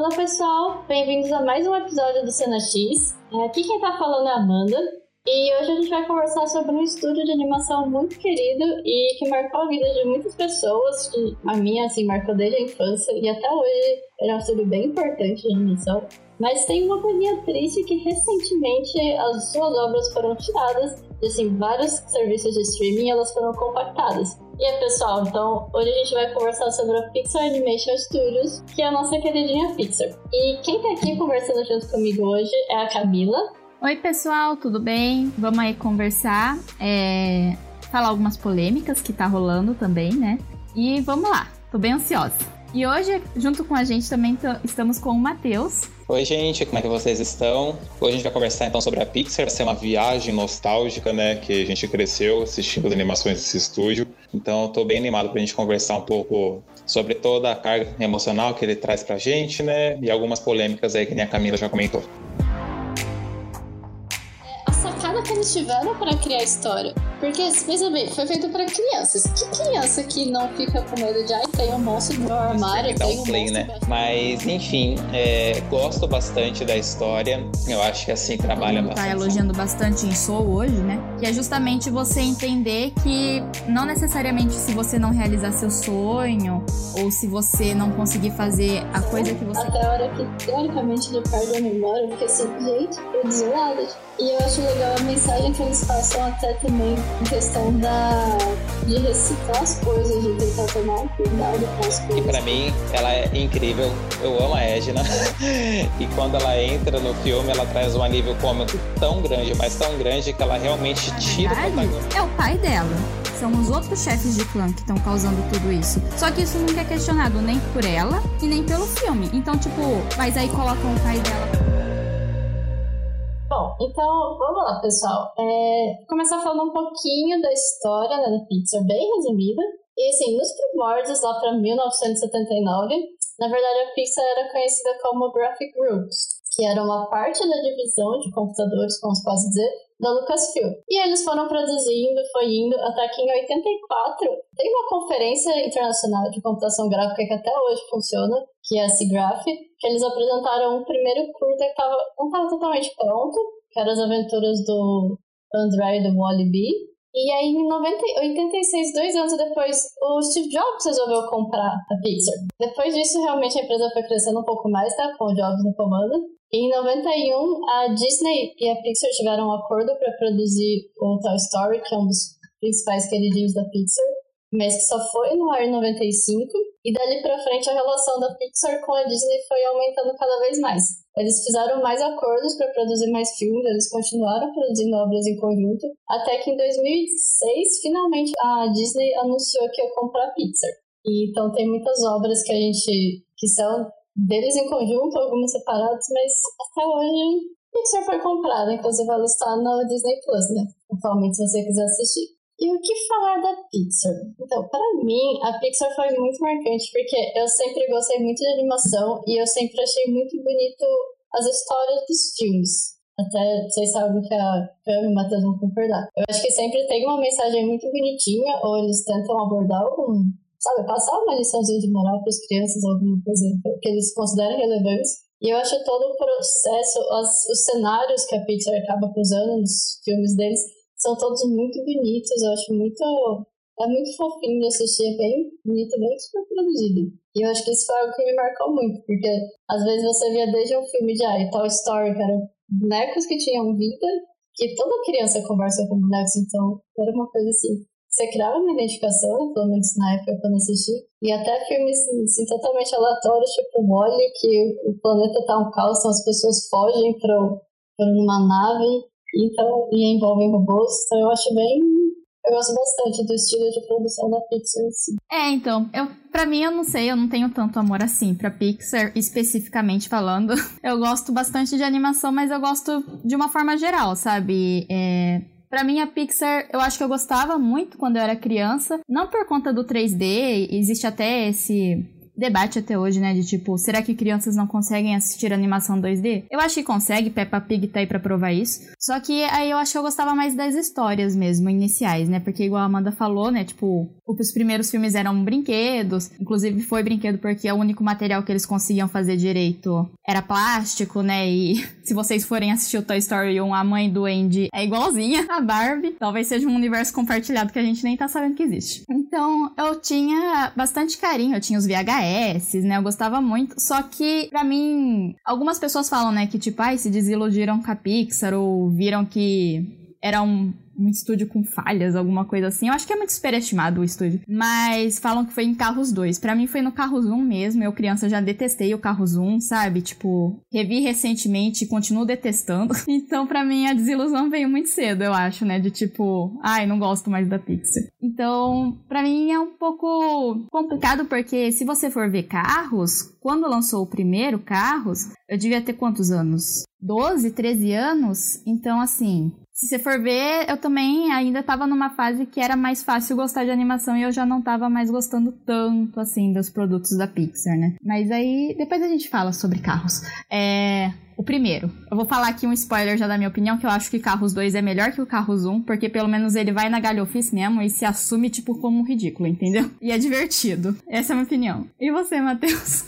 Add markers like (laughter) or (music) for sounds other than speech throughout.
Olá pessoal, bem-vindos a mais um episódio do Cena X. Aqui quem tá falando é a Amanda. E hoje a gente vai conversar sobre um estúdio de animação muito querido e que marcou a vida de muitas pessoas, que a minha, assim, marcou desde a infância e até hoje ele é um estúdio bem importante de animação. Mas tem uma coisinha triste que recentemente as suas obras foram tiradas de assim, vários serviços de streaming elas foram compactadas. E aí, pessoal, então hoje a gente vai conversar sobre a Pixar Animation Studios, que é a nossa queridinha Pixar. E quem tá aqui conversando junto comigo hoje é a Camila. Oi, pessoal, tudo bem? Vamos aí conversar, é... falar algumas polêmicas que tá rolando também, né? E vamos lá, tô bem ansiosa. E hoje, junto com a gente, também estamos com o Matheus. Oi, gente, como é que vocês estão? Hoje a gente vai conversar então sobre a Pixar, vai ser uma viagem nostálgica, né? Que a gente cresceu assistindo as animações desse estúdio. Então, estou bem animado para a gente conversar um pouco sobre toda a carga emocional que ele traz pra gente, né? E algumas polêmicas aí que nem a Camila já comentou que eles tiveram para criar a história. Porque, veja bem, foi feito para crianças. Que criança que não fica com medo de, ai, tem um monstro no armário, tem um, um play, né? Mas, enfim, é, gosto bastante da história. Eu acho que assim trabalha tá bastante. Tá elogiando bastante em Soul hoje, né? Que é justamente você entender que não necessariamente se você não realizar seu sonho ou se você não conseguir fazer a coisa que você. Até a hora que, teoricamente, ele perde a memória, porque assim, gente, eu desolada. E eu acho legal a mensagem que eles passam até também em questão da de reciclar as coisas, de tentar tomar cuidado com as coisas. E pra mim, ela é incrível. Eu amo a Edna. (laughs) e quando ela entra no filme, ela traz um alívio cômico tão grande, mas tão grande que ela realmente tira verdade, o É o pai dela. São os outros chefes de clã que estão causando tudo isso. Só que isso nunca é questionado nem por ela e nem pelo filme. Então, tipo, mas aí colocam o pai dela Bom, então vamos lá, pessoal. É, começar falando um pouquinho da história né, da Pixar, bem resumida. E assim, nos primórdios, lá para 1979, na verdade a Pixar era conhecida como Graphic Groups, que era uma parte da divisão de computadores, como se pode dizer, da Lucasfilm. E eles foram produzindo, foi indo, até que em 84 tem uma conferência internacional de computação gráfica que até hoje funciona, que é a SIGGRAPH, que eles apresentaram um primeiro curta que tava, não estava totalmente pronto, que era as aventuras do André e do Wally B. E aí, em 90, 86, dois anos depois, o Steve Jobs resolveu comprar a Pixar. Depois disso, realmente a empresa foi crescendo um pouco mais, tá? Com o Jobs no comando. Em 91, a Disney e a Pixar tiveram um acordo para produzir o Toy Story, que é um dos principais queridinhos da Pixar mas que só foi no ar em 95, e dali para frente a relação da Pixar com a Disney foi aumentando cada vez mais. Eles fizeram mais acordos para produzir mais filmes, eles continuaram produzindo obras em conjunto, até que em 2006, finalmente, a Disney anunciou que ia comprar a Pixar. E, então tem muitas obras que a gente que são deles em conjunto, algumas separadas, mas até hoje a Pixar foi comprada, inclusive ela está no Disney Plus, né? Atualmente, se você quiser assistir. E o que falar da Pixar? Então, para mim, a Pixar foi muito marcante porque eu sempre gostei muito de animação e eu sempre achei muito bonito as histórias dos filmes. Até vocês sabem que a Cam e o Matheus vão concordar. Eu acho que sempre tem uma mensagem muito bonitinha, ou eles tentam abordar algum, sabe, passar uma liçãozinha de moral para as crianças, alguma coisa que eles consideram relevante. E eu acho todo o processo, as, os cenários que a Pixar acaba usando nos filmes deles, são todos muito bonitos, eu acho muito. É muito fofinho de assistir, é bem bonito, bem super produzido. E eu acho que isso foi algo que me marcou muito, porque às vezes você via desde um filme de ah, Toy Story, que eram bonecos que tinham vida, que toda criança conversa com bonecos, então era uma coisa assim. Você criava uma identificação, pelo menos na época quando assisti, e até filmes assim, totalmente aleatórios, tipo Wally, que o planeta tá um caos, então as pessoas fogem para uma nave então, e envolvem robôs, então eu acho bem. Eu gosto bastante do estilo de produção da Pixar em si. É, então, eu, pra mim eu não sei, eu não tenho tanto amor assim pra Pixar, especificamente falando. (laughs) Eu gosto bastante de animação, mas eu gosto de uma forma geral, sabe? É, Pra mim, a Pixar, eu acho que eu gostava muito quando eu era criança. Não por conta do 3D, existe até esse debate até hoje, né? De tipo, será que crianças não conseguem assistir animação 2D? Eu acho que consegue, Peppa Pig tá aí pra provar isso. Só que aí eu acho que eu gostava mais das histórias mesmo, iniciais, né? Porque igual a Amanda falou, né? Tipo, os primeiros filmes eram brinquedos. Inclusive foi brinquedo porque o único material que eles conseguiam fazer direito era plástico, né? E (laughs) se vocês forem assistir o Toy Story 1, a mãe do Andy é igualzinha a Barbie. Talvez seja um universo compartilhado que a gente nem tá sabendo que existe. Então, eu tinha bastante carinho. Eu tinha os VHS, né? Eu gostava muito. Só que, para mim, algumas pessoas falam, né, que tipo, ai, se desiludiram com a Pixar ou viram que era um um estúdio com falhas, alguma coisa assim. Eu acho que é muito superestimado o estúdio. Mas falam que foi em Carros 2. Para mim foi no Carros 1 mesmo. Eu, criança, já detestei o Carros 1, sabe? Tipo, revi recentemente e continuo detestando. (laughs) Então, para mim, a desilusão veio muito cedo, eu acho, né? De tipo, ai, não gosto mais da Pixar. Então, para mim é um pouco complicado, porque se você for ver Carros, quando lançou o primeiro Carros, eu devia ter quantos anos? 12, 13 anos? Então, assim, se você for ver, eu também ainda tava numa fase que era mais fácil gostar de animação e eu já não tava mais gostando tanto, assim, dos produtos da Pixar, né? Mas aí, depois a gente fala sobre carros. É... O primeiro. Eu vou falar aqui um spoiler já da minha opinião, que eu acho que Carros 2 é melhor que o Carros 1, porque pelo menos ele vai na galhofice mesmo e se assume, tipo, como um ridículo, entendeu? E é divertido. Essa é a minha opinião. E você, Matheus?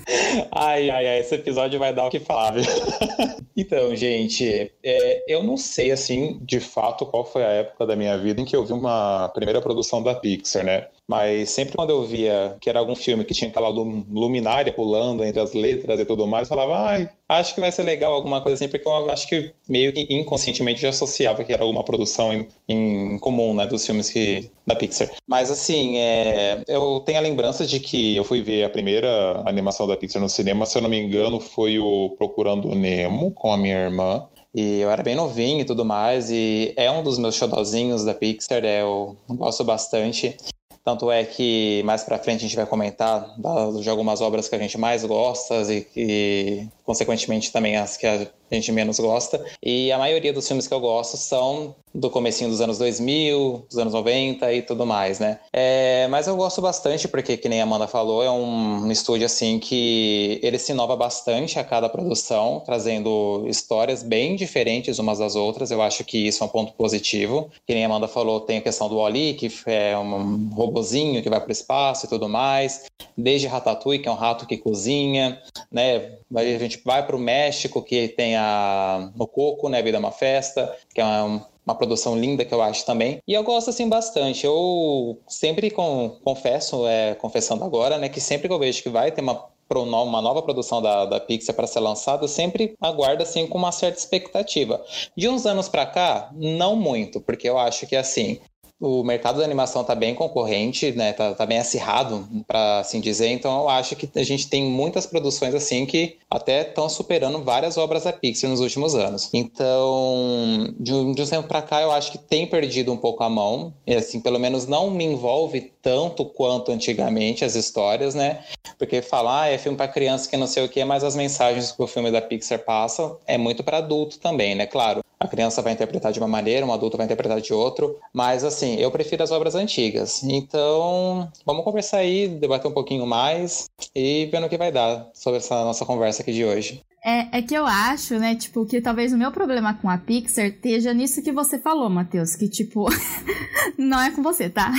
Ai, ai, ai, esse episódio vai dar o que falar, viu? (laughs) então, gente, é, eu não sei, assim, de fato, qual foi a época da minha vida em que eu vi uma primeira produção da Pixar, né? Mas sempre quando eu via que era algum filme que tinha aquela luminária pulando entre as letras e tudo mais, eu falava, ai, acho que vai ser legal alguma coisa assim, porque eu acho que meio que inconscientemente já associava que era alguma produção em, em comum, né, dos filmes que, da Pixar. Mas assim, é, eu tenho a lembrança de que eu fui ver a primeira animação da Pixar no cinema, se eu não me engano, foi o Procurando Nemo com a minha irmã. E eu era bem novinho e tudo mais, e é um dos meus xodozinhos da Pixar, é, eu gosto bastante. Tanto é que mais para frente a gente vai comentar de algumas obras que a gente mais gosta e que, consequentemente, também as que a gente menos gosta. E a maioria dos filmes que eu gosto são do comecinho dos anos 2000, dos anos 90 e tudo mais, né? É, mas eu gosto bastante porque, que nem a Amanda falou, é um, estúdio assim que ele se inova bastante a cada produção, trazendo histórias bem diferentes umas das outras. Eu acho que isso é um ponto positivo. Que nem a Amanda falou, tem a questão do Wally, que é um robozinho que vai para o espaço e tudo mais. Desde Ratatouille, que é um rato que cozinha, né? A gente vai para o México, que tem a, o Coco, né? Vida é uma Festa, que é uma, uma produção linda que eu acho também. E eu gosto assim bastante. Eu sempre com, confesso, é, confessando agora, né, que sempre que eu vejo que vai ter uma uma nova produção da, da Pixar para ser lançada, eu sempre aguardo assim com uma certa expectativa. De uns anos para cá, não muito, porque eu acho que assim, o mercado da animação está bem concorrente, né? Tá, tá bem acirrado, para assim dizer. Então eu acho que a gente tem muitas produções assim que até estão superando várias obras da Pixar nos últimos anos. Então, de um, de um tempo para cá, eu acho que tem perdido um pouco a mão. E assim, pelo menos não me envolve tanto quanto antigamente as histórias, né? Porque falar ah, é filme para criança que não sei o que, mas as mensagens que o filme da Pixar passa é muito para adulto também, né? Claro, a criança vai interpretar de uma maneira, um adulto vai interpretar de outro, mas assim, eu prefiro as obras antigas. Então, vamos conversar aí, debater um pouquinho mais e ver no que vai dar sobre essa nossa conversa aqui de hoje. É, é que eu acho, né, tipo, que talvez o meu problema com a Pixar esteja nisso que você falou, Matheus, que, tipo, (laughs) não é com você, tá?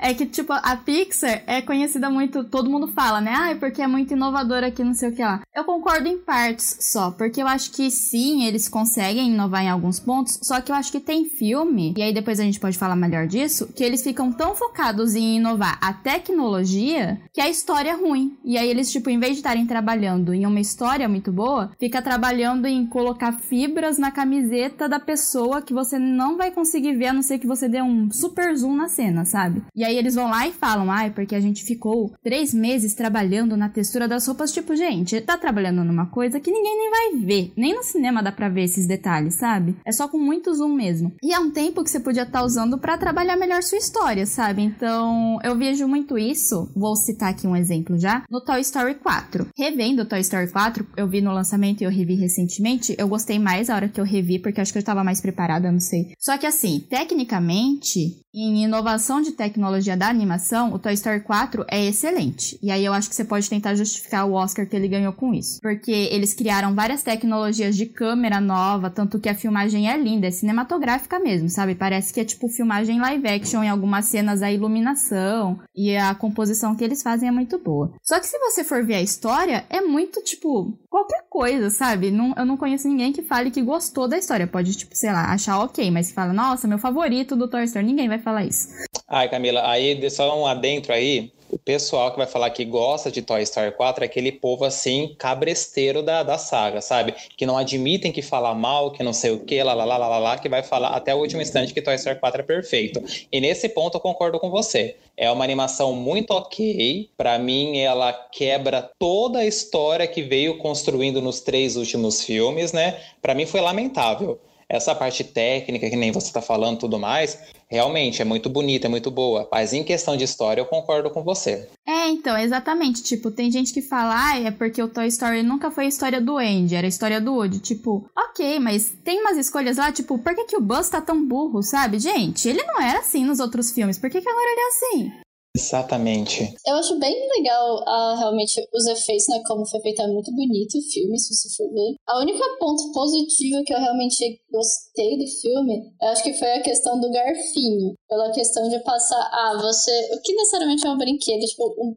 É que, tipo, a Pixar é conhecida muito, todo mundo fala, né, ah, é porque é muito inovadora aqui, não sei o que lá. Eu concordo em partes só, porque eu acho que sim, eles conseguem inovar em alguns pontos, só que eu acho que tem filme, e aí depois a gente pode falar melhor disso, que eles ficam tão focados em inovar a tecnologia que a história é ruim. E aí eles, tipo, em vez de estarem trabalhando em uma história muito boa, fica trabalhando em colocar fibras na camiseta da pessoa que você não vai conseguir ver a não ser que você dê um super zoom na cena, sabe? E aí eles vão lá e falam, ai, porque a gente ficou três meses trabalhando na textura das roupas. Tipo, gente, tá trabalhando numa coisa que ninguém nem vai ver. Nem no cinema dá pra ver esses detalhes, sabe? É só com muito zoom mesmo. E é um tempo que você podia estar tá usando para trabalhar melhor sua história, sabe? Então, eu vejo muito isso. Vou citar aqui um exemplo já. No Toy Story 4. Revendo Toy Story 4, eu vi no lançamento e eu revi recentemente, eu gostei mais a hora que eu revi, porque acho que eu tava mais preparada, não sei. Só que assim, tecnicamente, em inovação de tecnologia da animação, o Toy Story 4 é excelente. E aí eu acho que você pode tentar justificar o Oscar que ele ganhou com isso. Porque eles criaram várias tecnologias de câmera nova, tanto que a filmagem é linda, é cinematográfica mesmo, sabe? Parece que é tipo filmagem live action em algumas cenas a iluminação e a composição que eles fazem é muito boa. Só que se você for ver a história, é muito tipo qualquer coisa, sabe? Não, eu não conheço ninguém que fale que gostou da história. Pode, tipo, sei lá, achar ok, mas que fala, nossa, meu favorito do Toy Story, ninguém vai falar isso. Ai, Camila, aí só um adentro aí o pessoal que vai falar que gosta de Toy Story 4 é aquele povo assim, cabresteiro da, da saga, sabe? Que não admitem que fala mal, que não sei o que, lá, lá, lá, lá, lá, que vai falar até o último instante que Toy Story 4 é perfeito. E nesse ponto eu concordo com você. É uma animação muito ok. Para mim, ela quebra toda a história que veio construindo nos três últimos filmes, né? Para mim foi lamentável. Essa parte técnica, que nem você está falando tudo mais, realmente é muito bonita, é muito boa. Mas em questão de história, eu concordo com você. É, então, exatamente. Tipo, tem gente que fala, ah, é porque o Toy Story nunca foi a história do Andy, era a história do Woody. Tipo, ok, mas tem umas escolhas lá, tipo, por que, que o Buzz tá tão burro, sabe? Gente, ele não era assim nos outros filmes, por que, que agora ele é assim? Exatamente. Eu acho bem legal uh, realmente os efeitos, né? Como foi feito, é muito bonito o filme, se você for ver. A única ponto positivo que eu realmente gostei do filme, eu acho que foi a questão do garfinho. Pela questão de passar, ah, você. O que necessariamente é um brinquedo? Tipo, um,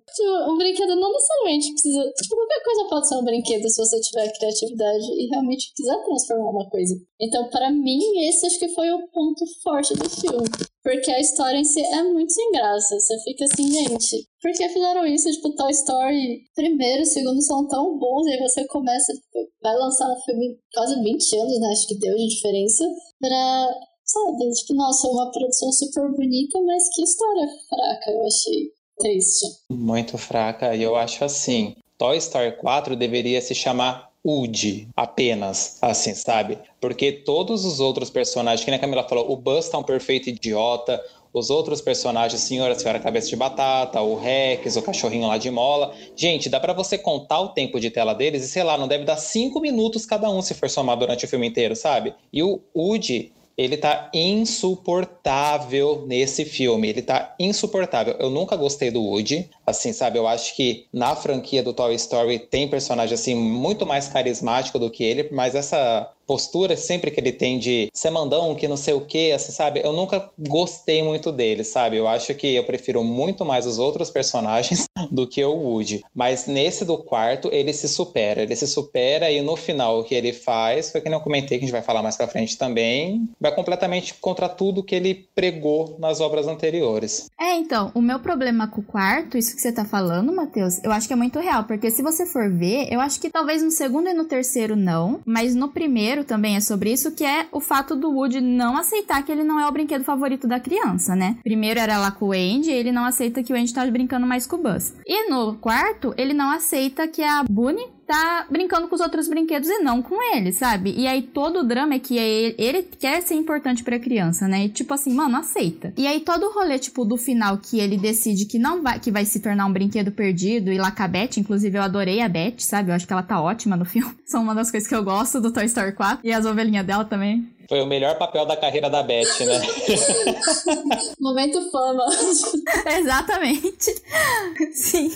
um brinquedo não necessariamente precisa. Tipo, qualquer coisa pode ser um brinquedo se você tiver criatividade e realmente quiser transformar uma coisa. Então, para mim, esse acho que foi o ponto forte do filme. Porque a história em si é muito sem graça. Você fica assim, gente, por que fizeram isso? Tipo, Toy Story primeiro e segundo são tão bons, e aí você começa, tipo, vai lançar um filme quase 20 anos, né? Acho que deu de diferença, pra, sabe, tipo, nossa, uma produção super bonita, mas que história fraca, eu achei triste. Muito fraca, e eu acho assim, Toy Story 4 deveria se chamar Woody, apenas, assim, sabe? Porque todos os outros personagens, que nem a Camila falou, o Buzz tá um perfeito idiota, os outros personagens, Senhora, Senhora Cabeça de Batata, o Rex, o cachorrinho lá de mola. Gente, dá para você contar o tempo de tela deles e, sei lá, não deve dar cinco minutos cada um se for somar durante o filme inteiro, sabe? E o Woody, ele tá insuportável nesse filme. Ele tá insuportável. Eu nunca gostei do Woody. Assim, sabe? Eu acho que na franquia do Toy Story tem personagem assim muito mais carismático do que ele, mas essa postura sempre que ele tem de ser mandão, que não sei o que, assim, sabe? Eu nunca gostei muito dele, sabe? Eu acho que eu prefiro muito mais os outros personagens (laughs) do que o Woody. Mas nesse do quarto, ele se supera. Ele se supera e no final o que ele faz, foi que eu comentei, que a gente vai falar mais pra frente também, vai completamente contra tudo que ele pregou nas obras anteriores. É, então, o meu problema com o quarto, isso que você tá falando, Matheus, eu acho que é muito real, porque se você for ver, eu acho que talvez no segundo e no terceiro não, mas no primeiro também é sobre isso, que é o fato do Woody não aceitar que ele não é o brinquedo favorito da criança, né? Primeiro era lá com o Andy, ele não aceita que o Andy tá brincando mais com o Buzz. E no quarto, ele não aceita que a Bunny tá brincando com os outros brinquedos e não com ele, sabe? E aí todo o drama é que ele, ele quer ser importante pra criança, né? E tipo assim, mano, aceita. E aí todo o rolê, tipo, do final que ele decide que não vai, que vai se tornar um brinquedo perdido e lá com a Beth, inclusive eu adorei a Beth, sabe? Eu acho que ela tá ótima no (laughs) filme. São uma das coisas que eu gosto do Toy Story 4 e as ovelhinhas dela também. Foi o melhor papel da carreira da Beth, né? (laughs) Momento fama. (laughs) Exatamente. Sim.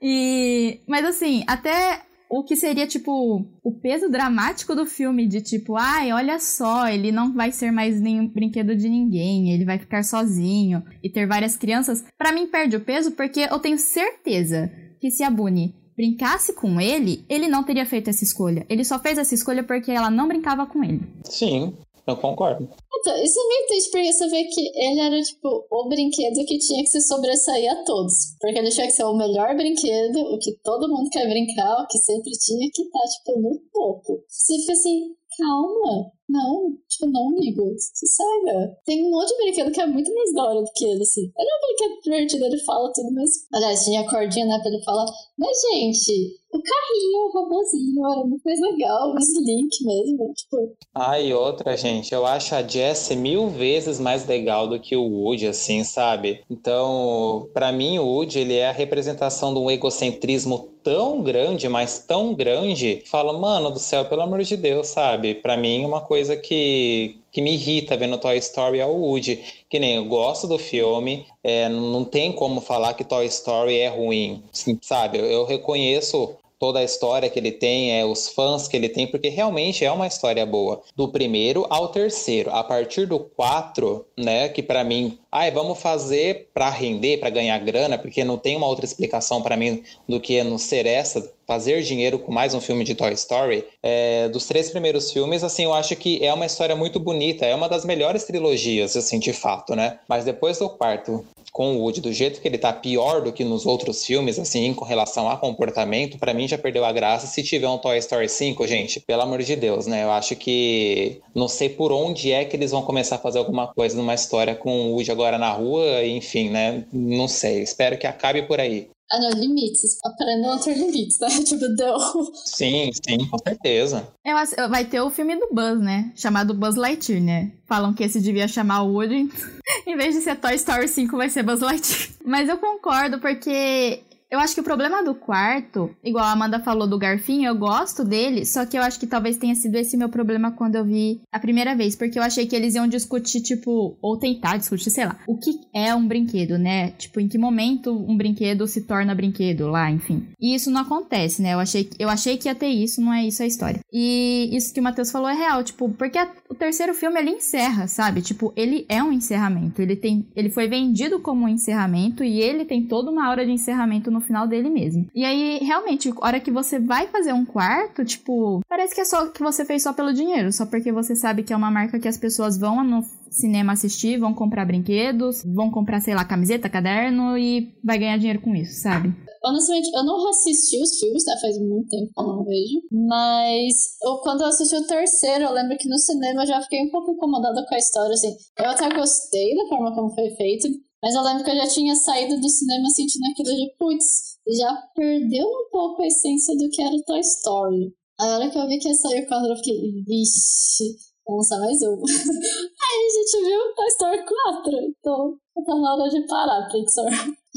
E, mas assim, até o que seria, tipo, o peso dramático do filme, de tipo, ai, olha só, ele não vai ser mais nenhum brinquedo de ninguém, ele vai ficar sozinho e ter várias crianças, para mim perde o peso porque eu tenho certeza que se a Bunny brincasse com ele, ele não teria feito essa escolha. Ele só fez essa escolha porque ela não brincava com ele. Sim, eu concordo. Então, isso é meio triste porque você vê que ele era, tipo, o brinquedo que tinha que se sobressair a todos. Porque ele tinha que ser o melhor brinquedo, o que todo mundo quer brincar, o que sempre tinha que estar, tá, tipo, no topo. Você fica assim, calma. Não, tipo, não, amigo. Sossega. Tem um monte de brinquedo que é muito mais da hora do que ele, assim. Ele é um brinquedo divertido, ele fala tudo, mas. Aliás, tinha a cordinha, né, pra ele falar. Mas, gente, o carrinho, o robozinho, era muito mais legal. O Slink mesmo, tipo. Ah, e outra, gente, eu acho a Jess mil vezes mais legal do que o Woody, assim, sabe? Então, para mim, o Woody, ele é a representação de um egocentrismo tão grande, mas tão grande, fala, mano do céu, pelo amor de Deus, sabe? Para mim, uma coisa que, que me irrita vendo Toy Story é o Woody. Que nem eu gosto do filme, é, não tem como falar que Toy Story é ruim, sabe? Eu reconheço toda a história que ele tem, é, os fãs que ele tem, porque realmente é uma história boa. Do primeiro ao terceiro. A partir do quatro, né, que para mim, ai, vamos fazer para render, para ganhar grana, porque não tem uma outra explicação para mim do que não ser essa, fazer dinheiro com mais um filme de Toy Story. É, dos três primeiros filmes, assim, eu acho que é uma história muito bonita, é uma das melhores trilogias, assim, de fato, né? Mas depois do quarto com o Woody do jeito que ele tá pior do que nos outros filmes, assim, com relação a comportamento, para mim já perdeu a graça. Se tiver um Toy Story 5, gente, pelo amor de Deus, né? Eu acho que não sei por onde é que eles vão começar a fazer alguma coisa numa história com o Woody agora na rua, enfim, né? Não sei. Espero que acabe por aí. Ah, não, limites. Aprendam a ter limites, né? (laughs) Tipo, deu. Sim, sim, com certeza. Eu, vai ter o filme do Buzz, né? Chamado Buzz Lightyear, né? Falam que esse devia chamar o Woody. (laughs) em vez de ser Toy Story 5, vai ser Buzz Lightyear. (laughs) Mas eu concordo, porque eu acho que o problema do quarto, igual a Amanda falou do Garfinho, eu gosto dele, só que eu acho que talvez tenha sido esse meu problema quando eu vi a primeira vez, porque eu achei que eles iam discutir, tipo, ou tentar discutir, sei lá, o que é um brinquedo, né? Tipo, em que momento um brinquedo se torna brinquedo lá, enfim. E isso não acontece, né? Eu achei, eu achei que ia ter isso, não é isso a história. E isso que o Matheus falou é real, tipo, porque a, o terceiro filme ele encerra, sabe? Tipo, ele é um encerramento, ele tem, ele foi vendido como um encerramento e ele tem toda uma hora de encerramento no final dele mesmo. E aí, realmente, a hora que você vai fazer um quarto, tipo, parece que é só que você fez só pelo dinheiro, só porque você sabe que é uma marca que as pessoas vão no cinema assistir, vão comprar brinquedos, vão comprar, sei lá, camiseta, caderno e vai ganhar dinheiro com isso, sabe? Honestamente, eu não assisti os filmes, tá? Faz muito tempo que eu não vejo. Mas eu, quando eu assisti o terceiro, eu lembro que no cinema eu já fiquei um pouco incomodada com a história, assim. Eu até gostei da forma como foi feito, mas eu lembro que eu já tinha saído do cinema sentindo aquilo de, putz, já perdeu um pouco a essência do que era o Toy Story. A hora que eu vi que ia sair o 4, eu fiquei, vixe, vamos lançar mais um. (laughs) Aí a gente viu Toy Story 4, então tá na hora de parar, Pixar.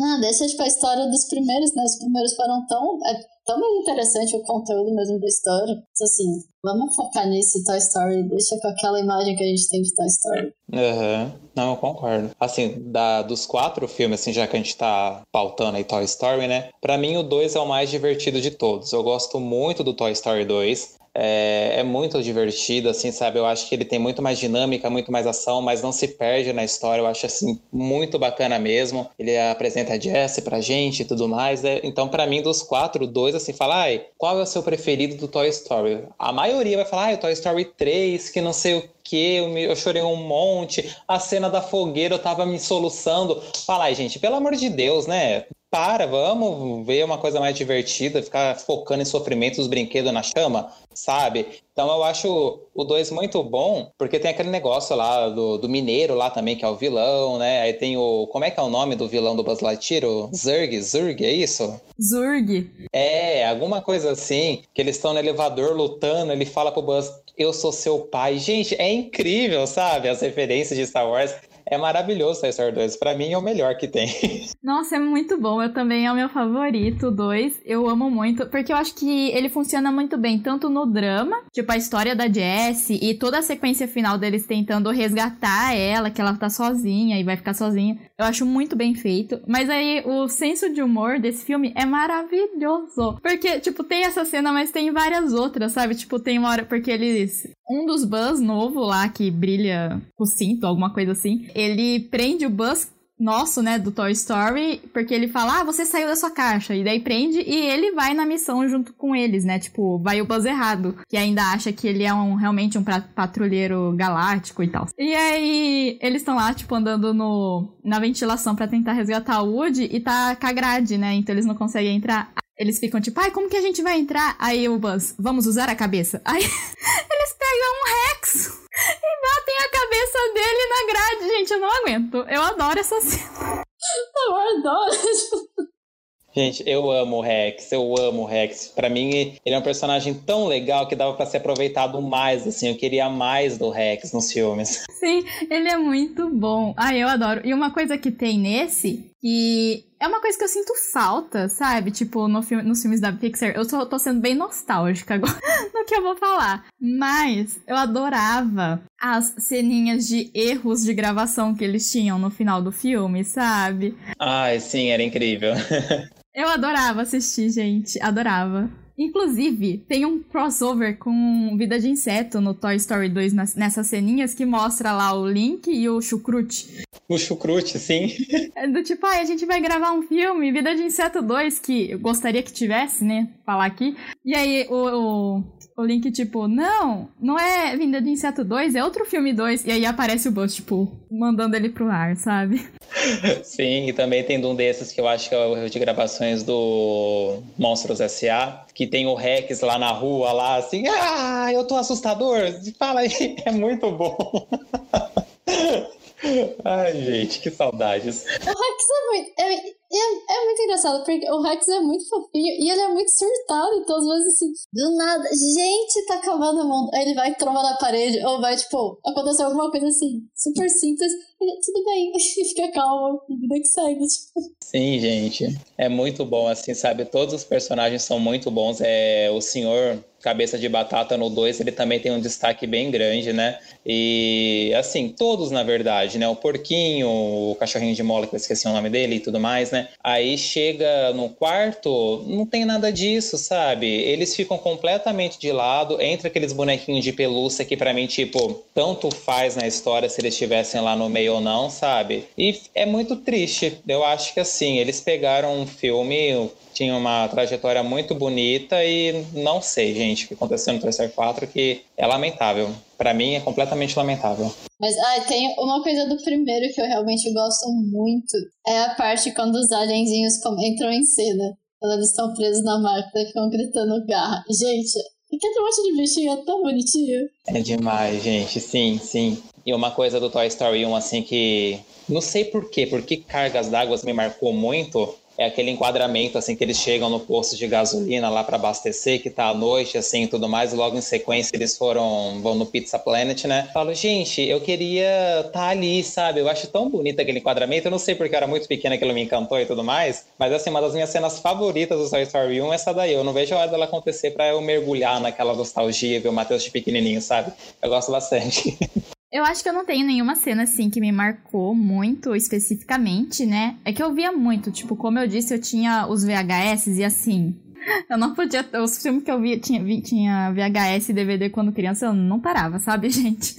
Ah, deixa tipo a história dos primeiros, né? Os primeiros foram tão. É tão interessante o conteúdo mesmo da história. Assim, vamos focar nesse Toy Story, deixa com aquela imagem que a gente tem de Toy Story. Uhum. não, eu concordo. Assim, da, dos quatro filmes, assim, já que a gente tá pautando aí Toy Story, né? Pra mim, o 2 é o mais divertido de todos. Eu gosto muito do Toy Story 2. É, é, muito divertido, assim, sabe? Eu acho que ele tem muito mais dinâmica, muito mais ação, mas não se perde na história. Eu acho, assim, muito bacana mesmo. Ele apresenta a Jessie pra gente e tudo mais. Né? Então, para mim, dos quatro, dois, assim, fala, ai, qual é o seu preferido do Toy Story? A maioria vai falar, ai, o Toy Story 3, que não sei o que, eu, eu, chorei um monte, a cena da fogueira eu tava me soluçando. Fala aí, gente, pelo amor de Deus, né? Para, vamos ver uma coisa mais divertida, ficar focando em sofrimento dos brinquedos na chama, sabe? Então eu acho o 2 muito bom, porque tem aquele negócio lá do, do, mineiro lá também, que é o vilão, né? Aí tem o. Como é que é o nome do vilão do Buzz Lightyear? O Zurg? Zurg, é isso? Zurg. É, alguma coisa assim, que eles estão no elevador lutando, ele fala pro Buzz, eu sou seu pai. Gente, é incrível, sabe? As referências de Star Wars é maravilhoso Toy Story 2. Pra mim é o melhor que tem. (laughs) Nossa, é muito bom. Eu também é o meu favorito, 2. Eu amo muito, porque eu acho que ele funciona muito bem, tanto no drama, tipo a história da Jessie e toda a sequência final deles tentando resgatar ela, que ela tá sozinha e vai ficar sozinha. Eu acho muito bem feito. Mas aí o senso de humor desse filme é maravilhoso. Porque, tipo, tem essa cena, mas tem várias outras, sabe? Tipo, tem uma hora porque eles. Um dos Buzz novo lá que brilha o cinto, alguma coisa assim ele prende o Buzz nosso, né, do Toy Story, porque ele fala, ah, você saiu da sua caixa, e daí prende, e ele vai na missão junto com eles, né, tipo, vai o Buzz errado, que ainda acha que ele é um, realmente um patrulheiro galáctico e tal. E aí, eles estão lá, tipo, andando no, na ventilação para tentar resgatar o Woody, e tá com a grade, né, então eles não conseguem entrar. Eles ficam tipo, ai, como que a gente vai entrar? Aí o Buzz, vamos usar a cabeça. Aí (laughs) eles pegam um Rex e batem a cabeça dele na grade. Gente, eu não aguento. Eu adoro essa cena. Eu adoro. Gente, eu amo o Rex, eu amo o Rex. Para mim, ele é um personagem tão legal que dava para ser aproveitado mais, assim. Eu queria mais do Rex nos filmes. (laughs) Sim, ele é muito bom. Ah, eu adoro. E uma coisa que tem nesse, que é uma coisa que eu sinto falta, sabe? Tipo, no filme, nos filmes da Pixar, eu tô, tô sendo bem nostálgica agora (laughs) no que eu vou falar. Mas eu adorava as ceninhas de erros de gravação que eles tinham no final do filme, sabe? Ai, sim, era incrível. (laughs) Eu adorava assistir, gente. Adorava. Inclusive, tem um crossover com Vida de Inseto no Toy Story 2 nessas ceninhas que mostra lá o Link e o Chucrute. O Chucrute, sim. É do tipo, ah, a gente vai gravar um filme, Vida de Inseto 2, que eu gostaria que tivesse, né? Falar aqui. E aí o, o, o Link, tipo, não, não é Vida de Inseto 2, é outro filme 2. E aí aparece o Buzz, tipo, mandando ele pro ar, sabe? (laughs) Sim, e também tem um desses que eu acho que é o de gravações do Monstros S.A., que tem o Rex lá na rua, lá assim, ah, eu tô assustador, fala aí, (laughs) é muito bom. (laughs) Ai, gente, que saudades. O Rex é muito. É, é, é, muito engraçado, porque o Rex é muito fofinho e ele é muito surtado, então às vezes assim, do nada, gente, tá acabando o mundo. Aí ele vai trombar na parede, ou vai, tipo, acontecer alguma coisa assim, super simples, e tudo bem, (laughs) fica calmo, vida que segue, tipo. Sim, gente. É muito bom, assim, sabe? Todos os personagens são muito bons. É, o senhor Cabeça de Batata no 2, ele também tem um destaque bem grande, né? E, assim, todos, na verdade, né? O Porquinho, o Cachorrinho de Mola, que eu esqueci o nome dele e tudo mais, né? Aí chega no quarto, não tem nada disso, sabe? Eles ficam completamente de lado, entre aqueles bonequinhos de pelúcia que, para mim, tipo, tanto faz na história se eles estivessem lá no meio ou não, sabe? E é muito triste. Eu acho que, assim, eles pegaram um filme tinha uma trajetória muito bonita e não sei, gente, o que aconteceu no Toy Story 4 que é lamentável. Para mim é completamente lamentável. Mas ah, tem uma coisa do primeiro que eu realmente gosto muito. É a parte quando os alienzinhos entram em cena. Quando eles estão presos na máquina e ficam gritando garra. Gente, aquele monte de bichinho é tão bonitinho. É demais, gente. Sim, sim. E uma coisa do Toy Story 1, assim, que. Não sei por quê, porque Cargas d'Água me marcou muito é aquele enquadramento assim que eles chegam no posto de gasolina lá para abastecer, que tá à noite assim, e tudo mais, e logo em sequência eles foram vão no Pizza Planet, né? Falo, gente, eu queria estar tá ali, sabe? Eu acho tão bonito aquele enquadramento, eu não sei porque era muito pequena aquilo me encantou e tudo mais, mas assim, uma das minhas cenas favoritas do Toy Story 1 é essa daí. Eu não vejo a hora dela acontecer para eu mergulhar naquela nostalgia, ver o Matheus de pequenininho, sabe? Eu gosto bastante. (laughs) Eu acho que eu não tenho nenhuma cena assim que me marcou muito especificamente, né? É que eu via muito, tipo, como eu disse, eu tinha os VHS e assim. (laughs) Eu não podia. Os filmes que eu via tinha, tinha VHS e DVD quando criança, eu não parava, sabe, (laughs) gente?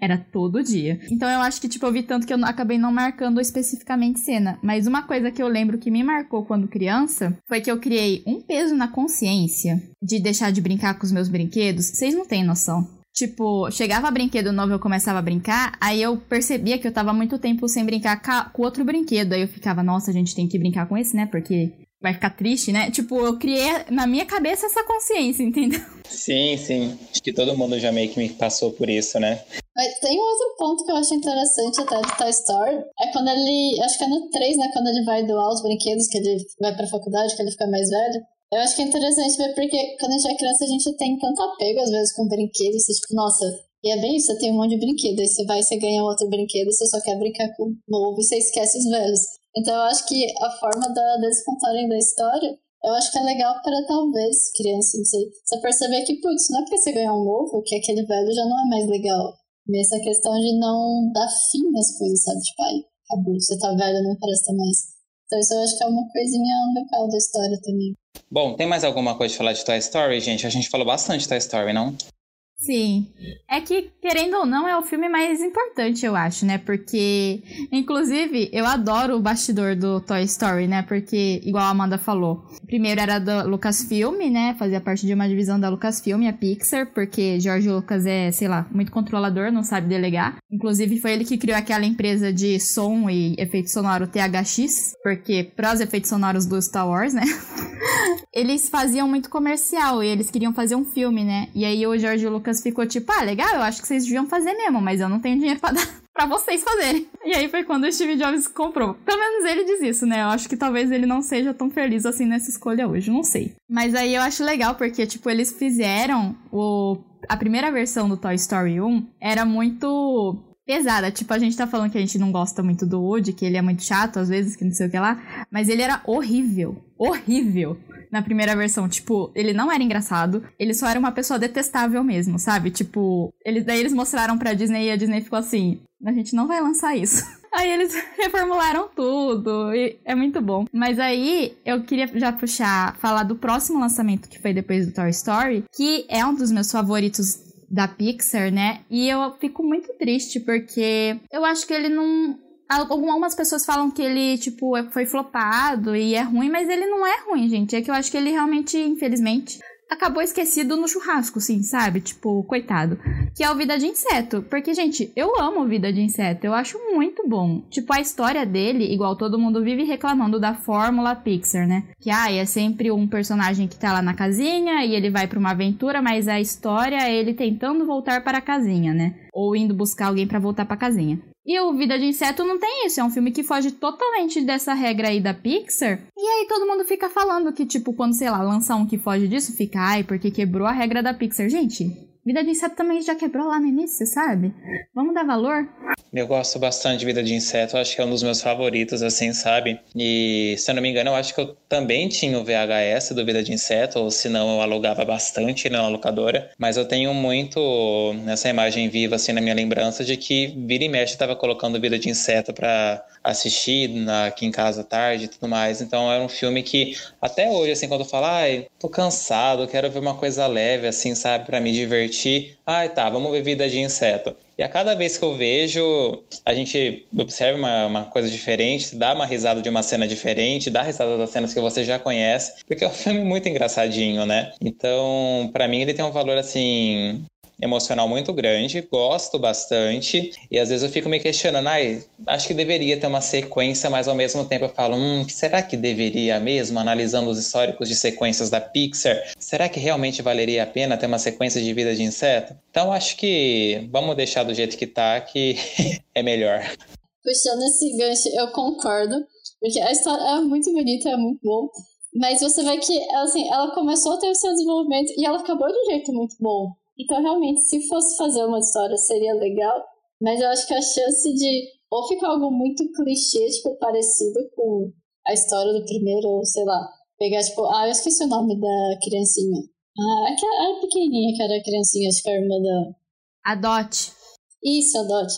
Era todo dia. Então eu acho que, tipo, eu vi tanto que eu acabei não marcando especificamente cena. Mas uma coisa que eu lembro que me marcou quando criança foi que eu criei um peso na consciência de deixar de brincar com os meus brinquedos. Vocês não têm noção. Tipo, chegava brinquedo novo, eu começava a brincar, aí eu percebia que eu tava muito tempo sem brincar com outro brinquedo. Aí eu ficava, nossa, a gente tem que brincar com esse, né? Porque vai ficar triste, né? Tipo, eu criei na minha cabeça essa consciência, entendeu? Sim, sim. Acho que todo mundo já meio que me passou por isso, né? Mas tem um outro ponto que eu acho interessante até de Toy Story. É quando ele. Acho que é no 3, né? Quando ele vai doar os brinquedos, que ele vai pra faculdade, que ele fica mais velho. Eu acho que é interessante ver porque quando a gente é criança a gente tem tanto apego às vezes com brinquedos, tipo, nossa, e é bem isso, você tem um monte de brinquedo, aí você vai, você ganha outro brinquedo, você só quer brincar com o novo e você esquece os velhos. Então eu acho que a forma da, deles contarem da história, eu acho que é legal para talvez criança, não sei, você perceber que, putz, não é porque você ganhou um novo que aquele velho já não é mais legal. Mesmo essa questão de não dar fim nas coisas, sabe? Tipo, ai, acabou, você tá velho, não presta mais. Então isso eu acho que é uma coisinha legal da história também. Bom, tem mais alguma coisa de falar de Toy Story, gente? A gente falou bastante de Toy Story, não? Sim. É que, querendo ou não, é o filme mais importante, eu acho, né? Porque, inclusive, eu adoro o bastidor do Toy Story, né? Porque, igual a Amanda falou, primeiro era da Lucasfilm, né? Fazia parte de uma divisão da Lucasfilm, a Pixar, porque George Lucas é, sei lá, muito controlador, não sabe delegar. Inclusive, foi ele que criou aquela empresa de som e efeito sonoro THX, porque para os efeitos sonoros do Star Wars, né? (laughs) eles faziam muito comercial e eles queriam fazer um filme, né? E aí o George Lucas Lucas ficou tipo, ah, legal, eu acho que vocês deviam fazer mesmo, mas eu não tenho dinheiro (laughs) pra dar pra vocês fazerem. E aí foi quando o Steve Jobs comprou. Pelo menos ele diz isso, né? Eu acho que talvez ele não seja tão feliz assim nessa escolha hoje, não sei. Mas aí eu acho legal porque, tipo, eles fizeram o... A primeira versão do Toy Story 1 era muito pesada. Tipo, a gente tá falando que a gente não gosta muito do Woody, que ele é muito chato às vezes, que não sei o que lá. Mas ele era horrível. Horrível. Na primeira versão, tipo, ele não era engraçado, ele só era uma pessoa detestável mesmo, sabe? Tipo, daí eles mostraram pra Disney e a Disney ficou assim: a gente não vai lançar isso. (laughs) Aí eles (laughs) reformularam tudo e é muito bom. Mas aí eu queria já puxar, falar do próximo lançamento que foi depois do Toy Story, que é um dos meus favoritos da Pixar, né? E eu fico muito triste porque eu acho que ele não. Algumas pessoas falam que ele, tipo, foi flopado e é ruim, mas ele não é ruim, gente. É que eu acho que ele realmente, infelizmente, acabou esquecido no churrasco, sim, sabe? Tipo, coitado. Que é o Vida de Inseto. Porque, gente, eu amo Vida de Inseto. Eu acho muito bom. Tipo, a história dele, igual todo mundo vive reclamando da fórmula Pixar, né? Que, ah, é sempre um personagem que tá lá na casinha e ele vai para uma aventura, mas a história é ele tentando voltar para a casinha, né? Ou indo buscar alguém para voltar para casinha. E o Vida de Inseto não tem isso, é um filme que foge totalmente dessa regra aí da Pixar. E aí todo mundo fica falando que, tipo, quando, sei lá, lança um que foge disso, fica, ai, porque quebrou a regra da Pixar. Gente, Vida de Inseto também já quebrou lá no início, sabe? Vamos dar valor? Eu gosto bastante de Vida de Inseto, acho que é um dos meus favoritos, assim, sabe? E, se eu não me engano, eu acho que eu também tinha o VHS do Vida de Inseto, ou se não, eu alugava bastante na locadora. Mas eu tenho muito nessa imagem viva, assim, na minha lembrança, de que vira e mexe estava colocando Vida de Inseto para assistir aqui em casa tarde e tudo mais. Então era um filme que, até hoje, assim, quando eu falo, ai, tô cansado, quero ver uma coisa leve, assim, sabe, para me divertir. Ai, tá, vamos ver Vida de Inseto. E a cada vez que eu vejo, a gente observa uma, uma, coisa diferente, dá uma risada de uma cena diferente, dá risada das cenas que você já conhece, porque é um filme muito engraçadinho, né? Então, para mim, ele tem um valor, assim, emocional muito grande, gosto bastante, e às vezes eu fico me questionando, ai, acho que deveria ter uma sequência, mas ao mesmo tempo eu falo, hum, será que deveria mesmo, analisando os históricos de sequências da Pixar, será que realmente valeria a pena ter uma sequência de vida de inseto? Então acho que vamos deixar do jeito que tá, que (laughs) é melhor. Puxando esse gancho, eu concordo, porque a história é muito bonita, é muito bom, mas você vê que assim, ela começou a ter o seu desenvolvimento e ela acabou de um jeito muito bom. Então, realmente, se fosse fazer uma história, seria legal. Mas eu acho que a chance de ou ficar algo muito clichê, tipo, parecido com a história do primeiro, ou sei lá, pegar, tipo, ah, eu esqueci o nome da criancinha. Ah, aquela a pequenininha que era a criancinha, acho que era a irmã da. A Dot. Isso, a Dot.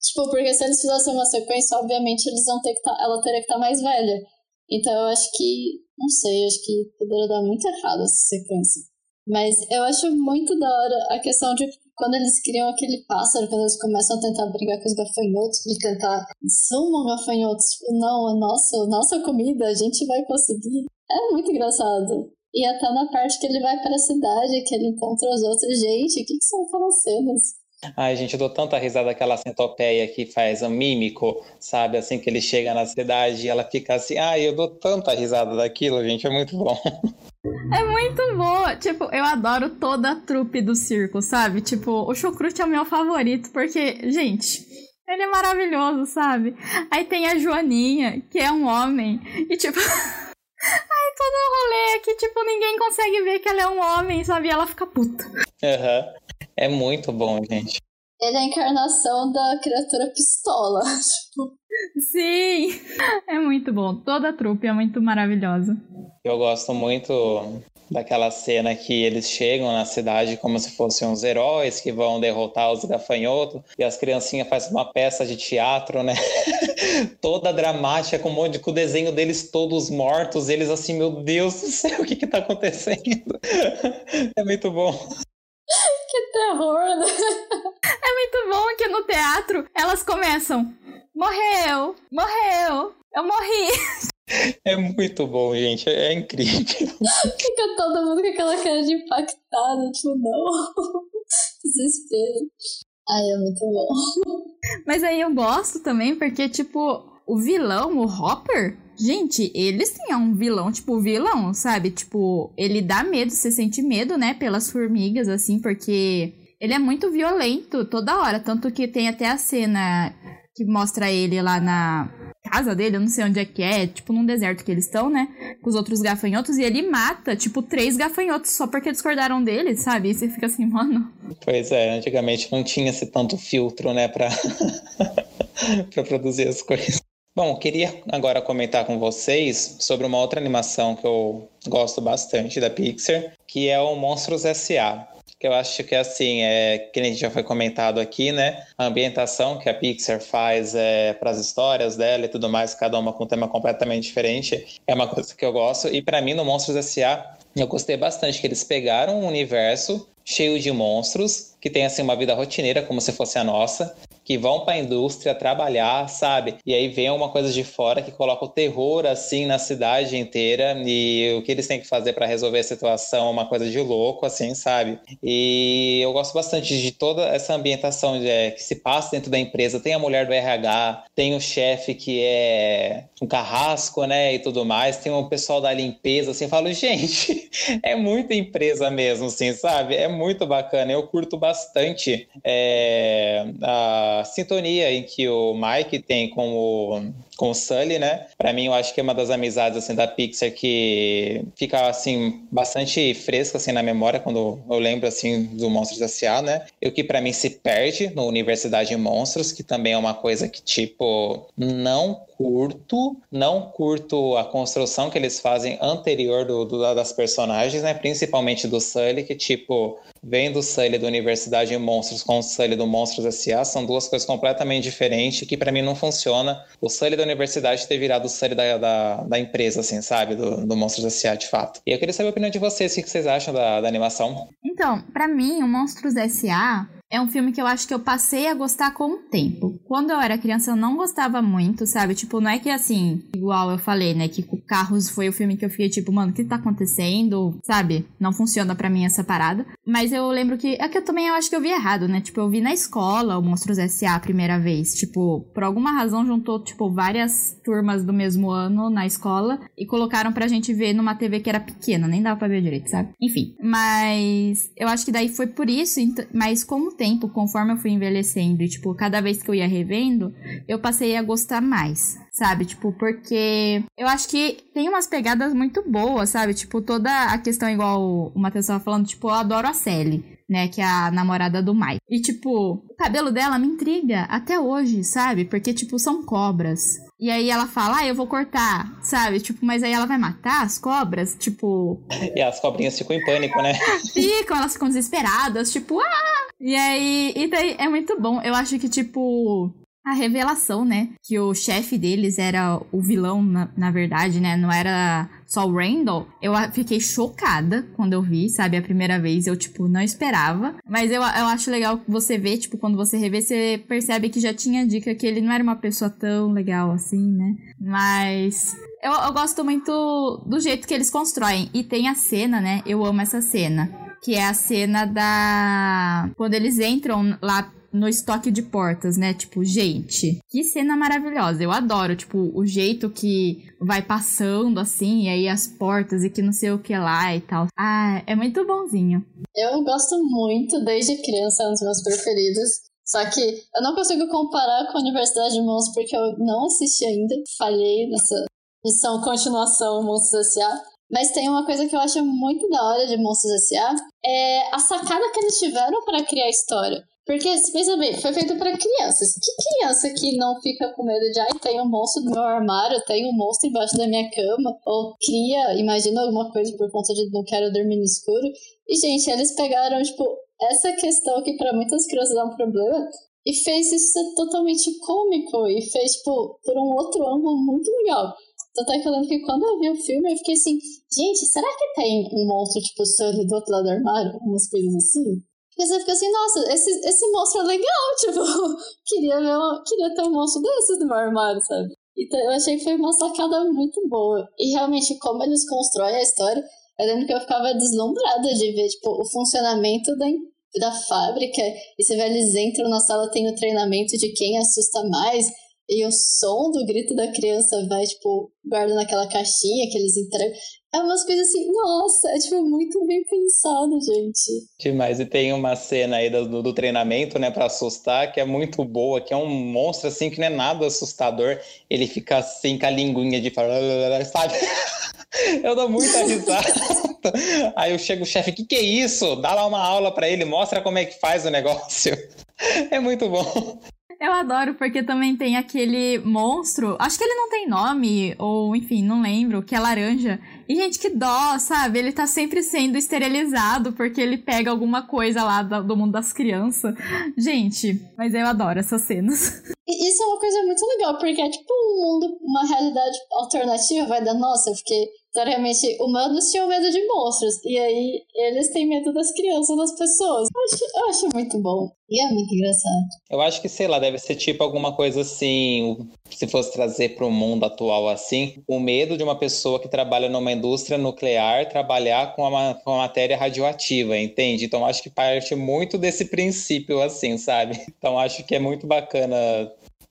Tipo, porque se eles fizessem uma sequência, obviamente eles vão ter que tá, ela teria que estar tá mais velha. Então eu acho que, não sei, acho que poderia dar muito errado essa sequência. Mas eu acho muito da hora a questão de quando eles criam aquele pássaro, quando eles começam a tentar brigar com os gafanhotos, de tentar sumam gafanhotos, não, a nossa, a nossa comida, a gente vai conseguir. É muito engraçado. E até na parte que ele vai para a cidade, que ele encontra os outros, gente, o que, que são aquelas cenas? Ai, gente, eu dou tanta risada daquela centopeia que faz o mímico, sabe? Assim que ele chega na cidade e ela fica assim, ai, eu dou tanta risada daquilo, gente, é muito bom. É muito boa. Tipo, eu adoro toda a trupe do circo, sabe? Tipo, o Chucrute é o meu favorito, porque, gente, ele é maravilhoso, sabe? Aí tem a Joaninha, que é um homem, e tipo. (laughs) Aí todo o rolê que, tipo, ninguém consegue ver que ela é um homem, sabe? E ela fica puta. Aham. Uhum. É muito bom, gente. Ele é a encarnação da criatura pistola. (laughs) Tipo. Sim! É muito bom. Toda a trupe é muito maravilhosa. Eu gosto muito daquela cena que eles chegam na cidade como se fossem uns heróis que vão derrotar os gafanhotos e as criancinhas fazem uma peça de teatro, né? (laughs) Toda dramática, com um monte de, com o desenho deles todos mortos, eles assim, meu Deus do céu, o que que tá acontecendo? (laughs) é muito bom. Que terror! Né? É muito bom que no teatro elas começam. Morreu! Morreu! Eu morri! É muito bom, gente. É, incrível. Fica todo mundo com aquela cara de impactado, tipo, não. (laughs) Desespero. Ai, é muito bom. Mas aí eu gosto também porque, tipo, o vilão, o Hopper, gente, eles têm um vilão, tipo, vilão, sabe? Tipo, ele dá medo, você sente medo, né, pelas formigas, assim, porque ele é muito violento toda hora. Tanto que tem até a cena que mostra ele lá na casa dele, eu não sei onde é que é, tipo num deserto que eles estão, né? Com os outros gafanhotos, e ele mata, tipo, três gafanhotos só porque discordaram dele, sabe? E você fica assim, mano. Pois é, antigamente não tinha esse tanto filtro, né, pra, (laughs) pra produzir as coisas. Bom, queria agora comentar com vocês sobre uma outra animação que eu gosto bastante da Pixar, que é o Monstros S.A. Que eu acho que assim, é, que gente já foi comentado aqui, né? A ambientação que a Pixar faz é, para as histórias dela e tudo mais, cada uma com um tema completamente diferente, é uma coisa que eu gosto. E para mim, no Monstros S.A., eu gostei bastante que eles pegaram um universo cheio de monstros que tem assim uma vida rotineira como se fosse a nossa que vão para a indústria trabalhar, sabe? E aí vem uma coisa de fora que coloca o terror assim na cidade inteira e o que eles têm que fazer para resolver a situação é uma coisa de louco, assim, sabe? E eu gosto bastante de toda essa ambientação é, que se passa dentro da empresa. Tem a mulher do RH, tem o chefe que é um carrasco, né? E tudo mais, tem o pessoal da limpeza, assim. Eu falo, (laughs) gente, é muita empresa mesmo, assim, sabe? É muito bacana. Eu curto bastante é, a sintonia em que o Mike tem com o, com o Sully, né? Para mim, eu acho que é uma das amizades assim da Pixar que fica assim bastante fresca assim na memória quando eu lembro assim do Monstros S.A., né? E o que para mim se perde no Universidade de Monstros, que também é uma coisa que tipo não curto, não curto a construção que eles fazem anterior do, do das personagens, né? Principalmente do Sully, que tipo vem do Sully da Universidade de Monstros com o Sully do Monstros S.A. são duas coisas completamente diferentes que para mim não funciona. O Sully da universidade ter virado Sully da, da, da empresa, assim, sabe? Do, do Monstros S.A. de fato. E eu queria saber a opinião de vocês, o que vocês acham da, da animação? Então, para mim, o Monstros S.A é um filme que eu acho que eu passei a gostar com o tempo. Quando eu era criança, eu não gostava muito, sabe? Tipo, não é que assim, igual eu falei, né? Que Carros foi o filme que eu fiquei tipo, mano, o que tá acontecendo? Sabe? Não funciona para mim essa parada. Mas eu lembro que. É que eu também eu acho que eu vi errado, né? Tipo, eu vi na escola o Monstros S.A. a primeira vez. Tipo, por alguma razão juntou, tipo, várias turmas do mesmo ano na escola e colocaram pra gente ver numa TV que era pequena, nem dava pra ver direito, sabe? Enfim. Mas eu acho que daí foi por isso, mas como tempo, conforme eu fui envelhecendo e, tipo, cada vez que eu ia revendo, eu passei a gostar mais, sabe? Tipo, porque eu acho que tem umas pegadas muito boas, sabe? Tipo, toda a questão, igual o Matheus tava falando, tipo, eu adoro a Sally, né? Que é a namorada do Mike. E, tipo, o cabelo dela me intriga até hoje, sabe? Porque, tipo, são cobras. E aí ela fala, ah, eu vou cortar, sabe? Tipo, mas aí ela vai matar as cobras, tipo. E as cobrinhas ficam em pânico, né? (laughs) ficam, elas ficam desesperadas, tipo, ah! E aí, e daí é muito bom. Eu acho que, tipo, a revelação, né? Que o chefe deles era o vilão, na, na, verdade, né? Não era só o Randall. Eu fiquei chocada quando eu vi, sabe? A primeira vez. Eu, tipo, não esperava. Mas eu, eu acho legal você ver, tipo, quando você revê, você percebe que já tinha dica que ele não era uma pessoa tão legal assim, né? Mas. Eu, eu gosto muito do jeito que eles constroem. E tem a cena, né? Eu amo essa cena. Que é a cena da. Quando eles entram lá no estoque de portas, né? Tipo, gente, que cena maravilhosa. Eu adoro, tipo, o jeito que vai passando assim, e aí as portas e que não sei o que lá e tal. Ah, é muito bonzinho. Eu gosto muito, desde criança, é um dos meus preferidos. Só que eu não consigo comparar com a Universidade de Monstros porque eu não assisti ainda. Falhei nessa missão continuação Monstros S.A. Mas tem uma coisa que eu acho muito da hora de Monstros S.A. É a sacada que eles tiveram para criar a história. Porque, pensa bem, foi feito para crianças. Que criança que não fica com medo de, ai, tem um monstro no meu armário, tem um monstro embaixo da minha cama? Ou cria, imagina alguma coisa por conta de não quero dormir no escuro. E, gente, eles pegaram, tipo, essa questão que para muitas crianças é um problema e fez isso ser totalmente cômico e fez, tipo, por um outro ângulo muito legal. Tanto é que eu lembro que quando eu vi o filme, eu fiquei assim, gente, será que tem um monstro, tipo, Sully do outro lado do armário? Umas coisas assim. E você fica assim, nossa, esse, esse monstro é legal, (laughs) tipo, queria, ver uma, queria ter um monstro desses no meu armário, sabe? Então eu achei que foi uma sacada muito boa. E realmente, como eles constroem a história, eu lembro que eu ficava deslumbrada de ver, tipo, o funcionamento da, da fábrica. E você vê, eles entram na sala, tem o treinamento de quem assusta mais. e o som do grito da criança vai, tipo, guarda naquela caixinha que eles entregam. É umas coisas assim, nossa, é tipo muito bem pensado, gente. Demais. E tem uma cena aí do, do treinamento, né, para assustar, que é muito boa, que é um monstro assim que não é nada assustador. Ele fica assim com a linguinha de falar, (laughs) sabe? Eu dou muita risada. (laughs) Aí eu chego o chefe, o que, que é isso? Dá lá uma aula para ele, mostra como é que faz o negócio. (laughs) É muito bom. Eu adoro, porque também tem aquele monstro. Acho que ele não tem nome, ou enfim, não lembro, que é laranja. E, gente, que dó, sabe? Ele tá sempre sendo esterilizado porque ele pega alguma coisa lá do mundo das crianças. Gente, mas eu adoro essas cenas. Isso é uma coisa muito legal, porque é tipo um mundo, uma realidade alternativa, vai dar, nossa, fiquei Claramente, humanos tinham medo de monstros. E aí, eles têm medo das crianças, das pessoas. Eu acho, eu acho muito bom. E é muito engraçado. Eu acho que, sei lá, deve ser tipo alguma coisa assim. Se fosse trazer para o mundo atual assim, o medo de uma pessoa que trabalha numa indústria nuclear trabalhar com a, com a matéria radioativa, entende? Então, acho que parte muito desse princípio, assim, sabe? (laughs) Então, acho que é muito bacana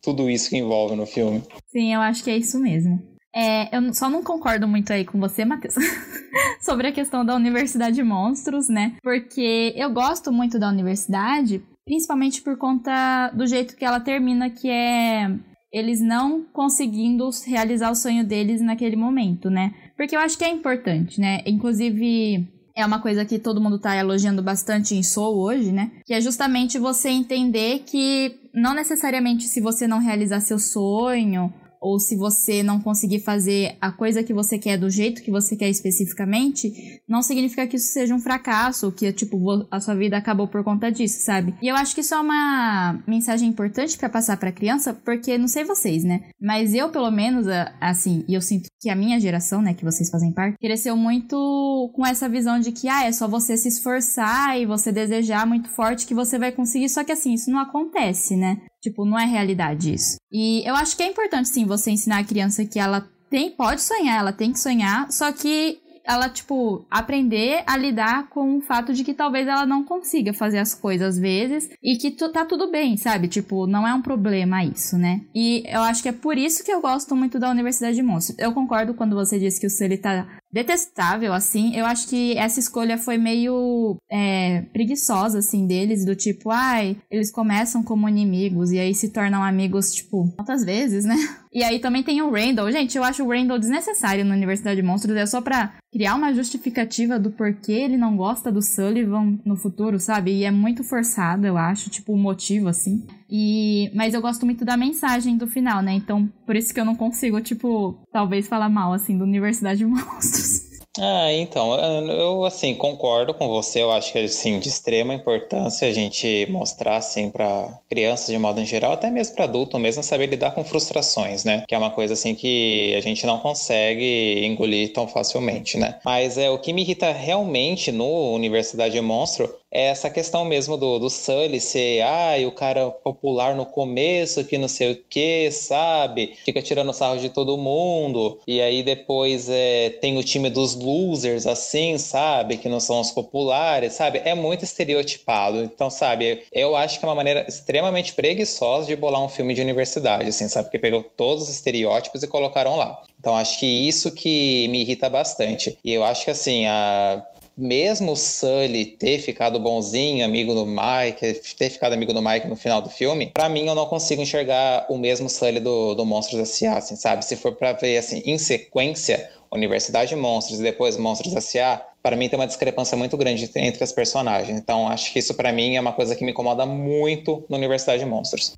tudo isso que envolve no filme. Sim, eu acho que é isso mesmo. É, eu só não concordo muito aí com você, Matheus, (laughs) sobre a questão da Universidade de Monstros, né? Porque eu gosto muito da universidade, principalmente por conta do jeito que ela termina, que é eles não conseguindo realizar o sonho deles naquele momento, né? Porque eu acho que é importante, né? Inclusive, é uma coisa que todo mundo tá elogiando bastante em Soul hoje, né? Que é justamente você entender que não necessariamente se você não realizar seu sonho ou se você não conseguir fazer a coisa que você quer do jeito que você quer especificamente, não significa que isso seja um fracasso, que tipo a sua vida acabou por conta disso, sabe? E eu acho que isso é uma mensagem importante para passar para criança, porque não sei vocês, né? Mas eu pelo menos assim, e eu sinto que a minha geração, né, que vocês fazem parte, cresceu muito com essa visão de que ah, é só você se esforçar e você desejar muito forte que você vai conseguir, só que assim, isso não acontece, né? Tipo, não é realidade isso. E eu acho que é importante, sim, você ensinar a criança que ela tem, pode sonhar, ela tem que sonhar, só que ela, tipo, aprender a lidar com o fato de que talvez ela não consiga fazer as coisas às vezes e que tá tudo bem, sabe? Tipo, não é um problema isso, né? E eu acho que é por isso que eu gosto muito da Universidade de Monstros. Eu concordo quando você disse que o Sully tá detestável, assim. Eu acho que essa escolha foi meio é, preguiçosa, assim, deles, do tipo, ai, eles começam como inimigos e aí se tornam amigos, tipo, quantas vezes, né? E aí também tem o Randall. Gente, eu acho o Randall desnecessário na Universidade de Monstros. É só pra criar uma justificativa do porquê ele não gosta do Sullivan no futuro, sabe? E é muito forçado, eu acho, tipo, o motivo, assim. E, mas eu gosto muito da mensagem do final, né? Então, por isso que eu não consigo, tipo, talvez falar mal, assim, da Universidade de Monstros. (laughs) Ah, então, eu assim concordo com você. Eu acho que assim de extrema importância a gente mostrar assim para crianças de modo em geral, até mesmo para adulto, mesmo saber lidar com frustrações, né? Que é uma coisa assim que a gente não consegue engolir tão facilmente, né? Mas é o que me irrita realmente no Universidade Monstro é essa questão mesmo do, do Sully ser, ah, o cara popular no começo, que não sei o que, sabe? Fica tirando sarro de todo mundo. E aí depois é, tem o time dos losers, assim, sabe? Que não são os populares, sabe? É muito estereotipado. Então, sabe, eu acho que é uma maneira extremamente preguiçosa de bolar um filme de universidade, assim, sabe? Porque pegou todos os estereótipos e colocaram lá. Então, acho que isso que me irrita bastante. E eu acho que, assim, a mesmo o Sully ter ficado bonzinho, amigo do Mike, ter ficado amigo do Mike no final do filme, para mim eu não consigo enxergar o mesmo Sully do, do Monstros S.A., assim, sabe? Se for para ver, assim, em sequência, Universidade de Monstros e depois Monstros S.A., para mim tem uma discrepância muito grande entre as personagens. Então, acho que isso para mim é uma coisa que me incomoda muito no Universidade de Monstros.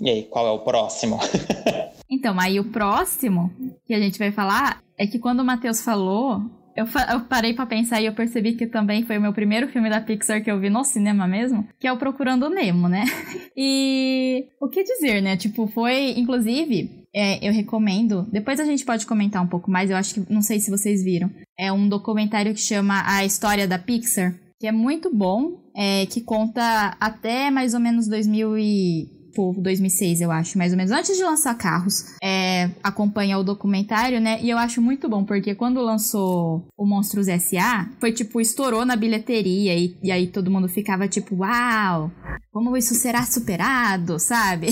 E aí, qual é o próximo? (laughs) então, aí o próximo que a gente vai falar é que quando o Matheus falou, eu, eu parei para pensar e eu percebi que também foi o meu primeiro filme da Pixar que eu vi no cinema mesmo, que é o Procurando Nemo, né? (laughs) E o que dizer, né? Tipo, foi, inclusive, é, eu recomendo. Depois a gente pode comentar um pouco mais. Eu acho que não sei se vocês viram. É um documentário que chama A História da Pixar, que é muito bom, é, que conta até mais ou menos 2000 e tipo 2006, eu acho, mais ou menos, antes de lançar Carros, é, acompanha o documentário, né? E eu acho muito bom, porque quando lançou o Monstros S.A., foi tipo, estourou na bilheteria e, e aí todo mundo ficava tipo, uau, como isso será superado, sabe?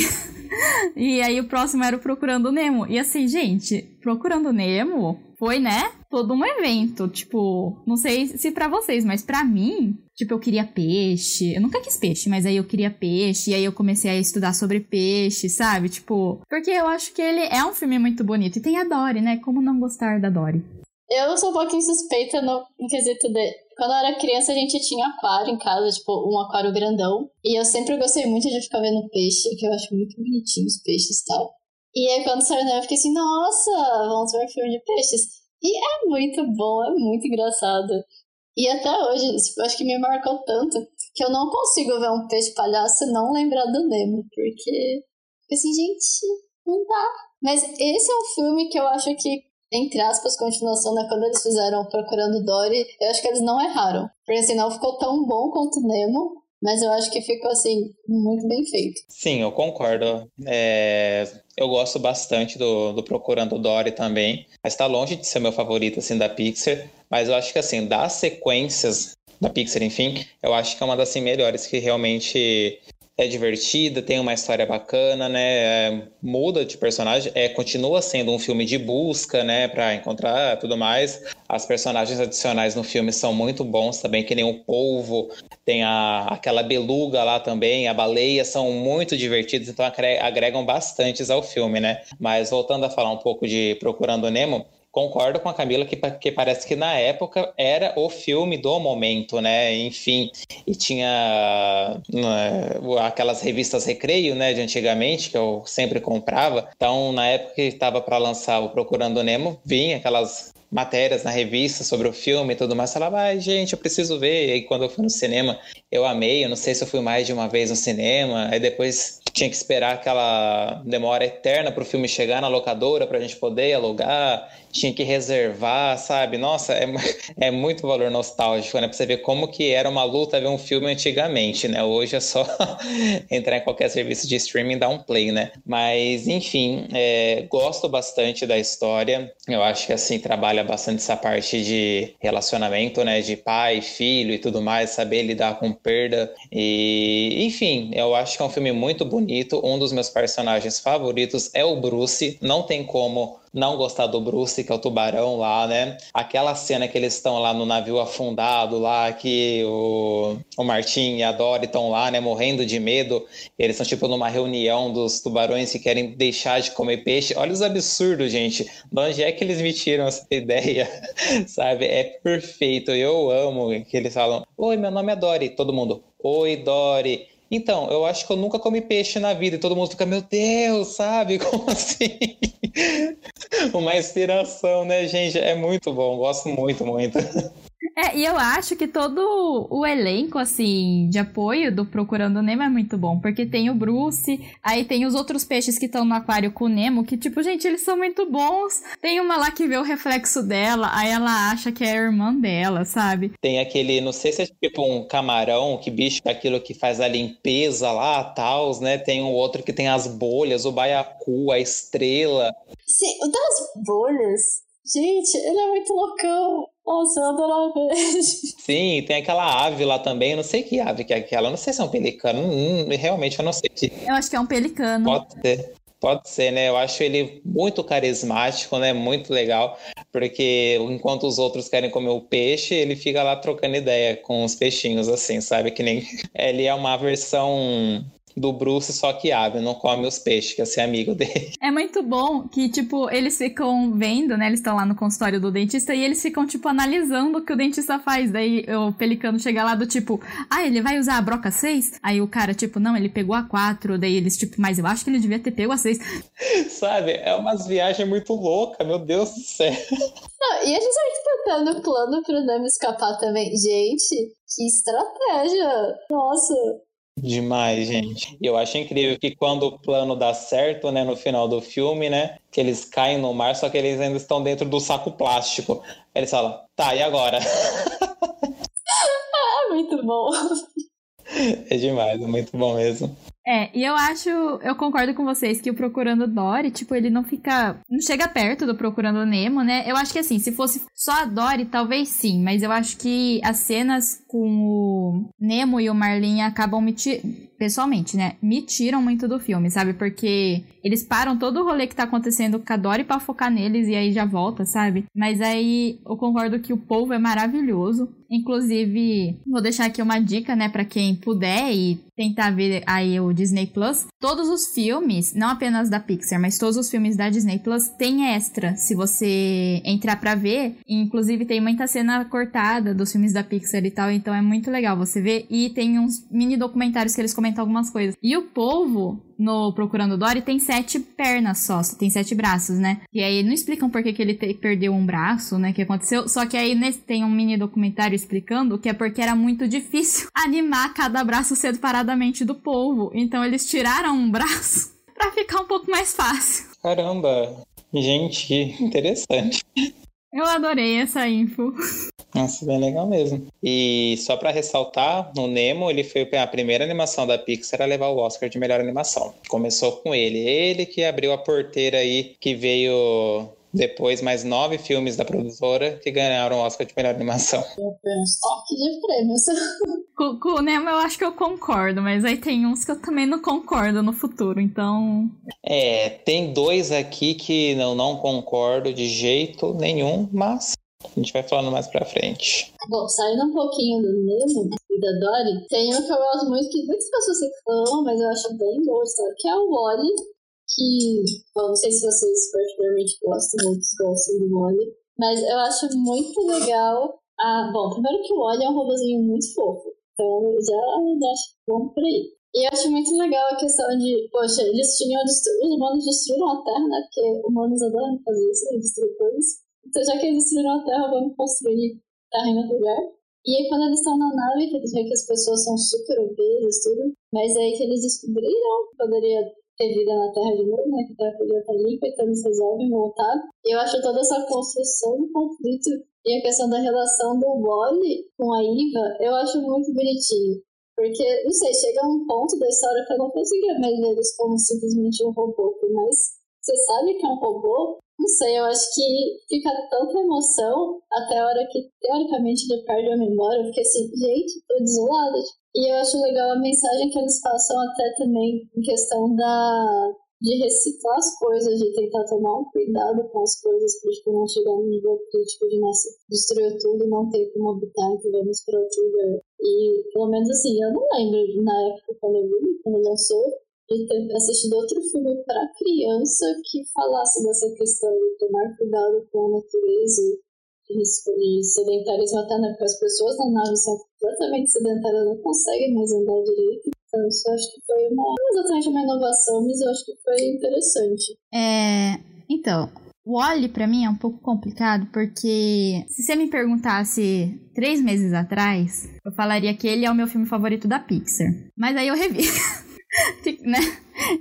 (laughs) e aí o próximo era o Procurando Nemo. E assim, gente, Procurando Nemo foi, né? Todo um evento. Tipo, não sei se para vocês, mas para mim, tipo, eu queria peixe. Eu nunca quis peixe, mas aí eu queria peixe. E aí eu comecei a estudar sobre peixe, sabe? Tipo, porque eu acho que ele é um filme muito bonito. E tem a Dory, né? Como não gostar da Dory? Eu sou um pouquinho suspeita no, quesito de. Quando eu era criança, a gente tinha aquário em casa, tipo, um aquário grandão. E eu sempre gostei muito de ficar vendo peixe, que eu acho muito bonitinho os peixes e tal. E aí, quando saiu eu fiquei assim, nossa, vamos ver filme de peixes. E é muito bom, é muito engraçado. E até hoje, tipo, acho que me marcou tanto que eu não consigo ver um peixe palhaço e não lembrar do Nemo, porque. Assim, gente, não dá. Mas esse é um filme que eu acho que entre aspas, continuação, né? Quando eles fizeram Procurando Dory, eu acho que eles não erraram. Porque não ficou tão bom quanto Nemo, mas eu acho que ficou assim, muito bem feito. Sim, eu concordo. É... Eu gosto bastante do, do Procurando Dory também, mas está longe de ser meu favorito assim da Pixar. Mas eu acho que assim, das sequências da Pixar, enfim, eu acho que é uma das assim, melhores que realmente é divertida, tem uma história bacana, né? É, muda de personagem, é, continua sendo um filme de busca, né? Para encontrar tudo mais. As personagens adicionais no filme são muito bons também, que nem o polvo, tem a, aquela beluga lá também, a baleia, são muito divertidos, então agregam bastante ao filme, né? Mas voltando a falar um pouco de Procurando Nemo, concordo com a Camila que, que parece que na época era o filme do momento, né? Enfim, e tinha né, aquelas revistas Recreio, né, de antigamente, que eu sempre comprava. Então, na época que estava para lançar o Procurando Nemo, vinha aquelas matérias na revista sobre o filme e tudo mais, falava, ai, gente, eu preciso ver. E aí, quando eu fui no cinema, eu amei. Eu não sei se eu fui mais de uma vez no cinema. Aí depois tinha que esperar aquela demora eterna para o filme chegar na locadora para a gente poder alugar. Tinha que reservar, sabe? Nossa, é, é muito valor nostálgico, né? Pra você ver como que era uma luta ver um filme antigamente, né? Hoje é só (laughs) entrar em qualquer serviço de streaming e dar um play, né? Mas, enfim, é, gosto bastante da história. Eu acho que, assim, trabalha bastante essa parte de relacionamento, né? De pai, filho e tudo mais, saber lidar com perda. E, enfim, eu acho que é um filme muito bonito. Um dos meus personagens favoritos é o Bruce. Não tem como não gostar do Bruce, que é o tubarão lá, né? Aquela cena que eles estão lá no navio afundado, lá que o, o Martin e a Dory estão lá, né? Morrendo de medo. Eles estão, tipo, numa reunião dos tubarões que querem deixar de comer peixe. Olha os absurdos, gente. De onde é que eles me tiram essa (laughs) ideia? Sabe? É perfeito. Eu amo que eles falam: Oi, meu nome é Dory. Todo mundo, Oi, Dory. Então, eu acho que eu nunca comi peixe na vida e todo mundo fica, meu Deus, sabe? (laughs) Como assim? Uma inspiração, né, gente? É muito bom, gosto muito, muito. É, e eu acho que todo o elenco, assim, de apoio do Procurando Nemo é muito bom. Porque tem o Bruce, aí tem os outros peixes que estão no aquário com o Nemo, que, tipo, gente, eles são muito bons. Tem uma lá que vê o reflexo dela, aí ela acha que é a irmã dela, sabe? Tem aquele, não sei se é tipo um camarão, que bicho é aquilo que faz a limpeza lá, tal, né? Tem o um outro que tem as bolhas, o baiacu, a estrela. Sim, o das bolhas. Gente, ele é muito loucão. Nossa, eu adorava ver. (laughs) Sim, tem aquela ave lá também. Eu não sei que ave que é aquela. Eu não sei se é um pelicano. Hum, realmente, eu não sei. Que... Eu acho que é um pelicano. Pode ser. Pode ser, né? Eu acho ele muito carismático, né? Muito legal, porque enquanto os outros querem comer o peixe, ele fica lá trocando ideia com os peixinhos, assim, sabe? Que nem (laughs) ele é uma versão do Bruce, só que abre, não come os peixes, quer ser amigo dele. É muito bom que, tipo, eles ficam vendo, né? Eles estão lá no consultório do dentista e eles ficam, tipo, analisando o que o dentista faz. Daí o pelicano chega lá do tipo, ah, ele vai usar a broca 6? Aí o cara, tipo, não, ele pegou a 4. Daí eles, tipo, mas eu acho que ele devia ter pego a 6. (laughs) Sabe? É umas viagens muito loucas, meu Deus do céu. Não, e a gente vai tentando plano pro Nemo escapar também. Gente, que estratégia! Nossa, Demais, gente. E eu acho incrível que quando o plano dá certo, né, no final do filme, né, que eles caem no mar, só que eles ainda estão dentro do saco plástico. Eles falam, tá, e agora? (laughs) ah, muito bom. (laughs) É demais, é muito bom mesmo. É, e eu acho, eu concordo com vocês que o Procurando Dory, tipo, ele não fica, não chega perto do Procurando Nemo, né? Eu acho que assim, se fosse só a Dory, talvez sim, mas eu acho que as cenas com o Nemo e o Marlin acabam me pessoalmente, né, me tiram muito do filme, sabe? Porque eles param todo o rolê que tá acontecendo com a Dory pra focar neles e aí já volta, sabe? Mas aí eu concordo que o povo é maravilhoso. Inclusive, vou deixar aqui uma dica, né, para quem puder e tentar ver aí o Disney Plus. Todos os filmes, não apenas da Pixar, mas todos os filmes da Disney Plus tem extra. Se você entrar para ver, inclusive tem muita cena cortada dos filmes da Pixar e tal, então é muito legal você ver e tem uns mini documentários que eles comentam algumas coisas. E o povo no Procurando Dory tem sete pernas só, tem sete braços, né? E aí não explicam por que, que ele te, perdeu um braço, né? Que aconteceu. Só que aí nesse, tem um mini documentário explicando que é porque era muito difícil (laughs) animar cada braço separadamente do povo. Então eles tiraram um braço (laughs) para ficar um pouco mais fácil. Caramba! Gente, que interessante. Eu adorei essa info. (laughs) Nossa, bem legal mesmo. E só para ressaltar, no Nemo ele foi a primeira animação da Pixar a levar o Oscar de melhor animação. Começou com ele, ele que abriu a porteira aí, que veio depois mais nove filmes da produtora que ganharam o Oscar de melhor animação. (laughs) Um toque de prêmios. (laughs) Com, com o Nemo eu acho que eu concordo, mas aí tem uns que eu também não concordo no futuro, então. É, tem dois aqui que eu não concordo de jeito nenhum, mas a gente vai falando mais pra frente. Bom, saindo um pouquinho do Nemo e da Dory, tem um que eu gosto muito, que muitas pessoas se falam, mas eu acho bem história, que é o Wally, que, bom, não sei se vocês particularmente gostam, muitos gostam do Wally, mas eu acho muito legal. A, bom, primeiro que o Wally é um robozinho muito fofo, então eu já, acho bom por aí. E eu acho muito legal a questão de, poxa, eles tinham destruído, os humanos destruíram a Terra, né? Porque humanos adoram fazer isso, né? destruir coisas. Então, já que eles destruíram a Terra, vamos construir Terra em outro lugar. E aí, quando eles estão na nave, que eles veem que as pessoas são super obesas, tudo, mas aí que eles descobriram que poderia ter vida na Terra de novo, né? Que a Terra poderia estar limpa, então eles resolvem voltar. Eu acho toda essa construção do conflito e a questão da relação do Wally com a Iva, eu acho muito bonitinho. Porque, não sei, chega um ponto da história que eu não conseguia ver eles como simplesmente um robô, mas você sabe que é um robô, não sei, eu acho que fica tanta emoção até a hora que, teoricamente, ele perde a memória. Eu fiquei assim, gente, tô desolada. E eu acho legal a mensagem que eles passam até também em questão da de reciclar as coisas, de tentar tomar um cuidado com as coisas para tipo, não chegar no nível crítico de nossa, destruiu tudo, não ter como habitar, então vamos para outro lugar. E pelo menos assim, eu não lembro na época quando eu vi, quando lançou, de ter assistido outro filme para criança que falasse dessa questão de tomar cuidado com a natureza e sedentarismo até né, porque as pessoas na nave são completamente sedentárias, não conseguem mais andar direito. Então, isso eu acho que foi uma, não exatamente uma inovação, mas eu acho que foi interessante. É, então, o Wally para mim é um pouco complicado porque se você me perguntasse três meses atrás, eu falaria que ele é o meu filme favorito da Pixar. Mas aí eu revi. (laughs) (laughs) né?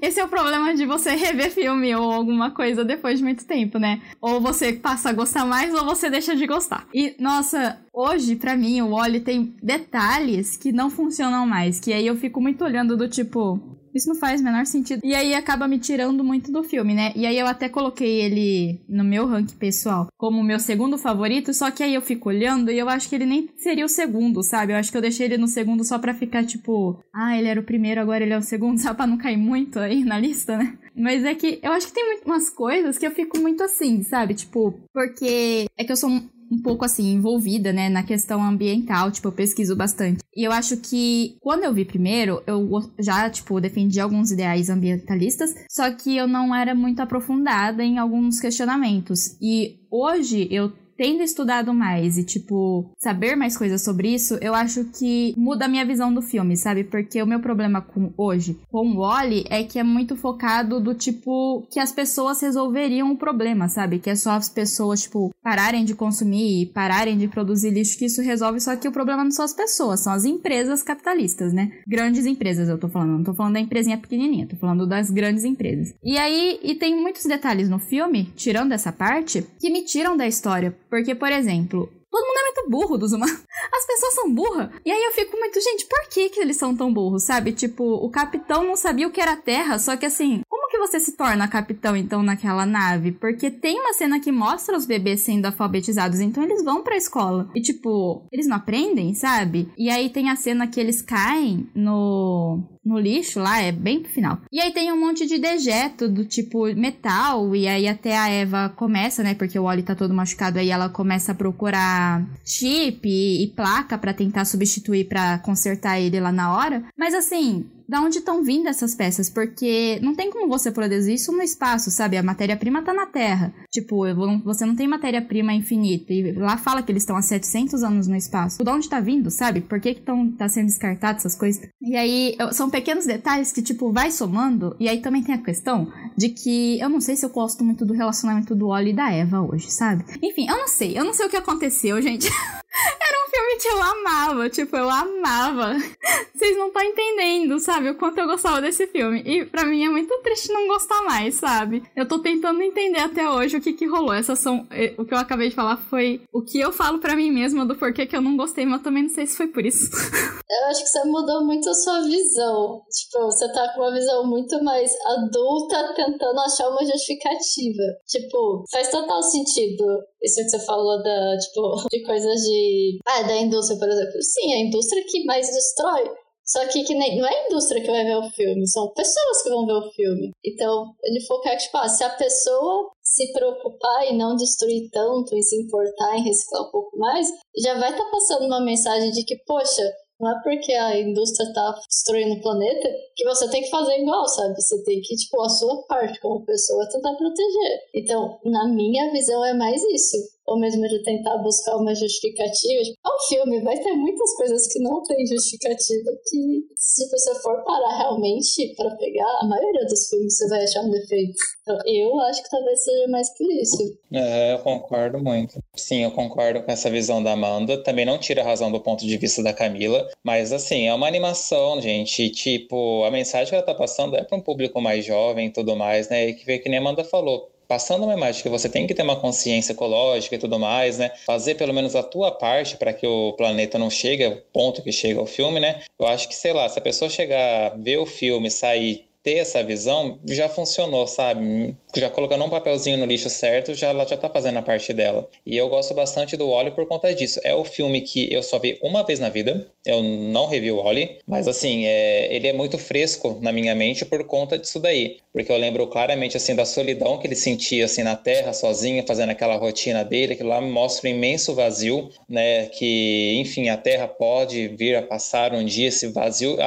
Esse é o problema de você rever filme ou alguma coisa depois de muito tempo, né? Ou você passa a gostar mais ou você deixa de gostar. E, nossa, hoje, para mim, o Wally tem detalhes que não funcionam mais. Que aí eu fico muito olhando do tipo, isso não faz o menor sentido. E aí acaba me tirando muito do filme, né? E aí eu até coloquei ele no meu ranking pessoal como meu segundo favorito, só que aí eu fico olhando e eu acho que ele nem seria o segundo, sabe? Eu acho que eu deixei ele no segundo só pra ficar tipo, ah, ele era o primeiro, agora ele é o segundo, (laughs) só pra não cair muito aí na lista, né? Mas é que eu acho que tem umas coisas que eu fico muito assim, sabe? Tipo, porque é que eu sou um pouco assim envolvida, né, na questão ambiental, tipo, eu pesquiso bastante. E eu acho que quando eu vi primeiro, eu já, tipo, defendi alguns ideais ambientalistas, só que eu não era muito aprofundada em alguns questionamentos. E hoje eu tendo estudado mais e, tipo, saber mais coisas sobre isso, eu acho que muda a minha visão do filme, sabe? Porque o meu problema com hoje com o Wally é que é muito focado do tipo que as pessoas resolveriam o problema, sabe? Que é só as pessoas, tipo, pararem de consumir, pararem de produzir lixo, que isso resolve, só que o problema não são as pessoas, são as empresas capitalistas, né? Grandes empresas, eu tô falando, não tô falando da empresinha pequenininha, tô falando das grandes empresas. E aí, e tem muitos detalhes no filme, tirando essa parte, que me tiram da história, porque, por exemplo, todo mundo é muito burro dos humanos. (laughs) As pessoas são burras. E aí eu fico muito, gente, por que, que eles são tão burros, sabe? Tipo, o capitão não sabia o que era terra, só que assim, como que você se torna capitão então naquela nave? Porque tem uma cena que mostra os bebês sendo alfabetizados, então eles vão pra escola. E tipo, eles não aprendem, sabe? E aí tem a cena que eles caem no no lixo lá, é bem pro final. E aí tem um monte de dejeto do tipo metal, e aí até a Eva começa, né? Porque o Oli tá todo machucado, aí ela começa a procurar chip e, e placa para tentar substituir para consertar ele lá na hora. Mas assim, da onde estão vindo essas peças, porque não tem como você produzir isso no espaço, sabe? A matéria-prima tá na Terra. Tipo, você não tem matéria-prima infinita. E lá fala que eles estão há 700 anos no espaço. De onde tá vindo, sabe? Por que que tá sendo descartado essas coisas? E aí, são pequenos detalhes que, tipo, vai somando. E aí também tem a questão de que eu não sei se eu gosto muito do relacionamento do Oli e da Eva hoje, sabe? Enfim, eu não sei. Eu não sei o que aconteceu, gente. (laughs) Era um filme que eu amava, tipo, eu amava. (laughs) Vocês não estão entendendo, sabe, o quanto eu gostava desse filme. E para mim é muito triste não gostar mais, sabe? Eu tô tentando entender até hoje o que que rolou. Essas são eh, o que eu acabei de falar foi o que eu falo para mim mesma do porquê que eu não gostei, mas também não sei se foi por isso. (laughs) Eu acho que você mudou muito a sua visão. Tipo, você tá com uma visão muito mais adulta tentando achar uma justificativa. Tipo, faz total sentido isso que você falou da, tipo, (laughs) de coisas de. Ah, da indústria, por exemplo. Sim, a indústria que mais destrói. Só que, que nem, não é a indústria que vai ver o filme, são pessoas que vão ver o filme. Então, ele focar tipo, ah, se a pessoa se preocupar e não destruir tanto, e se importar em reciclar um pouco mais, já vai estar tá passando uma mensagem de que, poxa, não é porque a indústria está destruindo o planeta que você tem que fazer igual, sabe? Você tem que, tipo, a sua parte como pessoa tentar proteger. Então, na minha visão, é mais isso ou mesmo de tentar buscar uma justificativa. Tipo, é um filme, vai ter muitas coisas que não tem justificativa, que se você for parar realmente para pegar, a maioria dos filmes você vai achar um defeito. Então, eu acho que talvez seja mais por isso. É, eu concordo muito. Sim, eu concordo com essa visão da Amanda. Também não tira a razão do ponto de vista da Camila, mas assim, é uma animação, gente. Tipo, a mensagem que ela tá passando é para um público mais jovem e tudo mais, né? E que vê que nem a Amanda falou passando uma imagem que você tem que ter uma consciência ecológica e tudo mais, né? Fazer pelo menos a tua parte para que o planeta não chegue ao ponto que chega o filme, né? Eu acho que, sei lá, se a pessoa chegar, ver o filme, sair ter essa visão já funcionou, sabe? Já colocando um papelzinho no lixo certo, já ela já tá fazendo a parte dela. E eu gosto bastante do Wally por conta disso. É o filme que eu só vi uma vez na vida. Eu não revi o Wally, mas assim, é, ele é muito fresco na minha mente por conta disso daí. Porque eu lembro claramente assim da solidão que ele sentia assim na terra, sozinho, fazendo aquela rotina dele, que lá mostra um imenso vazio, né? Que, enfim, a terra pode vir a passar um dia esse vazio.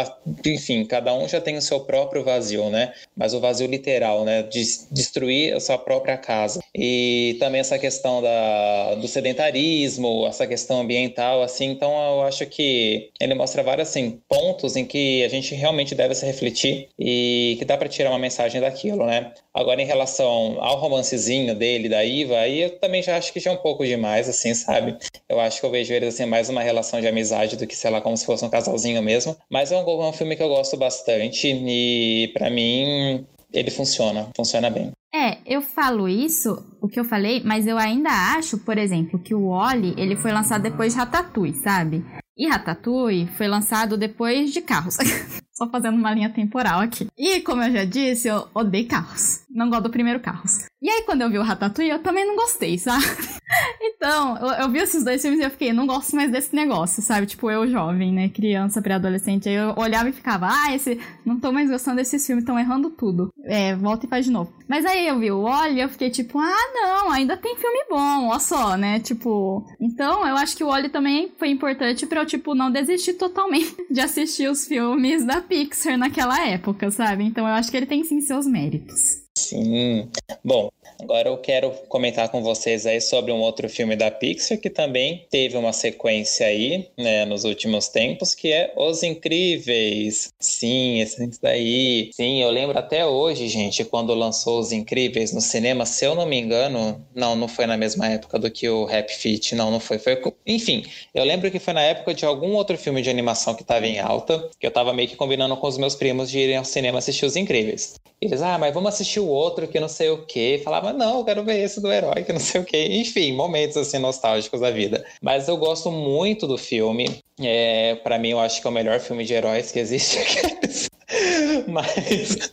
Enfim, cada um já tem o seu próprio vazio vazio, né? Mas o vazio literal, né? De destruir a sua própria casa. E também essa questão da, do sedentarismo, essa questão ambiental, assim. Então eu acho que ele mostra vários assim, pontos em que a gente realmente deve se refletir e que dá para tirar uma mensagem daquilo, né? Agora, em relação ao romancezinho dele, da Iva, aí eu também já acho que já é um pouco demais, assim, sabe? Eu acho que eu vejo eles, assim, mais uma relação de amizade do que, sei lá, como se fosse um casalzinho mesmo. Mas é um, é um filme que eu gosto bastante e, para mim, ele funciona, funciona bem. É, eu falo isso, o que eu falei, mas eu ainda acho, por exemplo, que o Oli, ele foi lançado depois de Ratatouille, sabe? E Ratatouille foi lançado depois de Carros. (laughs) Só fazendo uma linha temporal aqui. E como eu já disse, eu odeio carros. Não gosto do primeiro Carros. E aí, quando eu vi o Ratatouille, eu também não gostei, sabe? (laughs) então, eu, eu, vi esses dois filmes e eu fiquei, não gosto mais desse negócio, sabe? Tipo, eu jovem, né? Criança, pré-adolescente. Aí eu olhava e ficava, ah, esse. Não tô mais gostando desses filmes, estão errando tudo. É, volta e faz de novo. Mas aí eu vi o Oli e eu fiquei tipo, ah, não, ainda tem filme bom, ó só, né? Tipo. Então, eu acho que o Oli também foi importante pra eu, tipo, não desistir totalmente (laughs) de assistir os filmes da Pixar naquela época, sabe? Então eu acho que ele tem sim seus méritos. Sim. Bom, agora eu quero comentar com vocês aí sobre um outro filme da Pixar que também teve uma sequência aí, né, nos últimos tempos, que é Os Incríveis. Sim, esse daí. Sim, eu lembro até hoje, gente, quando lançou Os Incríveis no cinema, se eu não me engano, não, não foi na mesma época do que o Rap Fit, não, não foi. foi. Enfim, eu lembro que foi na época de algum outro filme de animação que estava em alta, que eu estava meio que combinando com os meus primos de irem ao cinema assistir Os Incríveis. Eles, ah, mas vamos assistir o outro que não sei o quê. Falava, não, eu quero ver esse do herói que não sei o quê. Enfim, momentos assim nostálgicos da vida. Mas eu gosto muito do filme. É, para mim, eu acho que é o melhor filme de heróis que existe. (laughs) Mas,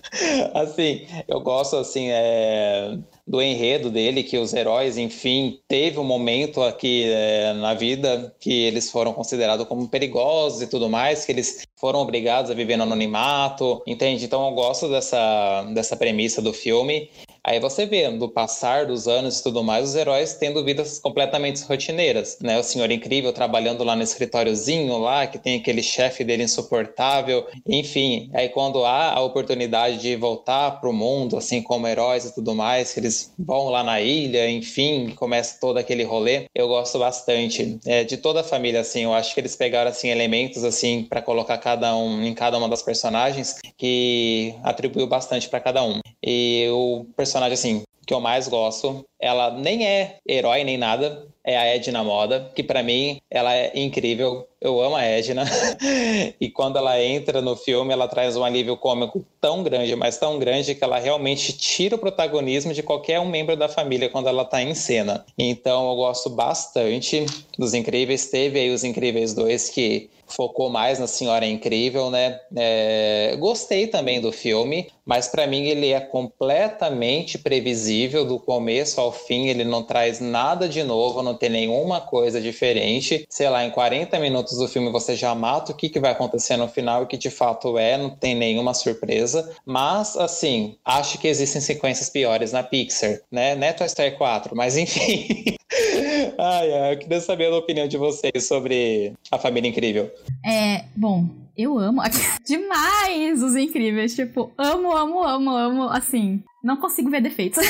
assim, eu gosto, assim, é, do enredo dele, que os heróis, enfim, teve um momento aqui é, na vida que eles foram considerados como perigosos e tudo mais, que eles foram obrigados a viver no anonimato, entende? Então eu gosto dessa, dessa premissa do filme. Aí você vê, no passar dos anos e tudo mais, os heróis tendo vidas completamente rotineiras, né? O Senhor Incrível trabalhando lá no escritóriozinho lá, que tem aquele chefe dele insuportável, enfim. Aí quando há a oportunidade de voltar pro mundo, assim como heróis e tudo mais, que eles vão lá na ilha, enfim, começa todo aquele rolê, eu gosto bastante. É, de toda a família, assim, eu acho que eles pegaram, assim, elementos, assim, para colocar cada um em cada uma das personagens, que atribuiu bastante para cada um. E o personagem, assim, que eu mais gosto, ela nem é herói nem nada, é a Edna Moda, que para mim ela é incrível. Eu amo a Edna. (laughs) e quando ela entra no filme, ela traz um alívio cômico tão grande, mas tão grande que ela realmente tira o protagonismo de qualquer um membro da família quando ela tá em cena. Então eu gosto bastante dos Incríveis. Teve aí os Incríveis 2 que focou mais na Senhora Incrível, né? É, gostei também do filme, mas para mim ele é completamente previsível do começo ao fim. Ele não traz nada de novo, não tem nenhuma coisa diferente. Sei lá, em 40 minutos do filme você já mata o que, que vai acontecer no final e que de fato é, não tem nenhuma surpresa. Mas, assim, acho que existem sequências piores na Pixar, né? Não Toy Story 4, mas enfim. (laughs) Ai, ai, eu queria saber a opinião de vocês sobre a família incrível. É, bom, eu amo (laughs) demais os incríveis. Tipo, amo, amo, amo, amo. Assim, não consigo ver defeitos.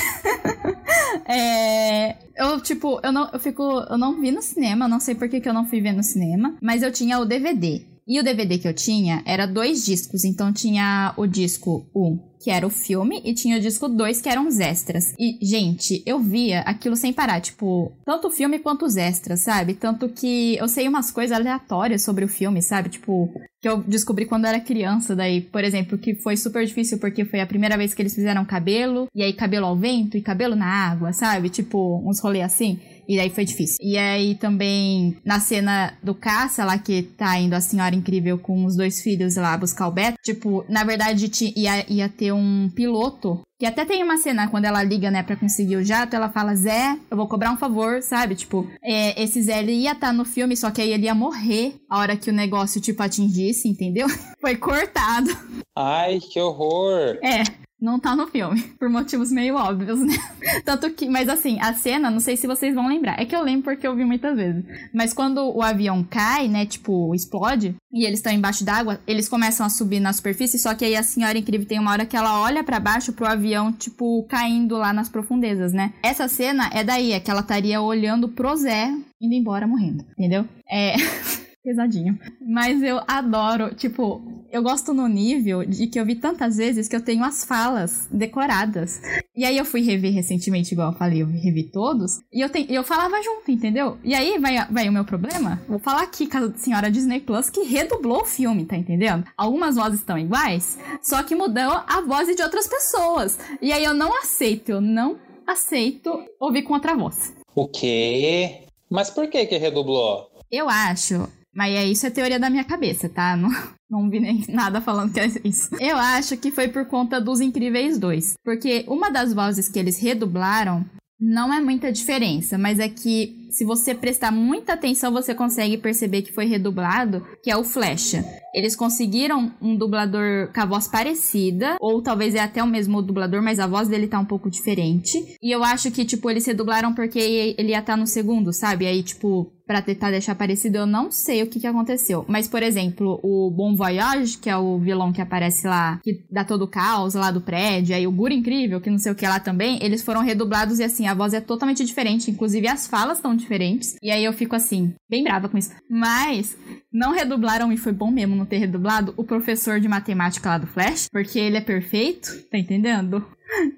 (laughs) é, eu, tipo, eu não, eu fico, eu não vi no cinema, não sei por que, que eu não fui ver no cinema, mas eu tinha o DVD. E o DVD que eu tinha era dois discos, então tinha o disco 1, que era o filme, e tinha o disco 2, que eram os extras. E, gente, eu via aquilo sem parar, tipo, tanto o filme quanto os extras, sabe? Tanto que eu sei umas coisas aleatórias sobre o filme, sabe? Tipo, que eu descobri quando era criança, daí, por exemplo, que foi super difícil porque foi a primeira vez que eles fizeram cabelo, e aí cabelo ao vento e cabelo na água, sabe? Tipo, uns rolês assim. E daí foi difícil. E aí também, na cena do caça, lá que tá indo a senhora incrível com os dois filhos lá buscar o Beto, tipo, na verdade ia, ia ter um piloto que até tem uma cena quando ela liga, né, pra conseguir o jato, ela fala, Zé, eu vou cobrar um favor, sabe? Tipo, é, esse Zé, ele ia estar tá no filme, só que aí ele ia morrer a hora que o negócio, tipo, atingisse, entendeu? (laughs) Foi cortado. Ai, que horror! É, não tá no filme, (laughs) por motivos meio óbvios, né? (laughs) Tanto que, mas assim, a cena, não sei se vocês vão lembrar. É que eu lembro porque eu vi muitas vezes. Mas quando o avião cai, né, tipo, explode, e eles estão embaixo d'água, eles começam a subir na superfície, só que aí a senhora incrível tem uma hora que ela olha para baixo pro avião, tipo, caindo lá nas profundezas, né? Essa cena é daí, é que ela estaria olhando pro Zé indo embora morrendo, entendeu? É. (laughs) pesadinho. Mas eu adoro, tipo, eu gosto no nível de que eu vi tantas vezes que eu tenho as falas decoradas. E aí eu fui rever recentemente, igual eu falei, eu revi todos, e eu, te, eu falava junto, entendeu? E aí vai, vai o meu problema. Vou falar aqui com a senhora Disney Plus que redublou o filme, tá entendendo? Algumas vozes estão iguais, só que mudou a voz de outras pessoas. E aí eu não aceito, eu não aceito ouvir com outra voz. O quê? Mas por que que redublou? Eu acho mas é isso é teoria da minha cabeça, tá? Não, (laughs) não vi nem nada falando que é isso. Eu acho que foi por conta dos Incríveis 2. Porque uma das vozes que eles redublaram não é muita diferença, mas é que se você prestar muita atenção, você consegue perceber que foi redublado, que é o Flecha. Eles conseguiram um dublador com a voz parecida, ou talvez é até o mesmo dublador, mas a voz dele tá um pouco diferente. E eu acho que, tipo, eles redublaram porque ele ia estar tá no segundo, sabe? Aí, tipo, para tentar deixar parecido, eu não sei o que, que aconteceu. Mas, por exemplo, o Bon Voyage, que é o vilão que aparece lá, que dá todo o caos lá do prédio, aí o Guru Incrível, que não sei o que lá também, eles foram redublados e assim, a voz é totalmente diferente, inclusive as falas estão diferentes. E aí eu fico assim, bem brava com isso. Mas não redublaram e foi bom mesmo não ter redublado o professor de matemática lá do Flash, porque ele é perfeito, tá entendendo?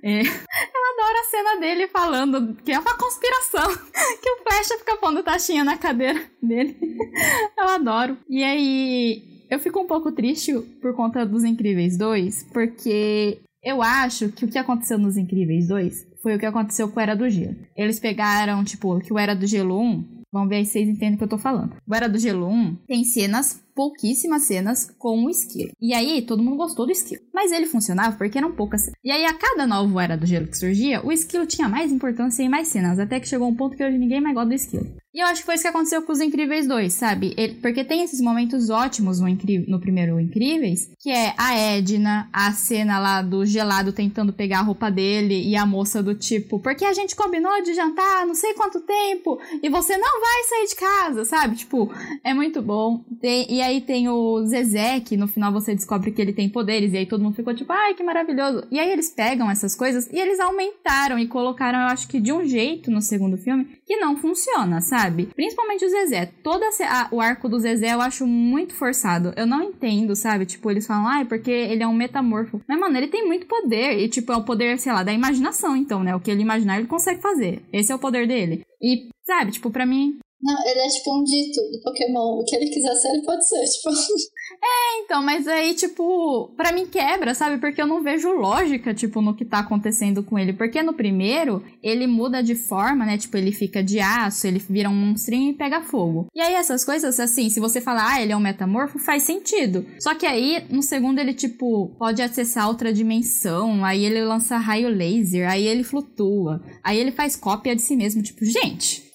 É. Eu adoro a cena dele falando que é uma conspiração, (laughs) que o Flash fica pondo taxinha na cadeira dele. (laughs) Eu adoro. E aí, eu fico um pouco triste por conta dos Incríveis 2, porque eu acho que o que aconteceu nos Incríveis 2 foi o que aconteceu com o Era do Gelo. Eles pegaram, tipo, que o Era do Gelo 1, vamos ver aí se vocês entendem o que eu tô falando. O Era do Gelo 1 tem cenas pouquíssimas cenas com o esquilo. E aí, todo mundo gostou do esquilo. Mas ele funcionava porque eram poucas cenas. E aí, a cada novo Era do Gelo que surgia, o esquilo tinha mais importância e mais cenas. Até que chegou um ponto que hoje ninguém mais gosta do esquilo. E eu acho que foi isso que aconteceu com os Incríveis 2, sabe? Ele, porque tem esses momentos ótimos no, no primeiro Incríveis, que é a Edna, a cena lá do gelado tentando pegar a roupa dele e a moça do tipo, porque a gente combinou de jantar não sei quanto tempo e você não vai sair de casa, sabe? Tipo, é muito bom. Tem, e aí tem o Zezé, que no final você descobre que ele tem poderes, e aí todo mundo ficou tipo, ai, que maravilhoso. E aí eles pegam essas coisas e eles aumentaram e colocaram, eu acho que de um jeito no segundo filme, que não funciona, sabe? Principalmente o Zezé. Todo a, o arco do Zezé eu acho muito forçado. Eu não entendo, sabe? Tipo, eles falam, ai, porque ele é um metamorfo. Mas, mano, ele tem muito poder. E, tipo, é o poder, sei lá, da imaginação, então, né? O que ele imaginar, ele consegue fazer. Esse é o poder dele. E, sabe, tipo, pra mim, não, ele é tipo um dito do Pokémon. O que ele quiser ser, ele pode ser, tipo. (laughs) É, então, mas aí, tipo, pra mim quebra, sabe? Porque eu não vejo lógica, tipo, no que tá acontecendo com ele. Porque no primeiro, ele muda de forma, né? Tipo, ele fica de aço, ele vira um monstrinho e pega fogo. E aí, essas coisas, assim, se você falar, ah, ele é um metamorfo, faz sentido. Só que aí, no segundo, ele, tipo, pode acessar outra dimensão, aí ele lança raio laser, aí ele flutua, aí ele faz cópia de si mesmo. Tipo, gente,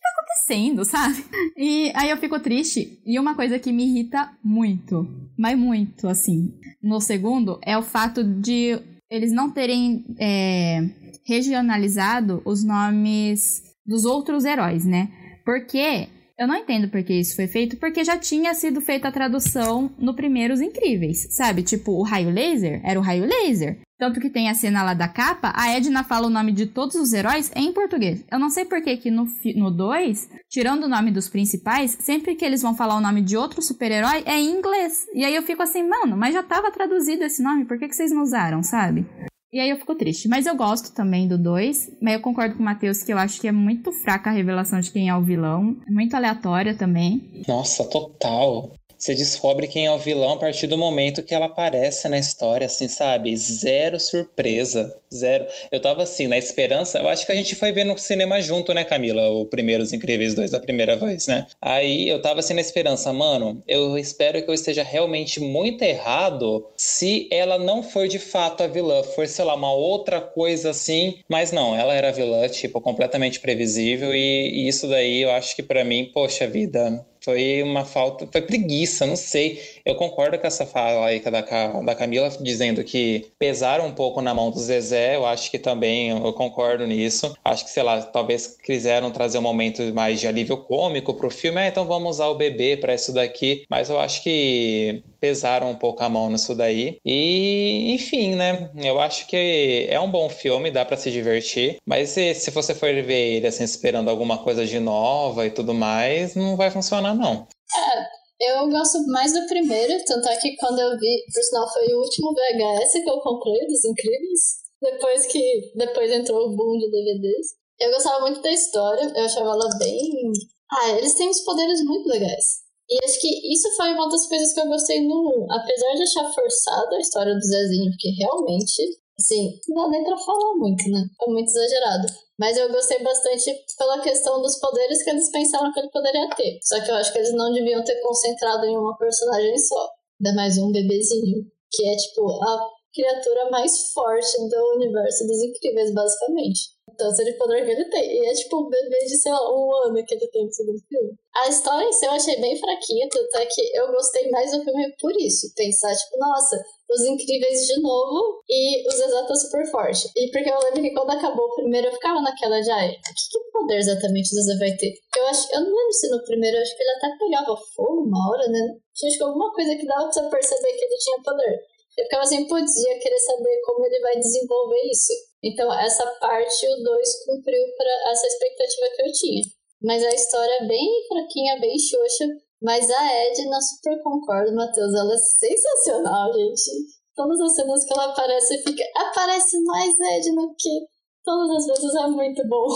acontecendo, sabe? E aí eu fico triste. E uma coisa que me irrita muito, mas muito, assim, no segundo, é o fato de eles não terem é, regionalizado os nomes dos outros heróis, né? Porque eu não entendo por que isso foi feito, porque já tinha sido feita a tradução no Primeiros Incríveis, sabe? Tipo, o raio laser era o raio laser. Tanto que tem a cena lá da capa, a Edna fala o nome de todos os heróis em português. Eu não sei por que que no 2, tirando o nome dos principais, sempre que eles vão falar o nome de outro super-herói é em inglês. E aí eu fico assim, mano, mas já tava traduzido esse nome, por que, que vocês não usaram, sabe? E aí eu fico triste. Mas eu gosto também do 2. Mas eu concordo com o Matheus que eu acho que é muito fraca a revelação de quem é o vilão. Muito aleatória também. Nossa, total. Você descobre quem é o vilão a partir do momento que ela aparece na história, assim, sabe? Zero surpresa. Zero. Eu tava assim, na esperança. Eu acho que a gente foi ver no cinema junto, né, Camila? O primeiro Os Incríveis 2 da primeira vez, né? Aí eu tava assim na esperança, mano. Eu espero que eu esteja realmente muito errado se ela não for de fato a vilã. For, sei lá, uma outra coisa assim. Mas não, ela era vilã, tipo, completamente previsível. E, e isso daí eu acho que para mim, poxa vida, foi uma falta, foi preguiça, não sei. Eu concordo com essa fala aí da, da Camila, dizendo que pesaram um pouco na mão do Zezé, eu acho que também eu concordo nisso. Acho que, sei lá, talvez quiseram trazer um momento mais de alívio cômico pro filme, ah, então vamos usar o bebê para isso daqui, mas eu acho que pesaram um pouco a mão nisso daí. E, enfim, né? Eu acho que é um bom filme, dá para se divertir, mas se, se você for ver ele assim, esperando alguma coisa de nova e tudo mais, não vai funcionar não. É, eu gosto mais do primeiro, tanto é que quando eu vi, por sinal foi o último VHS que eu comprei dos Incríveis, depois que depois entrou o boom de DVDs. Eu gostava muito da história, eu achava ela bem. Ah, eles têm uns poderes muito legais. E acho que isso foi uma das coisas que eu gostei no 1. Apesar de achar forçada a história do Zezinho, porque realmente, assim, não dá pra falar muito, né? É muito exagerado. Mas eu gostei bastante pela questão dos poderes que eles pensaram que ele poderia ter. Só que eu acho que eles não deviam ter concentrado em uma personagem só. Ainda mais um bebezinho. Que é, tipo, a criatura mais forte do universo dos incríveis, basicamente. Tanto de poder que ele tem. E é tipo um bebê de, sei lá, um ano que ele tem no segundo filme. A história em si eu achei bem fraquinha, tanto é que eu gostei mais do filme por isso. Pensar, tipo, nossa, os incríveis de novo e os exatos super forte. E porque eu lembro que quando acabou o primeiro eu ficava naquela já, que, que poder exatamente o Zezé vai ter? Eu acho, eu não lembro se no primeiro, acho que ele até pegava fogo uma hora, né? Tinha acho que alguma coisa que dava pra você perceber que ele tinha poder. Eu ficava assim, putz, ia querer saber como ele vai desenvolver isso. Então, essa parte o 2 cumpriu para essa expectativa que eu tinha. Mas a história é bem fraquinha, bem xoxa. Mas a Edna, super concordo, Matheus. Ela é sensacional, gente. Todas as cenas que ela aparece, fica. Aparece mais Edna que todas as vezes é muito bom.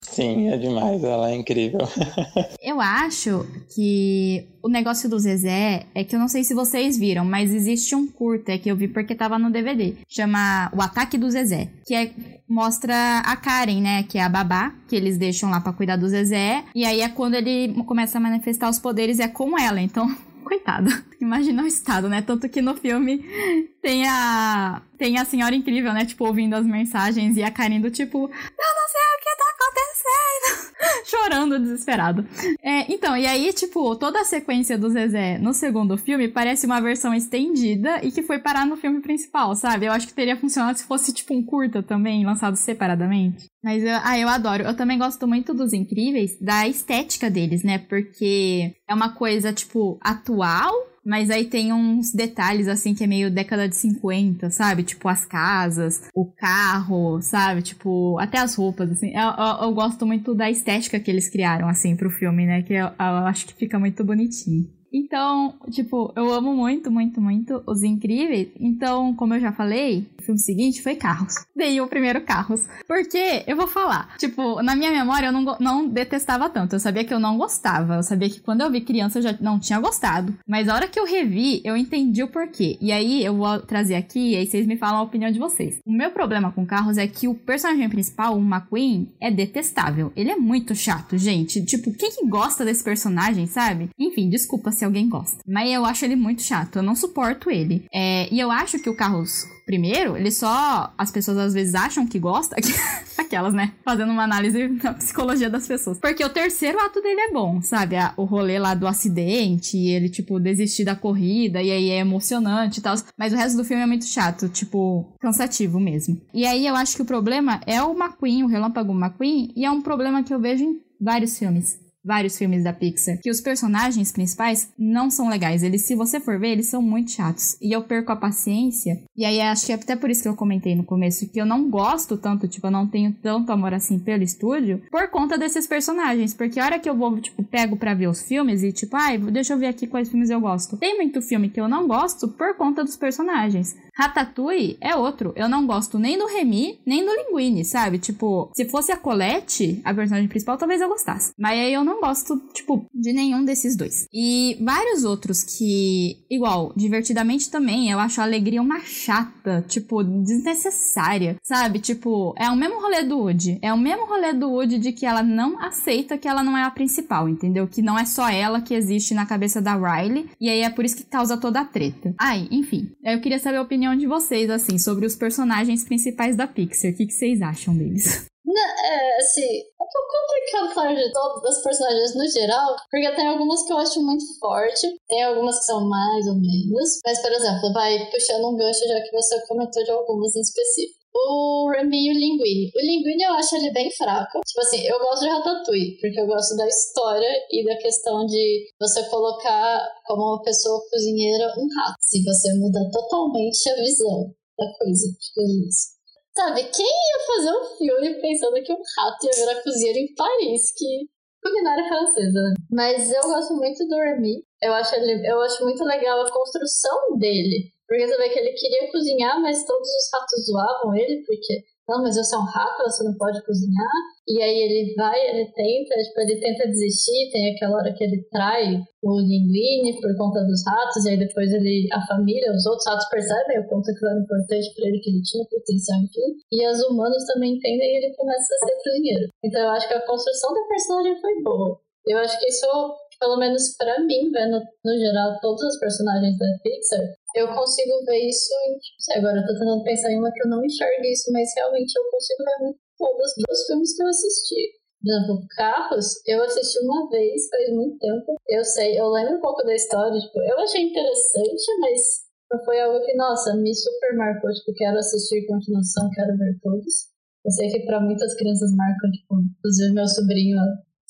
Sim, é demais, ela é incrível. (laughs) eu acho que o negócio do Zezé é que eu não sei se vocês viram, mas existe um curta que eu vi porque tava no DVD. Chama O Ataque do Zezé. Que é, mostra a Karen, né? Que é a babá, que eles deixam lá para cuidar do Zezé. E aí é quando ele começa a manifestar os poderes, é com ela. Então (laughs) coitada. Imagina o estado, né? Tanto que no filme tem a, tem a senhora incrível, né? Tipo, ouvindo as mensagens e a Karen do tipo, eu não sei o que tá acontecendo. (laughs) Chorando, desesperado. É, então, e aí, tipo, toda a sequência do Zezé no segundo filme parece uma versão estendida e que foi parar no filme principal, sabe? Eu acho que teria funcionado se fosse, tipo, um curta também, lançado separadamente. Mas eu, ah, eu adoro. Eu também gosto muito dos incríveis, da estética deles, né? Porque é uma coisa, tipo, atual, mas aí tem uns detalhes assim que é meio década de 50, sabe? Tipo as casas, o carro, sabe? Tipo, até as roupas, assim. Eu, eu, eu gosto muito da estética que eles criaram, assim, pro filme, né? Que eu, eu acho que fica muito bonitinho. Então, tipo, eu amo muito, muito, muito Os Incríveis. Então, como eu já falei, filme seguinte foi Carros. Dei o primeiro Carros. Porque, eu vou falar, tipo, na minha memória eu não, não detestava tanto. Eu sabia que eu não gostava. Eu sabia que quando eu vi criança eu já não tinha gostado. Mas a hora que eu revi, eu entendi o porquê. E aí eu vou trazer aqui e aí vocês me falam a opinião de vocês. O meu problema com Carros é que o personagem principal, o McQueen, é detestável. Ele é muito chato, gente. Tipo, quem que gosta desse personagem, sabe? Enfim, desculpa se alguém gosta. Mas eu acho ele muito chato, eu não suporto ele. É, e eu acho que o Carlos primeiro, ele só. As pessoas às vezes acham que gosta. (laughs) Aquelas, né? Fazendo uma análise da psicologia das pessoas. Porque o terceiro ato dele é bom, sabe? O rolê lá do acidente, ele, tipo, desistir da corrida, e aí é emocionante e tal. Mas o resto do filme é muito chato, tipo, cansativo mesmo. E aí eu acho que o problema é o McQueen, o Relâmpago McQueen, e é um problema que eu vejo em vários filmes vários filmes da Pixar, que os personagens principais não são legais. Eles, se você for ver, eles são muito chatos. E eu perco a paciência. E aí acho que é até por isso que eu comentei no começo que eu não gosto tanto, tipo, eu não tenho tanto amor assim pelo estúdio, por conta desses personagens. Porque a hora que eu vou, tipo, pego pra ver os filmes e, tipo, ai, deixa eu ver aqui quais filmes eu gosto. Tem muito filme que eu não gosto por conta dos personagens. Ratatouille é outro. Eu não gosto nem do Remy, nem do Linguini, sabe? Tipo, se fosse a Colette, a personagem principal, talvez eu gostasse. Mas aí eu não gosto, tipo, de nenhum desses dois. E vários outros que, igual, divertidamente também, eu acho a alegria uma chata, tipo, desnecessária, sabe? Tipo, é o mesmo rolê do Woody. É o mesmo rolê do Woody de que ela não aceita que ela não é a principal, entendeu? Que não é só ela que existe na cabeça da Riley. E aí é por isso que causa toda a treta. Ai, enfim. Eu queria saber a opinião opinião de vocês, assim, sobre os personagens principais da Pixar. O que, que vocês acham deles? (laughs) Não, é, assim, é um pouco complicado falar de todos os personagens no geral, porque tem algumas que eu acho muito forte, tem algumas que são mais ou menos, mas, por exemplo, vai puxando um gancho já que você comentou de algumas em específico o Remy e o Linguini. O Linguini eu acho ele bem fraco. Tipo assim, eu gosto de Ratatouille, porque eu gosto da história e da questão de você colocar como uma pessoa cozinheira um rato. Se você muda totalmente a visão da coisa. Tipo isso. Sabe, quem ia fazer um filme pensando que um rato ia virar cozinheiro em Paris? Que culinária francesa. Mas eu gosto muito do Remy. Eu acho, ele, eu acho muito legal a construção dele. Porque você vê que ele queria cozinhar, mas todos os ratos zoavam ele, porque, não, mas você é um rato, você não pode cozinhar. E aí ele vai, ele tenta, tipo, ele tenta desistir, tem aquela hora que ele trai o linguine por conta dos ratos, e aí depois ele, a família, os outros ratos percebem o quanto aquilo era importante para ele, que ele tinha potencial, enfim. E os humanos também entendem e ele começa a ser cozinheiro. Então eu acho que a construção da personagem foi boa. Eu acho que isso pelo menos para mim, vendo no geral todos os personagens da Pixar, eu consigo ver isso em. Sei, agora eu tô tentando pensar em uma que eu não enxergo isso, mas realmente eu consigo ver muito todos os filmes que eu assisti. Por exemplo, Carros, eu assisti uma vez, faz muito tempo. Eu sei, eu lembro um pouco da história, tipo, eu achei interessante, mas não foi algo que, nossa, me super marcou, tipo, quero assistir continuação, quero ver todos. Eu sei que para muitas crianças marcam, tipo, inclusive meu sobrinho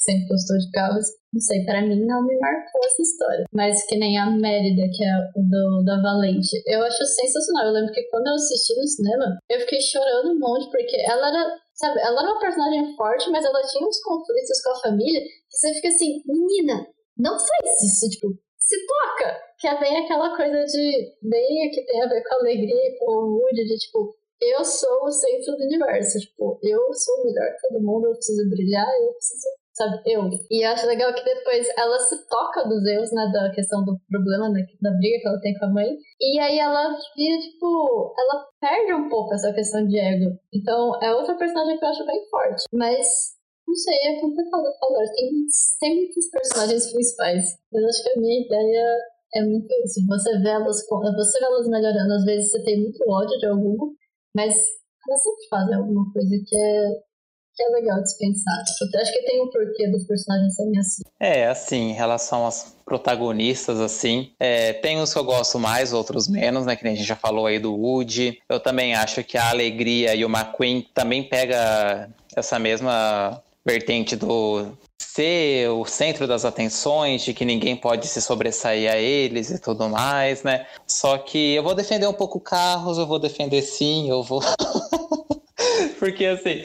sempre gostou de carros. Não sei, para mim não me marcou essa história. Mas que nem a Mérida, que é do, da Valente. Eu acho sensacional. Eu lembro que quando eu assisti no cinema, eu fiquei chorando um monte, porque ela era, sabe, ela era uma personagem forte, mas ela tinha uns conflitos com a família. Que você fica assim, menina, não faz isso, tipo, se toca! Que é bem aquela coisa de, bem que tem a ver com a alegria, com o Woody, de tipo, eu sou o centro do universo. Tipo, eu sou o melhor todo mundo, eu preciso brilhar, eu preciso sabe? Eu. E acho legal que depois ela se toca dos Zeus, né? Da questão do problema, né? Da briga que ela tem com a mãe. E aí ela vira, tipo, ela perde um pouco essa questão de ego. Então é outra personagem que eu acho bem forte. Mas. Não sei, é complicado falar. Tem, tem muitos personagens principais. Mas acho que a minha ideia é muito isso. Você vê elas, você vê elas melhorando. Às vezes você tem muito ódio de alguma, mas elas sempre fazem alguma coisa que é que é legal de pensar. Tipo, acho que tem um porquê dos personagens serem assim. É, assim, em relação aos protagonistas, assim, é, tem uns que eu gosto mais, outros menos, né? Que nem a gente já falou aí do Woody. Eu também acho que a Alegria e o McQueen também pega essa mesma vertente do ser o centro das atenções, de que ninguém pode se sobressair a eles e tudo mais, né? Só que eu vou defender um pouco Carros, eu vou defender sim, eu vou (laughs) Porque assim,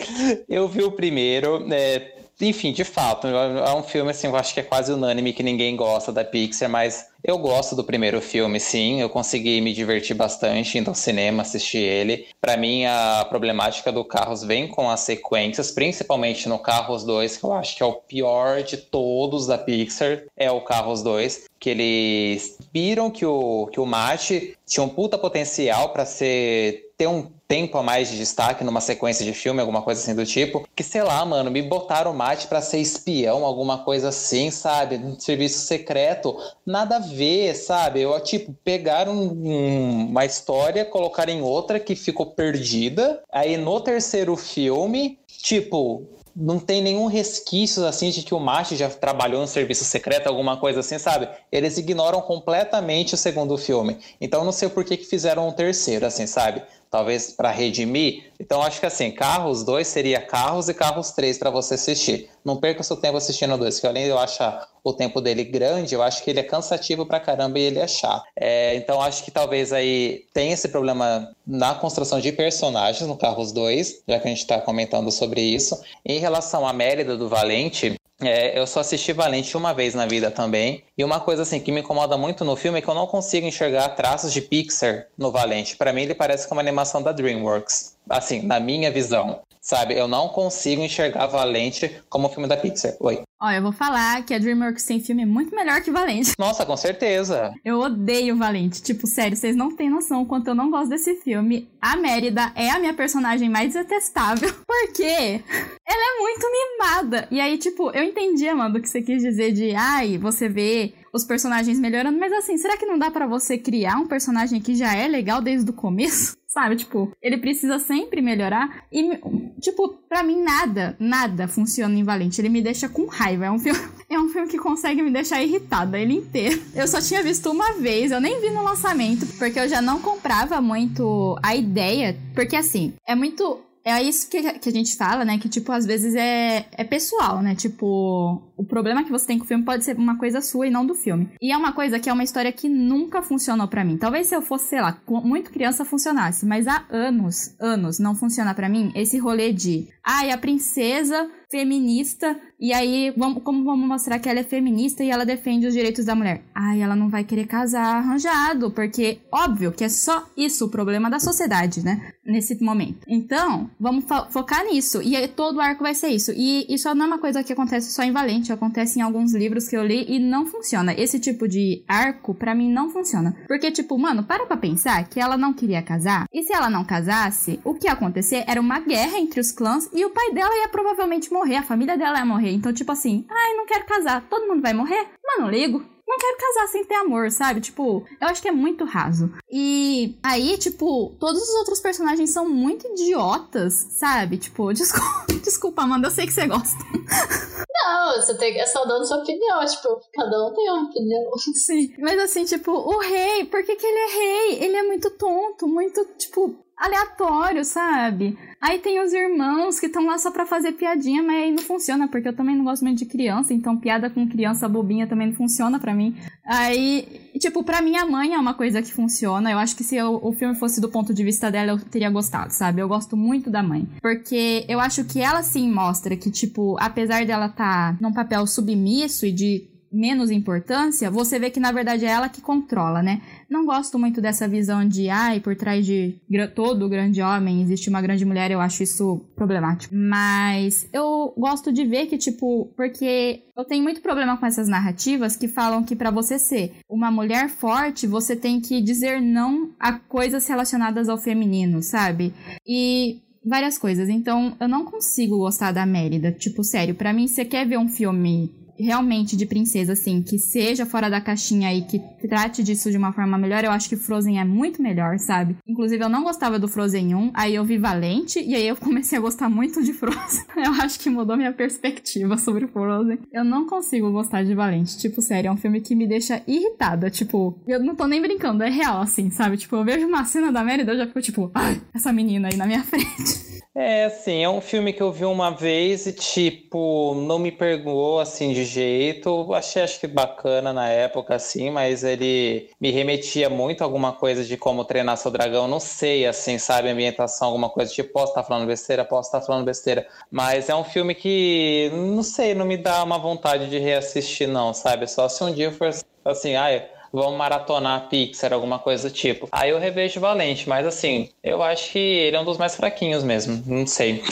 eu vi o primeiro, é, enfim, de fato, é um filme assim, eu acho que é quase unânime que ninguém gosta da Pixar, mas eu gosto do primeiro filme, sim. Eu consegui me divertir bastante indo ao cinema, assistir ele. Para mim, a problemática do Carros vem com as sequências, principalmente no Carros 2, que eu acho que é o pior de todos da Pixar, é o Carros 2, que eles viram que o, que o Mate tinha um puta potencial para ser ter um tempo a mais de destaque numa sequência de filme, alguma coisa assim do tipo. Que sei lá, mano, me botaram o Mate para ser espião, alguma coisa assim, sabe? Serviço secreto. Nada a ver, sabe? Eu, tipo, pegaram um, uma história, colocaram em outra que ficou perdida. Aí no terceiro filme, tipo, não tem nenhum resquício assim de que o Mate já trabalhou no serviço secreto, alguma coisa assim, sabe? Eles ignoram completamente o segundo filme. Então não sei por que, que fizeram um terceiro, assim, sabe? Talvez para redimir. Então acho que assim, Carros 2 seria Carros e Carros 3 para você assistir. Não perca o seu tempo assistindo o 2, que além de eu achar o tempo dele grande, eu acho que ele é cansativo pra caramba e ele é chato. É, então acho que talvez aí tem esse problema na construção de personagens no Carros 2, já que a gente está comentando sobre isso. Em relação à Mérida do Valente, é, eu só assisti Valente uma vez na vida também. E uma coisa assim que me incomoda muito no filme é que eu não consigo enxergar traços de Pixar no Valente. Para mim ele parece como uma animação da DreamWorks. Assim, na minha visão. Sabe, eu não consigo enxergar Valente como um filme da Pixar. Oi. Ó, eu vou falar que a DreamWorks tem filme muito melhor que Valente. (laughs) Nossa, com certeza. Eu odeio Valente. Tipo, sério, vocês não têm noção o quanto eu não gosto desse filme. A Mérida é a minha personagem mais detestável. (laughs) Porque ela é muito mimada. E aí, tipo, eu entendi, mano, o que você quis dizer de, ai, você vê os personagens melhorando, mas assim, será que não dá para você criar um personagem que já é legal desde o começo? (laughs) Sabe, tipo, ele precisa sempre melhorar. E, tipo, pra mim nada, nada funciona em Valente. Ele me deixa com raiva. É um filme, (laughs) é um filme que consegue me deixar irritada ele inteiro. Eu só tinha visto uma vez, eu nem vi no lançamento, porque eu já não comprava muito a ideia. Porque assim, é muito é isso que, que a gente fala, né? Que, tipo, às vezes é, é pessoal, né? Tipo, o problema que você tem com o filme pode ser uma coisa sua e não do filme. E é uma coisa que é uma história que nunca funcionou para mim. Talvez se eu fosse, sei lá, muito criança funcionasse, mas há anos, anos não funciona para mim esse rolê de, ai, ah, a princesa feminista, e aí, vamos, como vamos mostrar que ela é feminista e ela defende os direitos da mulher? Ai, ela não vai querer casar arranjado, porque óbvio que é só isso o problema da sociedade, né? Nesse momento. Então, vamos fo focar nisso. E aí, todo o arco vai ser isso. E isso não é uma coisa que acontece só em Valente, acontece em alguns livros que eu li e não funciona. Esse tipo de arco, para mim, não funciona. Porque, tipo, mano, para pra pensar que ela não queria casar. E se ela não casasse, o que ia acontecer era uma guerra entre os clãs e o pai dela ia provavelmente morrer, a família dela ia morrer. Então, tipo assim, ai, não quero casar, todo mundo vai morrer? Mas não ligo. Não quero casar sem ter amor, sabe? Tipo, eu acho que é muito raso. E aí, tipo, todos os outros personagens são muito idiotas, sabe? Tipo, (laughs) desculpa, desculpa Amanda, eu sei que você gosta. (laughs) Não, você tem, é só dando sua opinião, tipo, cada um tem uma opinião. Sim, mas assim, tipo, o rei, por que, que ele é rei? Ele é muito tonto, muito, tipo, aleatório, sabe? Aí tem os irmãos que estão lá só pra fazer piadinha, mas aí não funciona, porque eu também não gosto muito de criança, então piada com criança bobinha também não funciona pra mim. Aí, tipo, pra minha mãe é uma coisa que funciona. Eu acho que se eu, o filme fosse do ponto de vista dela, eu teria gostado, sabe? Eu gosto muito da mãe. Porque eu acho que ela sim mostra que, tipo, apesar dela tá num papel submisso e de menos importância, você vê que na verdade é ela que controla, né? Não gosto muito dessa visão de, ai, por trás de todo grande homem existe uma grande mulher, eu acho isso problemático. Mas eu gosto de ver que, tipo, porque eu tenho muito problema com essas narrativas que falam que para você ser uma mulher forte, você tem que dizer não a coisas relacionadas ao feminino, sabe? E várias coisas. Então, eu não consigo gostar da Mérida. Tipo, sério, para mim, você quer ver um filme realmente de princesa, assim, que seja fora da caixinha e que trate disso de uma forma melhor, eu acho que Frozen é muito melhor, sabe? Inclusive, eu não gostava do Frozen 1, aí eu vi Valente, e aí eu comecei a gostar muito de Frozen. (laughs) eu acho que mudou minha perspectiva sobre Frozen. Eu não consigo gostar de Valente. Tipo, sério, é um filme que me deixa irritada. Tipo, eu não tô nem brincando, é real, assim, sabe? Tipo, eu vejo uma cena da Mérida, eu já fico tipo, ai, essa menina aí na minha (laughs) frente. É, assim, é um filme que eu vi uma vez e, tipo, não me pegou, assim, de jeito. Achei, acho que bacana na época, assim, mas ele me remetia muito a alguma coisa de como treinar seu dragão. Não sei, assim, sabe, ambientação, alguma coisa tipo, posso estar falando besteira, posso estar falando besteira. Mas é um filme que, não sei, não me dá uma vontade de reassistir, não, sabe? Só se um dia for, assim, ai vamos maratonar Pixar, alguma coisa do tipo. Aí eu revejo Valente, mas assim, eu acho que ele é um dos mais fraquinhos mesmo, não sei.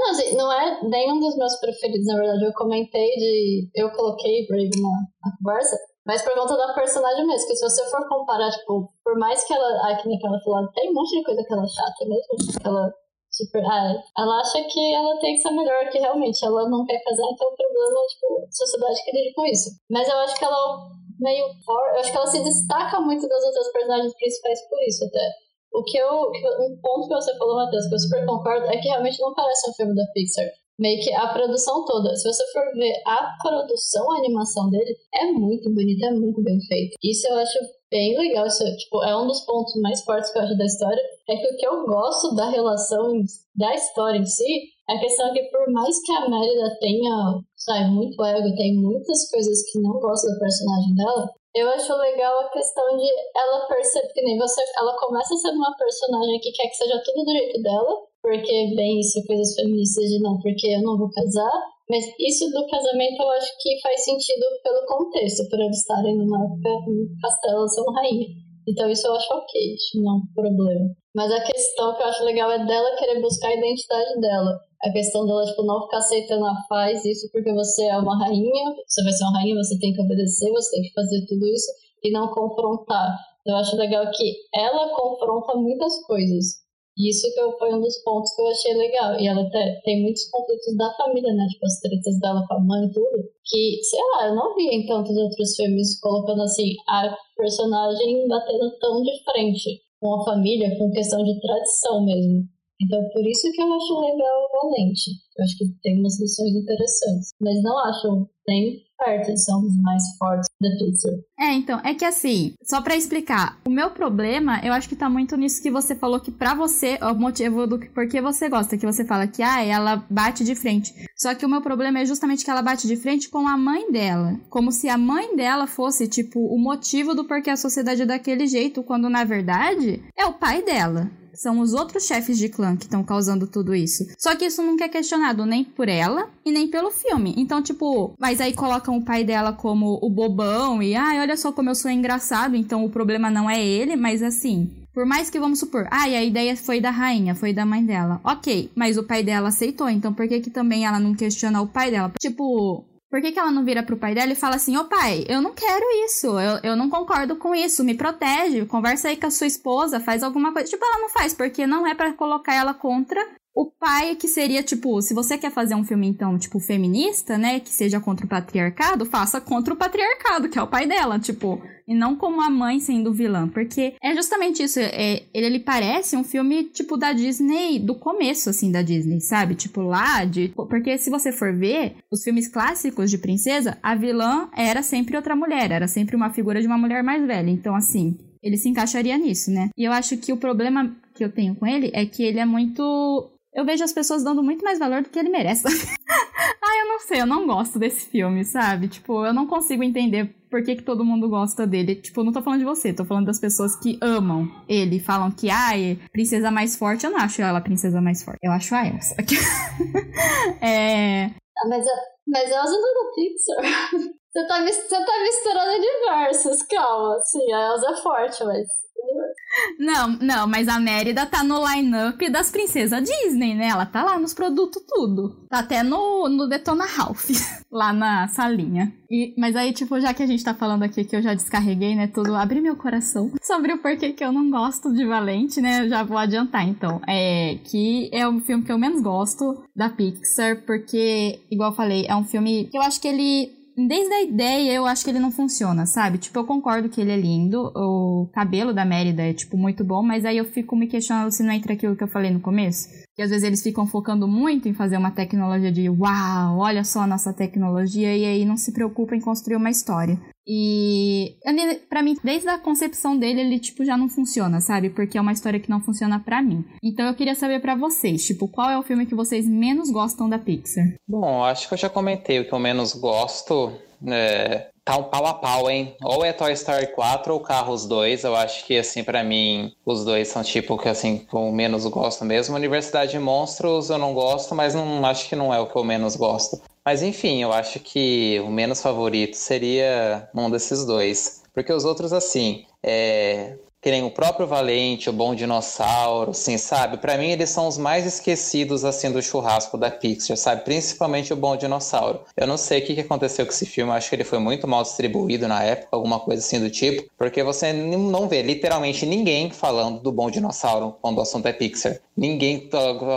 É, não, assim, não é nem um dos meus preferidos, na verdade. Eu comentei de. Eu coloquei Brave na, na conversa, mas por conta da personagem mesmo. Que se você for comparar, tipo, por mais que ela. Aqui naquela falando, tem um monte de coisa que ela é chata mesmo. Que ela super. Ah, ela acha que ela tem que ser melhor, que realmente ela não quer casar, então o problema é, tipo, a sociedade que lide com isso. Mas eu acho que ela meio forte. Eu acho que ela se destaca muito das outras personagens principais por isso, até. O que eu. Um ponto que você falou, Matheus, que eu super concordo, é que realmente não parece um filme da Pixar. Meio que a produção toda. Se você for ver a produção, a animação dele, é muito bonita, é muito bem feito. Isso eu acho bem legal. Isso tipo, é um dos pontos mais fortes que eu acho da história. É que o que eu gosto da relação da história em si a questão é que por mais que a Mérida tenha, sabe, muito ego, tem muitas coisas que não gosto do personagem dela, eu acho legal a questão de ela perceber que nem você, ela começa sendo uma personagem que quer que seja tudo do jeito dela, porque bem isso, coisas feministas de não, porque eu não vou casar, mas isso do casamento eu acho que faz sentido pelo contexto, por eles estarem numa época em castelo são rainha. Então isso eu acho ok, não é um problema. Mas a questão que eu acho legal é dela querer buscar a identidade dela a questão dela, tipo, não ficar aceitando a faz isso porque você é uma rainha, você vai ser uma rainha, você tem que obedecer, você tem que fazer tudo isso e não confrontar. Eu acho legal que ela confronta muitas coisas. Isso que foi um dos pontos que eu achei legal. E ela até tem muitos conflitos da família, né? Tipo, as tretas dela com a mãe e tudo. Que, sei lá, eu não vi em tantos outros filmes colocando assim, a personagem batendo tão de frente com a família, com questão de tradição mesmo. Então, por isso que eu acho legal Valente. Eu acho que tem umas lições interessantes. Mas não acho nem perto são os mais fortes da Pixar. É, então, é que assim, só para explicar, o meu problema, eu acho que tá muito nisso que você falou que para você, o motivo do porquê você gosta, que você fala que ah, ela bate de frente. Só que o meu problema é justamente que ela bate de frente com a mãe dela, como se a mãe dela fosse tipo o motivo do porquê a sociedade é daquele jeito, quando na verdade é o pai dela. São os outros chefes de clã que estão causando tudo isso. Só que isso nunca é questionado nem por ela e nem pelo filme. Então, tipo, mas aí colocam o pai dela como o bobão e, ai, olha só como eu sou engraçado, então o problema não é ele, mas assim, por mais que vamos supor, ah, e a ideia foi da rainha, foi da mãe dela. Ok, mas o pai dela aceitou, então por que que também ela não questiona o pai dela? Tipo, por que, que ela não vira pro pai dela e fala assim: Ô pai, eu não quero isso, eu, eu não concordo com isso, me protege, conversa aí com a sua esposa, faz alguma coisa. Tipo, ela não faz, porque não é para colocar ela contra o pai que seria, tipo, se você quer fazer um filme, então, tipo, feminista, né, que seja contra o patriarcado, faça contra o patriarcado, que é o pai dela, tipo, e não como a mãe sendo vilã, porque é justamente isso, é, ele, ele parece um filme, tipo, da Disney, do começo, assim, da Disney, sabe? Tipo, lá de... Porque se você for ver, os filmes clássicos de princesa, a vilã era sempre outra mulher, era sempre uma figura de uma mulher mais velha, então, assim, ele se encaixaria nisso, né? E eu acho que o problema que eu tenho com ele é que ele é muito eu vejo as pessoas dando muito mais valor do que ele merece. (laughs) ah, eu não sei, eu não gosto desse filme, sabe? Tipo, eu não consigo entender por que, que todo mundo gosta dele. Tipo, não tô falando de você, tô falando das pessoas que amam ele. Falam que, ai, princesa mais forte. Eu não acho ela a princesa mais forte. Eu acho a Elsa. (laughs) é... Ah, mas, mas Elsa não da Pixar. (laughs) Você tá, você tá misturando diversos, calma. Sim, a Elsa é forte, mas não, não, mas a Mérida tá no line-up das princesas Disney, né? Ela tá lá nos produtos tudo. Tá até no, no Detona Ralph, (laughs) lá na salinha. E, mas aí, tipo, já que a gente tá falando aqui que eu já descarreguei, né, tudo, abri meu coração (laughs) sobre o porquê que eu não gosto de Valente, né? Eu já vou adiantar, então. É que é o filme que eu menos gosto da Pixar, porque, igual eu falei, é um filme que eu acho que ele desde a ideia eu acho que ele não funciona, sabe? Tipo, eu concordo que ele é lindo, o cabelo da Mérida é, tipo, muito bom, mas aí eu fico me questionando se não entra aquilo que eu falei no começo. Que às vezes eles ficam focando muito em fazer uma tecnologia de uau, olha só a nossa tecnologia, e aí não se preocupa em construir uma história. E para mim, desde a concepção dele, ele tipo já não funciona, sabe? Porque é uma história que não funciona para mim. Então eu queria saber para vocês, tipo, qual é o filme que vocês menos gostam da Pixar? Bom, acho que eu já comentei o que eu menos gosto. É, tá um pau a pau, hein? Ou é Toy Story 4 ou Carros 2. Eu acho que, assim, para mim, os dois são tipo que, assim, que eu menos gosto mesmo. Universidade de Monstros eu não gosto, mas não acho que não é o que eu menos gosto. Mas enfim, eu acho que o menos favorito seria um desses dois. Porque os outros, assim, é, que nem o próprio Valente, o Bom Dinossauro, assim, sabe? Para mim eles são os mais esquecidos assim do churrasco da Pixar, sabe? Principalmente o Bom Dinossauro. Eu não sei o que aconteceu com esse filme, acho que ele foi muito mal distribuído na época, alguma coisa assim do tipo, porque você não vê literalmente ninguém falando do Bom Dinossauro quando o assunto é Pixar. Ninguém,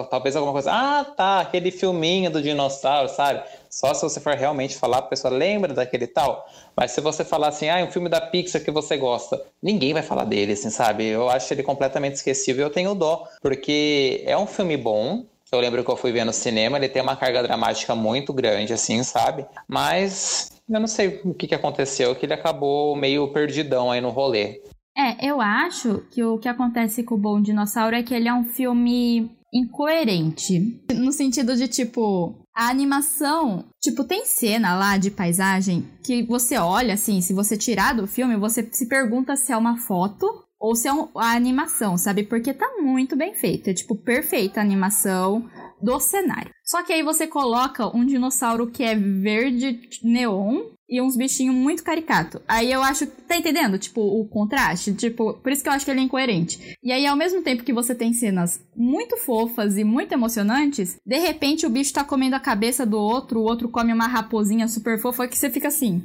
talvez alguma coisa, ah, tá, aquele filminho do dinossauro, sabe? Só se você for realmente falar, a pessoa lembra daquele tal. Mas se você falar assim, ah, é um filme da Pixar que você gosta, ninguém vai falar dele, assim, sabe? Eu acho ele completamente esquecível eu tenho dó, porque é um filme bom, eu lembro que eu fui ver no cinema, ele tem uma carga dramática muito grande, assim, sabe? Mas eu não sei o que, que aconteceu, que ele acabou meio perdidão aí no rolê. É, eu acho que o que acontece com o Bom Dinossauro é que ele é um filme incoerente. No sentido de, tipo, a animação, tipo, tem cena lá de paisagem que você olha, assim, se você tirar do filme, você se pergunta se é uma foto ou se é um, a animação, sabe? Porque tá muito bem feita, é, tipo, perfeita a animação do cenário. Só que aí você coloca um dinossauro que é verde neon e uns bichinhos muito caricato. Aí eu acho, tá entendendo? Tipo, o contraste, tipo, por isso que eu acho que ele é incoerente. E aí ao mesmo tempo que você tem cenas muito fofas e muito emocionantes, de repente o bicho tá comendo a cabeça do outro, o outro come uma raposinha super fofa que você fica assim,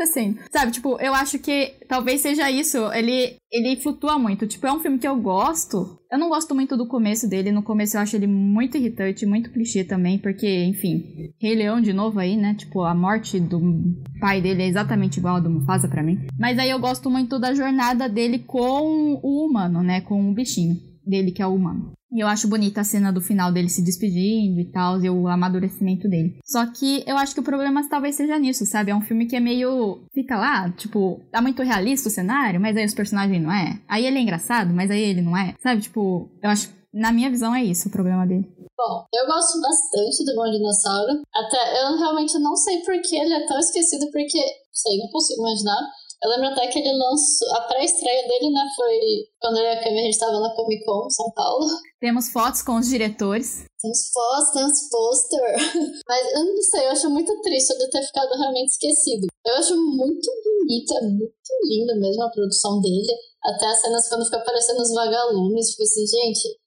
acontecendo? Sabe, tipo, eu acho que talvez seja isso. Ele, ele flutua muito. Tipo, é um filme que eu gosto. Eu não gosto muito do começo dele. No começo eu acho ele muito irritante, muito clichê também, porque, enfim, Rei Leão de novo aí, né? Tipo, a morte do pai dele é exatamente igual a do Mufasa para mim. Mas aí eu gosto muito da jornada dele com o humano, né? Com o bichinho dele, que é o humano. E eu acho bonita a cena do final dele se despedindo e tal, e o amadurecimento dele. Só que eu acho que o problema talvez seja nisso, sabe? É um filme que é meio. Fica lá, tipo, tá muito realista o cenário, mas aí os personagens não é. Aí ele é engraçado, mas aí ele não é. Sabe? Tipo, eu acho. Na minha visão é isso o problema dele. Bom, eu gosto bastante do Bom Dinossauro. Até eu realmente não sei por que ele é tão esquecido, porque, sei, não consigo imaginar. Eu lembro até que ele lançou. A pré-estreia dele, né? Foi quando eu e a Cami a gente estava na Comic Con, São Paulo. Temos fotos com os diretores. Temos fotos, temos pôster. (laughs) Mas eu não sei, eu acho muito triste de ter ficado realmente esquecido. Eu acho muito bonita, muito linda mesmo a produção dele. Até as cenas quando fica aparecendo os vagalumes. Tipo assim, gente,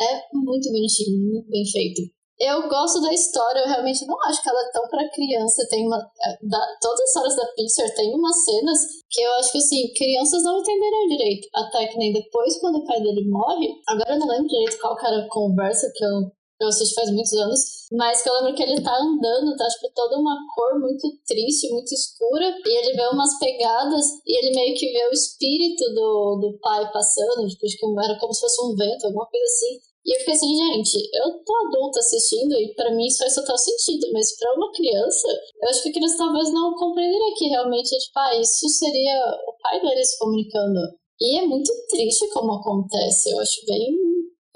é muito bonitinho, muito bem feito. Eu gosto da história, eu realmente não acho que ela é tão pra criança. Tem uma. Da, todas as histórias da Pixar tem umas cenas que eu acho que assim, crianças não entenderam direito. Até que nem depois, quando o pai dele morre, agora eu não lembro direito qual era a conversa que eu, eu assisti faz muitos anos, mas que eu lembro que ele tá andando, tá tipo toda uma cor muito triste, muito escura, e ele vê umas pegadas e ele meio que vê o espírito do, do pai passando, tipo, que era como se fosse um vento, alguma coisa assim. E eu fiquei assim, gente, eu tô adulta assistindo e para mim isso faz total sentido, mas para uma criança, eu acho que a criança talvez não compreenderia que realmente, tipo, ah, isso seria o pai dele se comunicando. E é muito triste como acontece, eu acho bem,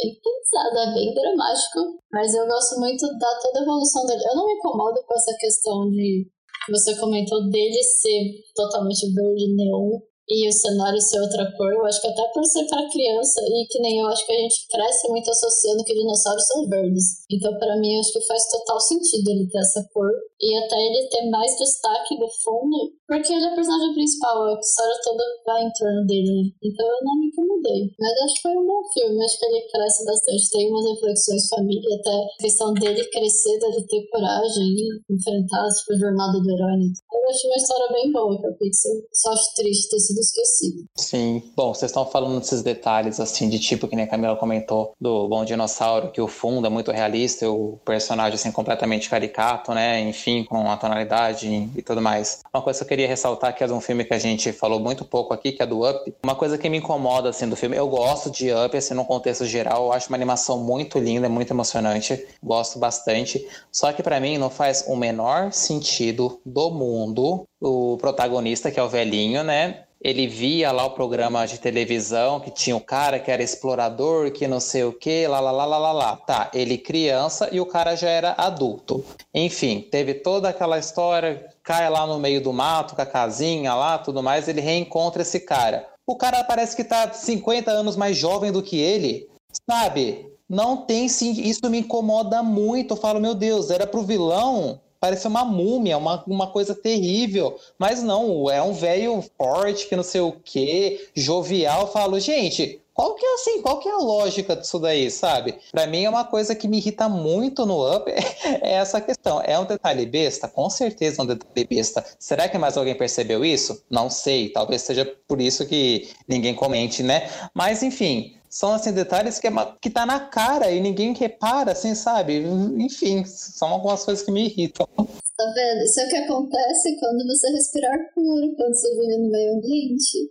bem pesado, é bem dramático, mas eu gosto muito da toda a evolução dele. Eu não me incomodo com essa questão de você comentou dele ser totalmente verde neon e o cenário ser outra cor, eu acho que até por ser para criança e que nem eu acho que a gente cresce muito associando que dinossauros são verdes. Então, para mim, acho que faz total sentido ele ter essa cor e até ele ter mais destaque do fundo, porque ele é o personagem principal, a história toda vai em torno dele. Então, eu não me incomodei. Mas acho que foi um bom filme, acho que ele cresce bastante, tem umas reflexões família, até a questão dele crescer, dele ter coragem enfrentar tipo, a jornada do herói. Né? Eu acho uma história bem boa que eu Pixar, só acho triste ter sido esquecido. Sim. Bom, vocês estão falando desses detalhes, assim, de tipo que nem a Camila comentou, do Bom Dinossauro, que o fundo é muito realista, o personagem, assim, completamente caricato, né? Enfim, com a tonalidade e tudo mais. Uma coisa que eu queria ressaltar, que é de um filme que a gente falou muito pouco aqui, que é do Up. Uma coisa que me incomoda, assim, do filme, eu gosto de Up, assim, no contexto geral, eu acho uma animação muito linda, muito emocionante, gosto bastante. Só que para mim não faz o menor sentido do mundo o protagonista, que é o velhinho, né? Ele via lá o programa de televisão que tinha o cara que era explorador, que não sei o que, lá, lá, lá, lá, lá, lá. Tá, ele criança e o cara já era adulto. Enfim, teve toda aquela história, cai lá no meio do mato, com a casinha lá, tudo mais, ele reencontra esse cara. O cara parece que tá 50 anos mais jovem do que ele, sabe? Não tem sim, isso me incomoda muito. Eu falo, meu Deus, era pro vilão parece uma múmia, uma, uma coisa terrível. Mas não, é um velho forte que não sei o que, jovial. Eu falo, gente, qual que é assim, qual que é a lógica disso daí, sabe? Para mim é uma coisa que me irrita muito no Up (laughs) é essa questão. É um detalhe besta? Com certeza é um detalhe besta. Será que mais alguém percebeu isso? Não sei, talvez seja por isso que ninguém comente, né? Mas enfim, são assim detalhes que, é, que tá na cara e ninguém repara, assim, sabe? Enfim, são algumas coisas que me irritam. Tá vendo? Isso é o que acontece quando você respirar puro, quando você vive no meio ambiente.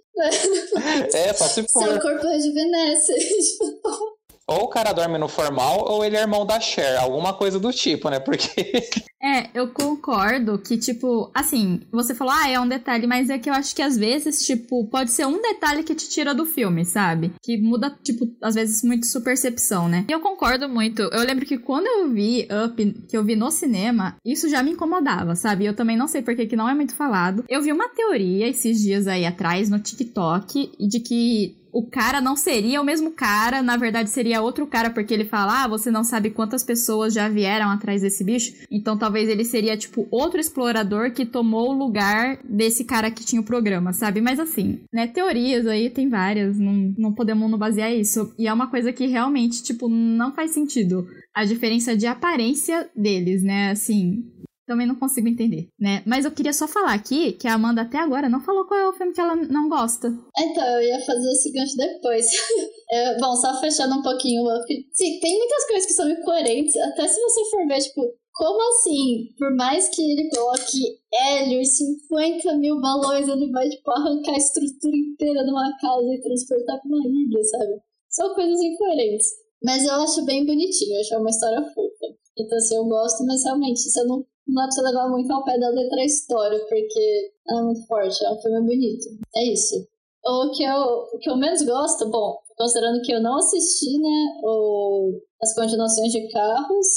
É, só se for. Seu corpo rejuvenesce. (laughs) ou o cara dorme no formal, ou ele é irmão da Cher, alguma coisa do tipo, né? Porque. (laughs) É, eu concordo que, tipo, assim, você falou, ah, é um detalhe, mas é que eu acho que às vezes, tipo, pode ser um detalhe que te tira do filme, sabe? Que muda, tipo, às vezes muito sua percepção, né? E eu concordo muito. Eu lembro que quando eu vi Up, que eu vi no cinema, isso já me incomodava, sabe? Eu também não sei porque que não é muito falado. Eu vi uma teoria esses dias aí atrás no TikTok de que o cara não seria o mesmo cara, na verdade seria outro cara, porque ele fala, ah, você não sabe quantas pessoas já vieram atrás desse bicho, então talvez ele seria, tipo, outro explorador que tomou o lugar desse cara que tinha o programa, sabe? Mas assim, né, teorias aí tem várias, não, não podemos não basear isso, e é uma coisa que realmente, tipo, não faz sentido. A diferença de aparência deles, né, assim, também não consigo entender, né? Mas eu queria só falar aqui que a Amanda até agora não falou qual é o filme que ela não gosta. Então, eu ia fazer esse gancho depois. (laughs) é, bom, só fechando um pouquinho o Sim, tem muitas coisas que são incoerentes, até se você for ver, tipo, como assim? Por mais que ele coloque hélio e 50 mil balões, ele vai, tipo, arrancar a estrutura inteira de uma casa e transportar pra uma ilha, sabe? São coisas incoerentes. Mas eu acho bem bonitinho, eu acho uma história fofa. Então, assim, eu gosto, mas realmente, você não não dá pra você levar muito ao pé da letra a história, porque é muito forte, é um filme bonito. É isso. O que eu, o que eu menos gosto, bom, considerando que eu não assisti, né, o, as continuações de Carros,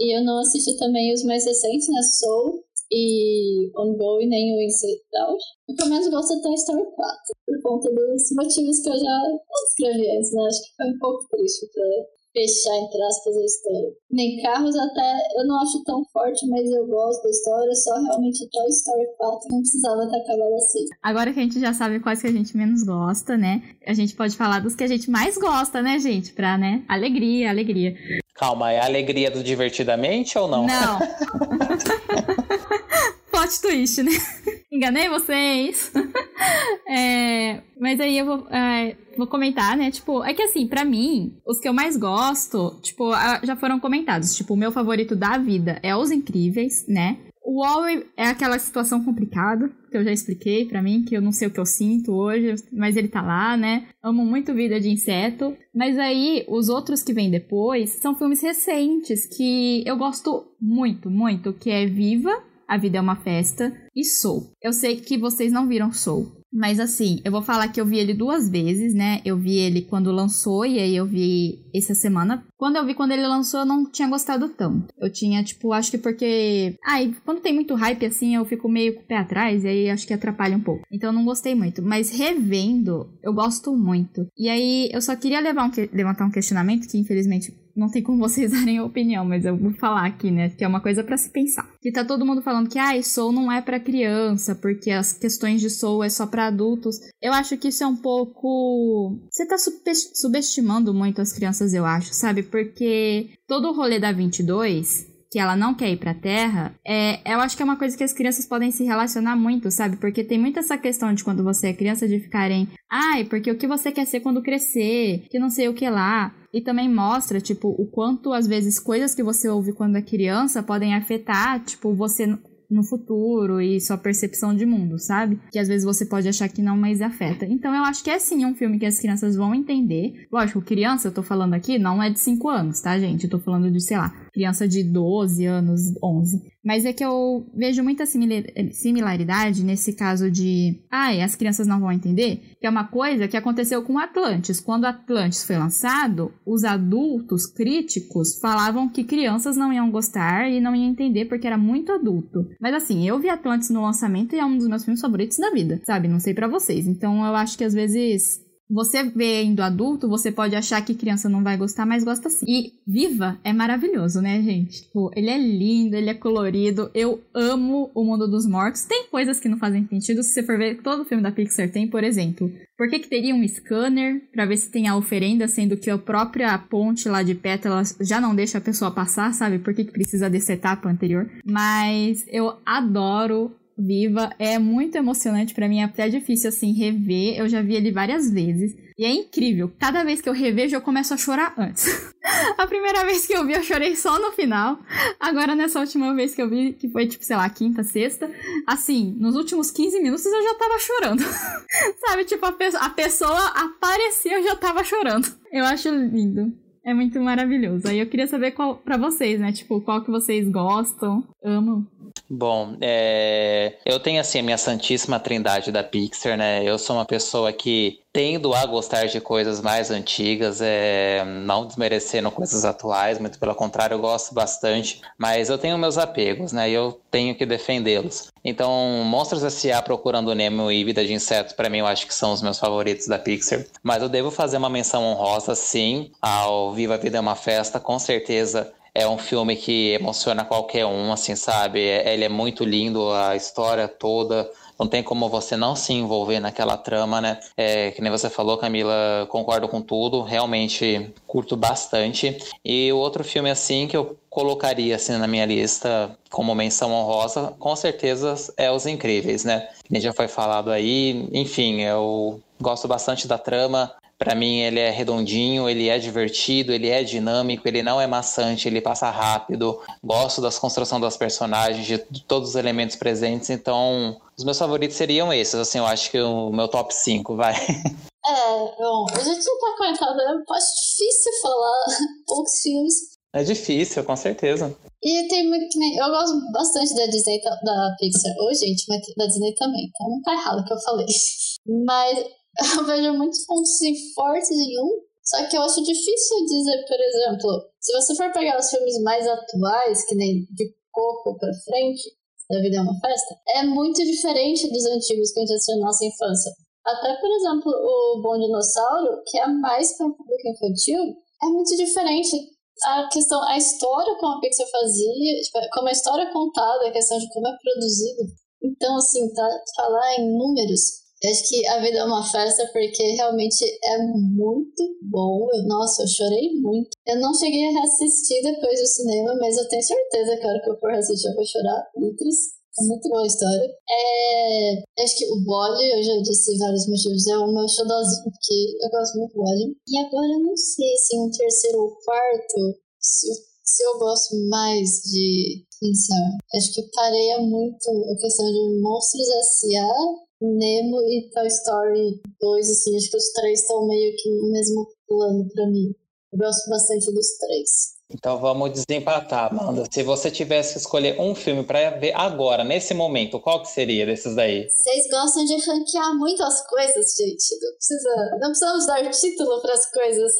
e eu não assisti também os mais recentes, né, Soul e Ongoing, nem o Inside Out. O que eu menos gosto é Toy Story 4, por conta dos motivos que eu já descrevi antes, né, acho que foi um pouco triste pra fechar, entre aspas, a história. Nem carros até eu não acho tão forte, mas eu gosto da história, só realmente Toy Story 4 não precisava ter acabado assim. Agora que a gente já sabe quais que a gente menos gosta, né? A gente pode falar dos que a gente mais gosta, né, gente? Pra, né? Alegria, alegria. Calma, é a alegria do divertidamente ou não? Não. (laughs) Plot twist, né? (laughs) Enganei vocês. (laughs) é, mas aí eu vou, é, vou comentar, né? Tipo, é que assim, para mim, os que eu mais gosto, tipo, já foram comentados. Tipo, o meu favorito da vida é Os Incríveis, né? O Wall é aquela situação complicada, que eu já expliquei para mim, que eu não sei o que eu sinto hoje, mas ele tá lá, né? Amo muito Vida de Inseto. Mas aí, os outros que vêm depois são filmes recentes que eu gosto muito, muito, que é Viva, A Vida é uma Festa e Soul. Eu sei que vocês não viram Soul. Mas assim, eu vou falar que eu vi ele duas vezes, né? Eu vi ele quando lançou e aí eu vi essa semana. Quando eu vi quando ele lançou, eu não tinha gostado tanto. Eu tinha, tipo, acho que porque. Ai, ah, quando tem muito hype assim, eu fico meio com o pé atrás e aí acho que atrapalha um pouco. Então eu não gostei muito. Mas revendo, eu gosto muito. E aí eu só queria levar um que... levantar um questionamento que infelizmente não tem como (laughs) vocês darem opinião, mas eu vou falar aqui, né? Que é uma coisa para se pensar. Que tá todo mundo falando que, ah, Soul não é para criança, porque as questões de Soul é só para adultos. Eu acho que isso é um pouco. Você tá subestimando muito as crianças, eu acho, sabe? Porque todo o rolê da 22 que ela não quer ir pra Terra, é, eu acho que é uma coisa que as crianças podem se relacionar muito, sabe? Porque tem muito essa questão de quando você é criança de ficarem, ai, porque o que você quer ser quando crescer, que não sei o que lá. E também mostra, tipo, o quanto às vezes coisas que você ouve quando é criança podem afetar, tipo, você no futuro e sua percepção de mundo, sabe? Que às vezes você pode achar que não, mas afeta. Então eu acho que é sim um filme que as crianças vão entender. Lógico, criança, eu tô falando aqui, não é de 5 anos, tá, gente? Eu tô falando de, sei lá, criança de 12 anos, 11. Mas é que eu vejo muita similaridade nesse caso de, ai, as crianças não vão entender, que é uma coisa que aconteceu com Atlantis. Quando Atlantis foi lançado, os adultos críticos falavam que crianças não iam gostar e não iam entender porque era muito adulto. Mas assim, eu vi Atlantis no lançamento e é um dos meus filmes favoritos da vida, sabe? Não sei para vocês. Então eu acho que às vezes você vendo adulto, você pode achar que criança não vai gostar, mas gosta sim. E Viva é maravilhoso, né, gente? Tipo, ele é lindo, ele é colorido. Eu amo o mundo dos mortos. Tem coisas que não fazem sentido. Se você for ver, todo filme da Pixar tem, por exemplo. Por que, que teria um scanner para ver se tem a oferenda, sendo que a própria ponte lá de pétalas já não deixa a pessoa passar, sabe? Por que, que precisa dessa etapa anterior? Mas eu adoro Viva é muito emocionante para mim, é até difícil assim rever. Eu já vi ele várias vezes e é incrível. Cada vez que eu revejo eu começo a chorar antes. (laughs) a primeira vez que eu vi eu chorei só no final. Agora nessa última vez que eu vi, que foi tipo, sei lá, quinta, sexta, assim, nos últimos 15 minutos eu já tava chorando. (laughs) Sabe, tipo a, pe a pessoa apareceu eu já tava chorando. Eu acho lindo. É muito maravilhoso. Aí eu queria saber qual para vocês, né? Tipo, qual que vocês gostam, amam. Bom, é... eu tenho assim a minha santíssima trindade da Pixar, né? Eu sou uma pessoa que tendo a gostar de coisas mais antigas, é, não desmerecendo coisas atuais, muito pelo contrário, eu gosto bastante, mas eu tenho meus apegos, né? E eu tenho que defendê-los. Então, Monstros S.A. Procurando Nemo e Vida de Insetos, para mim, eu acho que são os meus favoritos da Pixar. Mas eu devo fazer uma menção honrosa, sim, ao Viva a Vida é uma Festa, com certeza é um filme que emociona qualquer um, assim, sabe? É, ele é muito lindo, a história toda, não tem como você não se envolver naquela trama, né? É, que nem você falou, Camila, concordo com tudo, realmente curto bastante. E o outro filme, assim, que eu colocaria, assim, na minha lista como menção honrosa, com certeza é Os Incríveis, né? Que já foi falado aí, enfim, eu gosto bastante da trama, para mim ele é redondinho, ele é divertido, ele é dinâmico, ele não é maçante, ele passa rápido. Gosto das construção das personagens, de todos os elementos presentes, então os meus favoritos seriam esses, assim, eu acho que o meu top 5, vai. (laughs) É, bom, a gente não tá comentando, é difícil falar (laughs) poucos filmes. É difícil, com certeza. E tem muito que nem. Eu gosto bastante da Disney, da Pixar. Ô, gente, mas da Disney também, então não tá errado o que eu falei. (laughs) Mas (laughs) eu vejo muitos pontos fortes em um, só que eu acho difícil dizer, por exemplo, se você for pegar os filmes mais atuais, que nem de Coco pra frente, da Vida é uma Festa, é muito diferente dos antigos que a gente assistiu na nossa infância. Até, por exemplo, o Bom Dinossauro, que é mais para um público infantil, é muito diferente. A questão, a história como a Pixar fazia, tipo, como a história é contada, a questão de como é produzido. Então, assim, tá, falar em números eu acho que a vida é uma festa porque realmente é muito bom. Nossa, eu chorei muito. Eu não cheguei a assistir depois do cinema, mas eu tenho certeza que a hora que eu for assistir eu vou chorar litros. É muito boa a história. É, acho que o Bolly, eu já disse vários motivos, é o meu xodózinho, porque eu gosto muito do Bolly. E agora eu não sei se um terceiro ou quarto, se, se eu gosto mais de pensar. Acho que pareia muito a questão de Monstros S.A. Nemo e Toy Story 2, assim, acho que os três estão meio que no mesmo plano pra mim. Eu gosto bastante dos três. Então vamos desempatar, Amanda. Se você tivesse que escolher um filme para ver agora, nesse momento, qual que seria desses daí? Vocês gostam de ranquear muito as coisas, gente. Não, precisa, não precisamos dar título para as coisas.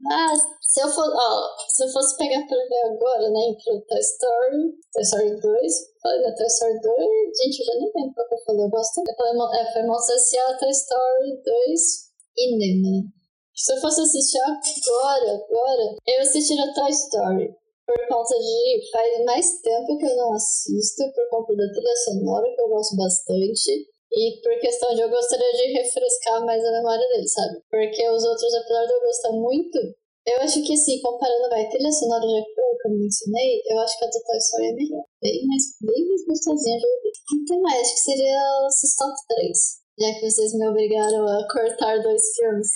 Mas se eu, for, ó, se eu fosse pegar pra ver agora, né, pro Toy Story, Toy Story 2, falei da Toy Story 2, gente, eu já nem lembro qual que eu falei, eu gosto. Eu falei, é, foi Monstros S.A., Toy Story 2 e Nemo. Se eu fosse assistir agora, agora, eu assistiria Toy Story. Por conta de. Faz mais tempo que eu não assisto, por conta da trilha sonora, que eu gosto bastante. E por questão de eu gostaria de refrescar mais a memória dele, sabe? Porque os outros, apesar de eu gostar muito, eu acho que assim, comparando vai, trilha sonora já que eu mencionei, eu acho que a do Toy Story é melhor. Bem mais, bem mais gostosinha de ouvir. Então, mais, acho que seria esses top 3 já que vocês me obrigaram a cortar dois filmes.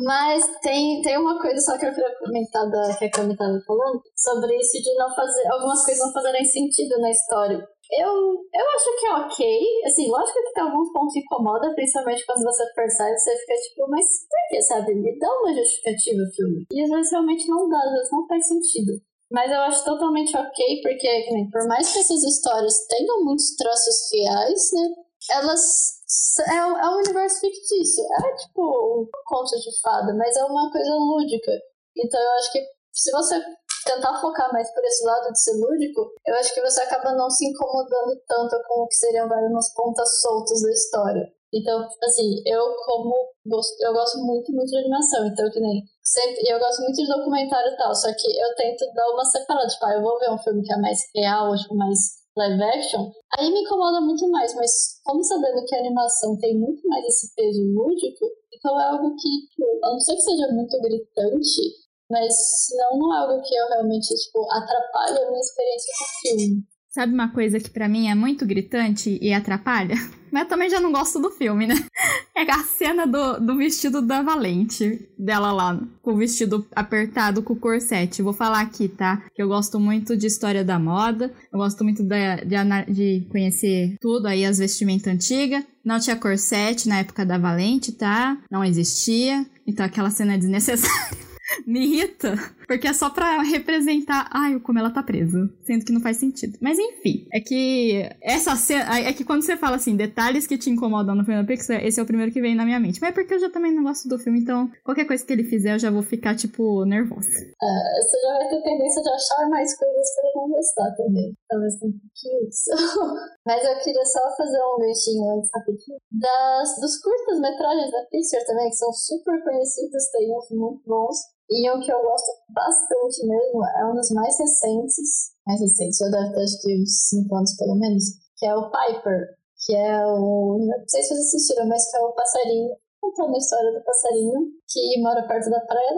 Mas tem, tem uma coisa só que eu queria comentar da, que a Cami estava falando, sobre isso de não fazer, algumas coisas não fazerem sentido na história. Eu, eu acho que é ok. Assim, lógico que tem alguns pontos que incomodam, principalmente quando você percebe, você fica tipo, mas por que, sabe? Me dá uma justificativa o filme. E às vezes realmente não dá, às vezes não faz sentido. Mas eu acho totalmente ok, porque, por mais que essas histórias tenham muitos traços reais, né? Elas é, é um universo fictício. É tipo um conto de fada, mas é uma coisa lúdica. Então eu acho que se você tentar focar mais por esse lado de ser lúdico, eu acho que você acaba não se incomodando tanto com o que seriam várias pontas soltas da história. Então, assim, eu como gosto, eu gosto muito, muito de animação, então que nem sempre, eu gosto muito de documentário e tal, só que eu tento dar uma separada, tipo, ah, eu vou ver um filme que é mais real, tipo, mais live action, aí me incomoda muito mais, mas como sabendo que a animação tem muito mais esse peso lúdico, então é algo que, tipo, a não ser que seja muito gritante, mas não, não é algo que eu realmente, tipo, atrapalhe a minha experiência com o filme. Sabe uma coisa que para mim é muito gritante e atrapalha? (laughs) Mas eu também já não gosto do filme, né? (laughs) É a cena do, do vestido da Valente, dela lá, com o vestido apertado com o corset. Vou falar aqui, tá? Que eu gosto muito de história da moda, eu gosto muito de, de, de conhecer tudo aí, as vestimentas antigas. Não tinha corset na época da Valente, tá? Não existia. Então aquela cena é desnecessária (laughs) me irrita, porque é só pra representar, ai, como ela tá presa, sendo que não faz sentido. Mas enfim, é que essa cena, é que quando você fala assim, detalhes que te incomodam no filme da Pixar, esse é o primeiro que vem na minha mente. Mas é porque eu já também não gosto do filme, então qualquer coisa que ele fizer eu já vou ficar, tipo, nervosa. Uh, você já vai ter tendência de achar mais coisas pra não gostar também. Talvez um pouquinho isso. (laughs) Mas eu queria só fazer um ganchinho antes rapidinho. Das, dos curtas-metragens da Pixar também, que são super conhecidos, tem uns muito bons. E o que eu gosto bastante mesmo é um dos mais recentes, mais recentes, já deve ter acho que uns 5 anos pelo menos, que é o Piper, que é o. Não sei se vocês assistiram, mas que é o passarinho, contando a história do passarinho que mora perto da praia,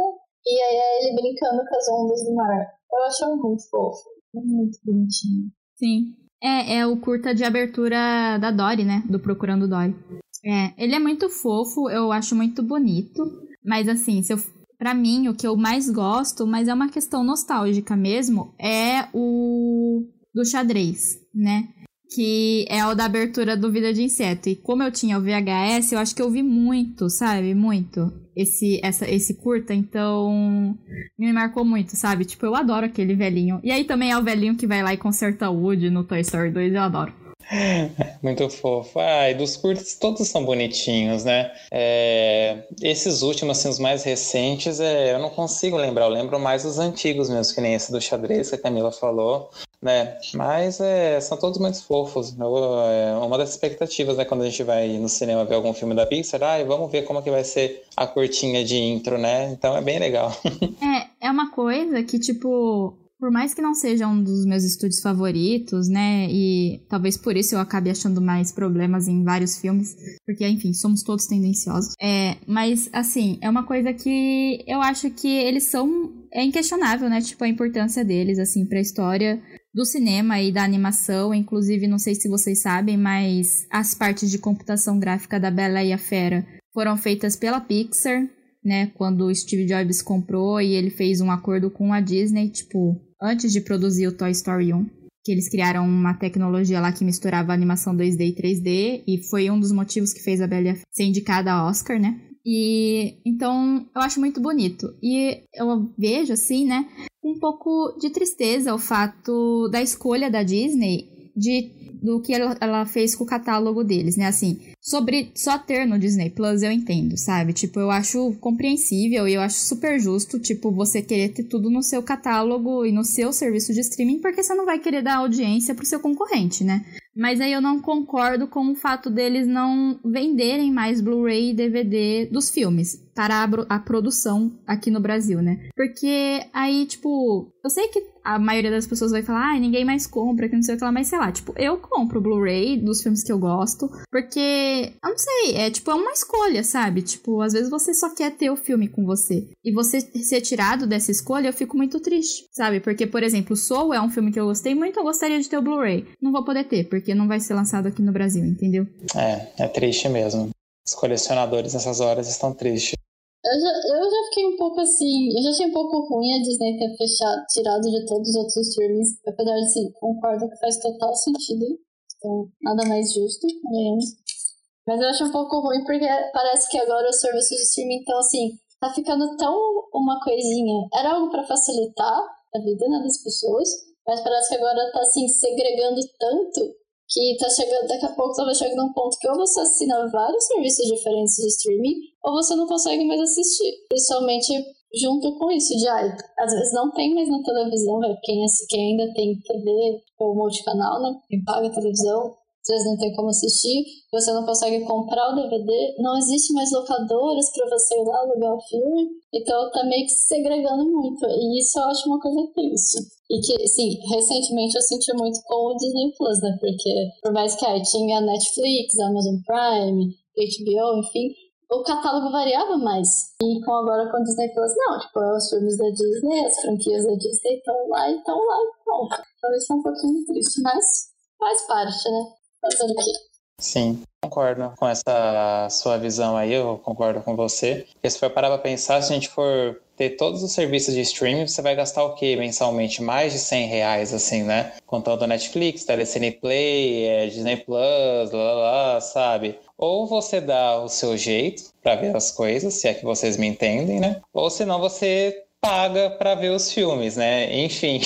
e aí é ele brincando com as ondas do mar. Eu acho muito fofo, muito bonitinho. Sim. É, é o curta de abertura da Dory, né? Do Procurando Dory. É, ele é muito fofo, eu acho muito bonito. Mas assim, se eu para mim, o que eu mais gosto, mas é uma questão nostálgica mesmo, é o do xadrez, né? Que é o da abertura do Vida de Inseto. E como eu tinha o VHS, eu acho que eu vi muito, sabe? Muito. Esse, essa, esse curta, então me marcou muito, sabe? Tipo, eu adoro aquele velhinho. E aí também é o velhinho que vai lá e conserta o Woody no Toy Story 2, eu adoro. (laughs) Muito fofo. Ah, e dos curtos todos são bonitinhos, né? É, esses últimos, assim, os mais recentes, é, eu não consigo lembrar. Eu lembro mais os antigos mesmo, que nem esse do xadrez que a Camila falou, né? Mas é, são todos muito fofos. Eu, é uma das expectativas, né? Quando a gente vai no cinema ver algum filme da Pixar, ah, vamos ver como que vai ser a curtinha de intro, né? Então é bem legal. (laughs) é, é uma coisa que, tipo por mais que não seja um dos meus estúdios favoritos, né? E talvez por isso eu acabe achando mais problemas em vários filmes, porque, enfim, somos todos tendenciosos. É, mas, assim, é uma coisa que eu acho que eles são. É inquestionável, né? Tipo, a importância deles, assim, pra história do cinema e da animação. Inclusive, não sei se vocês sabem, mas as partes de computação gráfica da Bela e a Fera foram feitas pela Pixar, né? Quando o Steve Jobs comprou e ele fez um acordo com a Disney, tipo, antes de produzir o Toy Story 1, que eles criaram uma tecnologia lá que misturava animação 2D e 3D, e foi um dos motivos que fez a Bela ser indicada a Oscar, né? E então eu acho muito bonito. E eu vejo assim, né? um pouco de tristeza o fato da escolha da Disney de do que ela, ela, fez com o catálogo deles, né? Assim, sobre só ter no Disney Plus, eu entendo, sabe? Tipo, eu acho compreensível e eu acho super justo, tipo, você querer ter tudo no seu catálogo e no seu serviço de streaming, porque você não vai querer dar audiência pro seu concorrente, né? Mas aí eu não concordo com o fato deles não venderem mais Blu-ray e DVD dos filmes para a, a, produção aqui no Brasil, né? Porque aí, tipo, eu sei que a maioria das pessoas vai falar, ah, ninguém mais compra, que não sei o que lá, mas sei lá, tipo, eu compro Blu-ray dos filmes que eu gosto, porque, eu não sei, é tipo, é uma escolha, sabe? Tipo, às vezes você só quer ter o filme com você. E você ser tirado dessa escolha, eu fico muito triste, sabe? Porque, por exemplo, Soul é um filme que eu gostei muito, eu gostaria de ter o Blu-ray. Não vou poder ter, porque não vai ser lançado aqui no Brasil, entendeu? É, é triste mesmo. Os colecionadores nessas horas estão tristes. Eu já, eu já fiquei um pouco assim. Eu já achei um pouco ruim a Disney ter fechado, tirado de todos os outros streamings. Apesar de sim, concordo que faz total sentido. Então, nada mais justo, convenhamos. Mas eu acho um pouco ruim porque parece que agora os serviços de streaming estão assim. Tá ficando tão uma coisinha. Era algo para facilitar a vida né, das pessoas, mas parece que agora tá assim, segregando tanto que tá chegando, daqui a pouco tava chegando um ponto que ou você assina vários serviços diferentes de streaming, ou você não consegue mais assistir. Principalmente junto com isso, de ah, às vezes não tem mais na televisão, é quem, quem ainda tem TV ou multicanal, né? Quem paga televisão, às vezes não tem como assistir, você não consegue comprar o DVD, não existe mais locadoras para você ir lá alugar o filme, então tá meio que segregando muito, e isso eu acho uma coisa triste. E que, sim, recentemente eu senti muito com o Disney Plus, né? Porque por mais que aí tinha Netflix, Amazon Prime, HBO, enfim, o catálogo variava mais. E com agora com o Disney Plus, não, tipo, os filmes da Disney, as franquias da Disney estão lá e estão lá e pronto. Talvez seja um pouquinho triste, mas faz parte, né? Quê? Sim, concordo com essa sua visão aí, eu concordo com você. Porque se for parar pra pensar, se a gente for ter todos os serviços de streaming, você vai gastar o quê mensalmente? Mais de 100 reais, assim, né? Contando Netflix, Telecine Play, é, Disney Plus, lá, lá, sabe? Ou você dá o seu jeito para ver as coisas, se é que vocês me entendem, né? Ou senão você paga para ver os filmes, né? Enfim,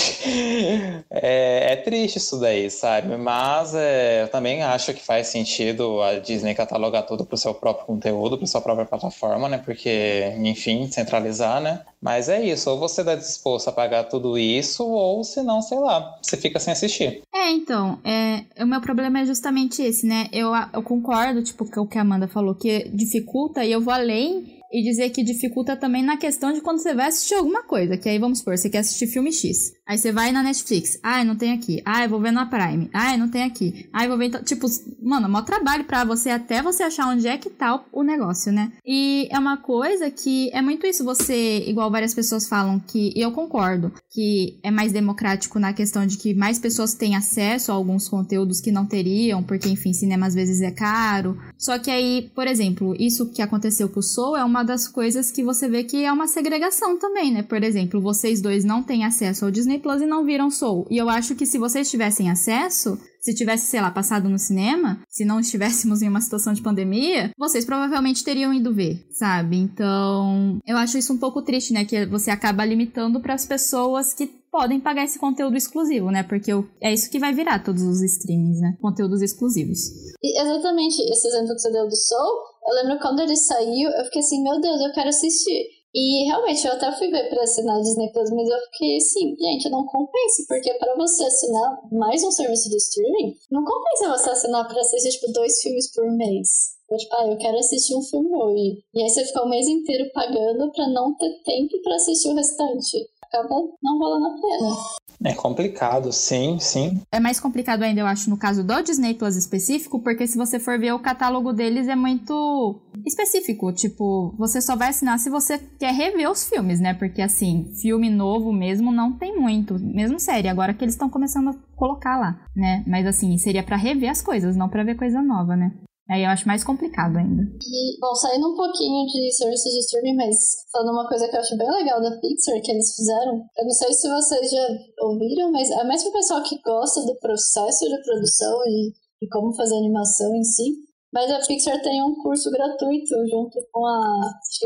(laughs) é, é, triste isso daí, sabe? Mas é, eu também acho que faz sentido a Disney catalogar tudo para o seu próprio conteúdo, para sua própria plataforma, né? Porque, enfim, centralizar, né? Mas é isso, ou você está disposto a pagar tudo isso, ou se não, sei lá, você fica sem assistir. É, então, é, o meu problema é justamente esse, né? Eu, eu concordo, tipo, com o que a Amanda falou, que dificulta, e eu vou além e dizer que dificulta também na questão de quando você vai assistir alguma coisa. Que aí, vamos supor, você quer assistir filme X. Aí você vai na Netflix. Ai, não tem aqui. Ai, vou ver na Prime. Ai, não tem aqui. Ai, vou ver. Tipo, mano, é maior trabalho pra você até você achar onde é que tá o negócio, né? E é uma coisa que é muito isso. Você, igual várias pessoas falam, que. E eu concordo. Que é mais democrático na questão de que mais pessoas têm acesso a alguns conteúdos que não teriam, porque, enfim, cinema às vezes é caro. Só que aí, por exemplo, isso que aconteceu com o Soul é uma uma das coisas que você vê que é uma segregação também, né? Por exemplo, vocês dois não têm acesso ao Disney Plus e não viram Soul. E eu acho que se vocês tivessem acesso, se tivesse, sei lá, passado no cinema, se não (laughs) estivéssemos em uma situação de pandemia, vocês provavelmente teriam ido ver, sabe? Então, eu acho isso um pouco triste, né? Que você acaba limitando para as pessoas que podem pagar esse conteúdo exclusivo, né? Porque é isso que vai virar todos os streamings, né? Conteúdos exclusivos. E exatamente, esse exemplo que você deu do Soul, eu lembro quando ele saiu, eu fiquei assim, meu Deus, eu quero assistir. E realmente eu até fui ver para assinar a Disney Plus, mas eu fiquei assim, gente, não compensa, porque para você assinar mais um serviço de streaming, não compensa você assinar para assistir tipo dois filmes por mês. Eu, tipo, ah, eu quero assistir um filme hoje. E aí você fica o mês inteiro pagando para não ter tempo para assistir o restante. Acaba não valendo a pena. É complicado, sim, sim. É mais complicado ainda, eu acho, no caso do Disney Plus específico, porque se você for ver o catálogo deles é muito específico. Tipo, você só vai assinar se você quer rever os filmes, né? Porque assim, filme novo mesmo não tem muito, mesmo série. Agora que eles estão começando a colocar lá, né? Mas assim, seria para rever as coisas, não para ver coisa nova, né? Aí eu acho mais complicado ainda. E, bom, saindo um pouquinho de serviços de streaming, mas falando uma coisa que eu acho bem legal da Pixar que eles fizeram, eu não sei se vocês já ouviram, mas é mais pro pessoal que gosta do processo de produção e, e como fazer animação em si. Mas a Pixar tem um curso gratuito junto com a,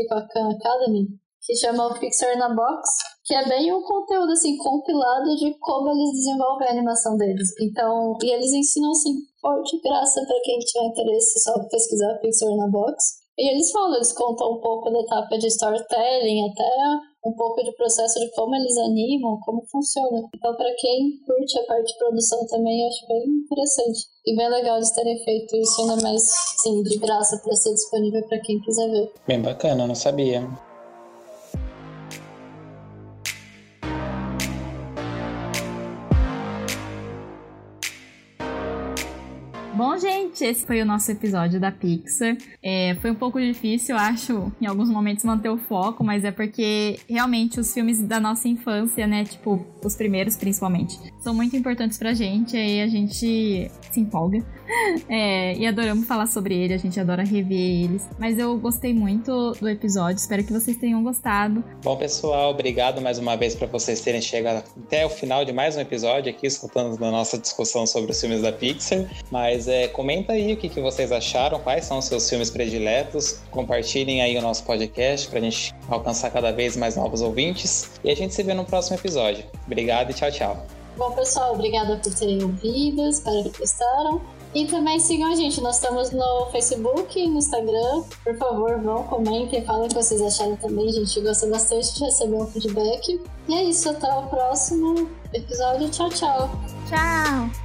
com a Khan Academy, que chama o Pixar na Box, que é bem um conteúdo assim compilado de como eles desenvolvem a animação deles. Então, e eles ensinam assim, forte graça para quem tiver interesse só pesquisar Pixar na Box. E eles falam, eles contam um pouco da etapa de storytelling, até um pouco de processo de como eles animam, como funciona. Então, para quem curte a parte de produção também, eu acho bem interessante. E bem legal eles terem feito isso ainda mais, sim, de graça para ser disponível para quem quiser ver. Bem bacana, não sabia. Bom, gente, esse foi o nosso episódio da Pixar. É, foi um pouco difícil, acho, em alguns momentos manter o foco, mas é porque realmente os filmes da nossa infância, né, tipo, os primeiros principalmente, são muito importantes pra gente, aí a gente se empolga. (laughs) É, e adoramos falar sobre ele, a gente adora rever eles. Mas eu gostei muito do episódio, espero que vocês tenham gostado. Bom, pessoal, obrigado mais uma vez para vocês terem chegado até o final de mais um episódio aqui, escutando a nossa discussão sobre os filmes da Pixar. Mas é, comenta aí o que, que vocês acharam, quais são os seus filmes prediletos. Compartilhem aí o nosso podcast para a gente alcançar cada vez mais novos ouvintes. E a gente se vê no próximo episódio. Obrigado e tchau, tchau. Bom, pessoal, obrigada por terem ouvido, espero que gostaram. E também sigam a gente, nós estamos no Facebook e no Instagram. Por favor, vão, comentem, falem o que vocês acharam também. A gente gosta bastante de receber um feedback. E é isso, até o próximo episódio. Tchau, tchau. Tchau!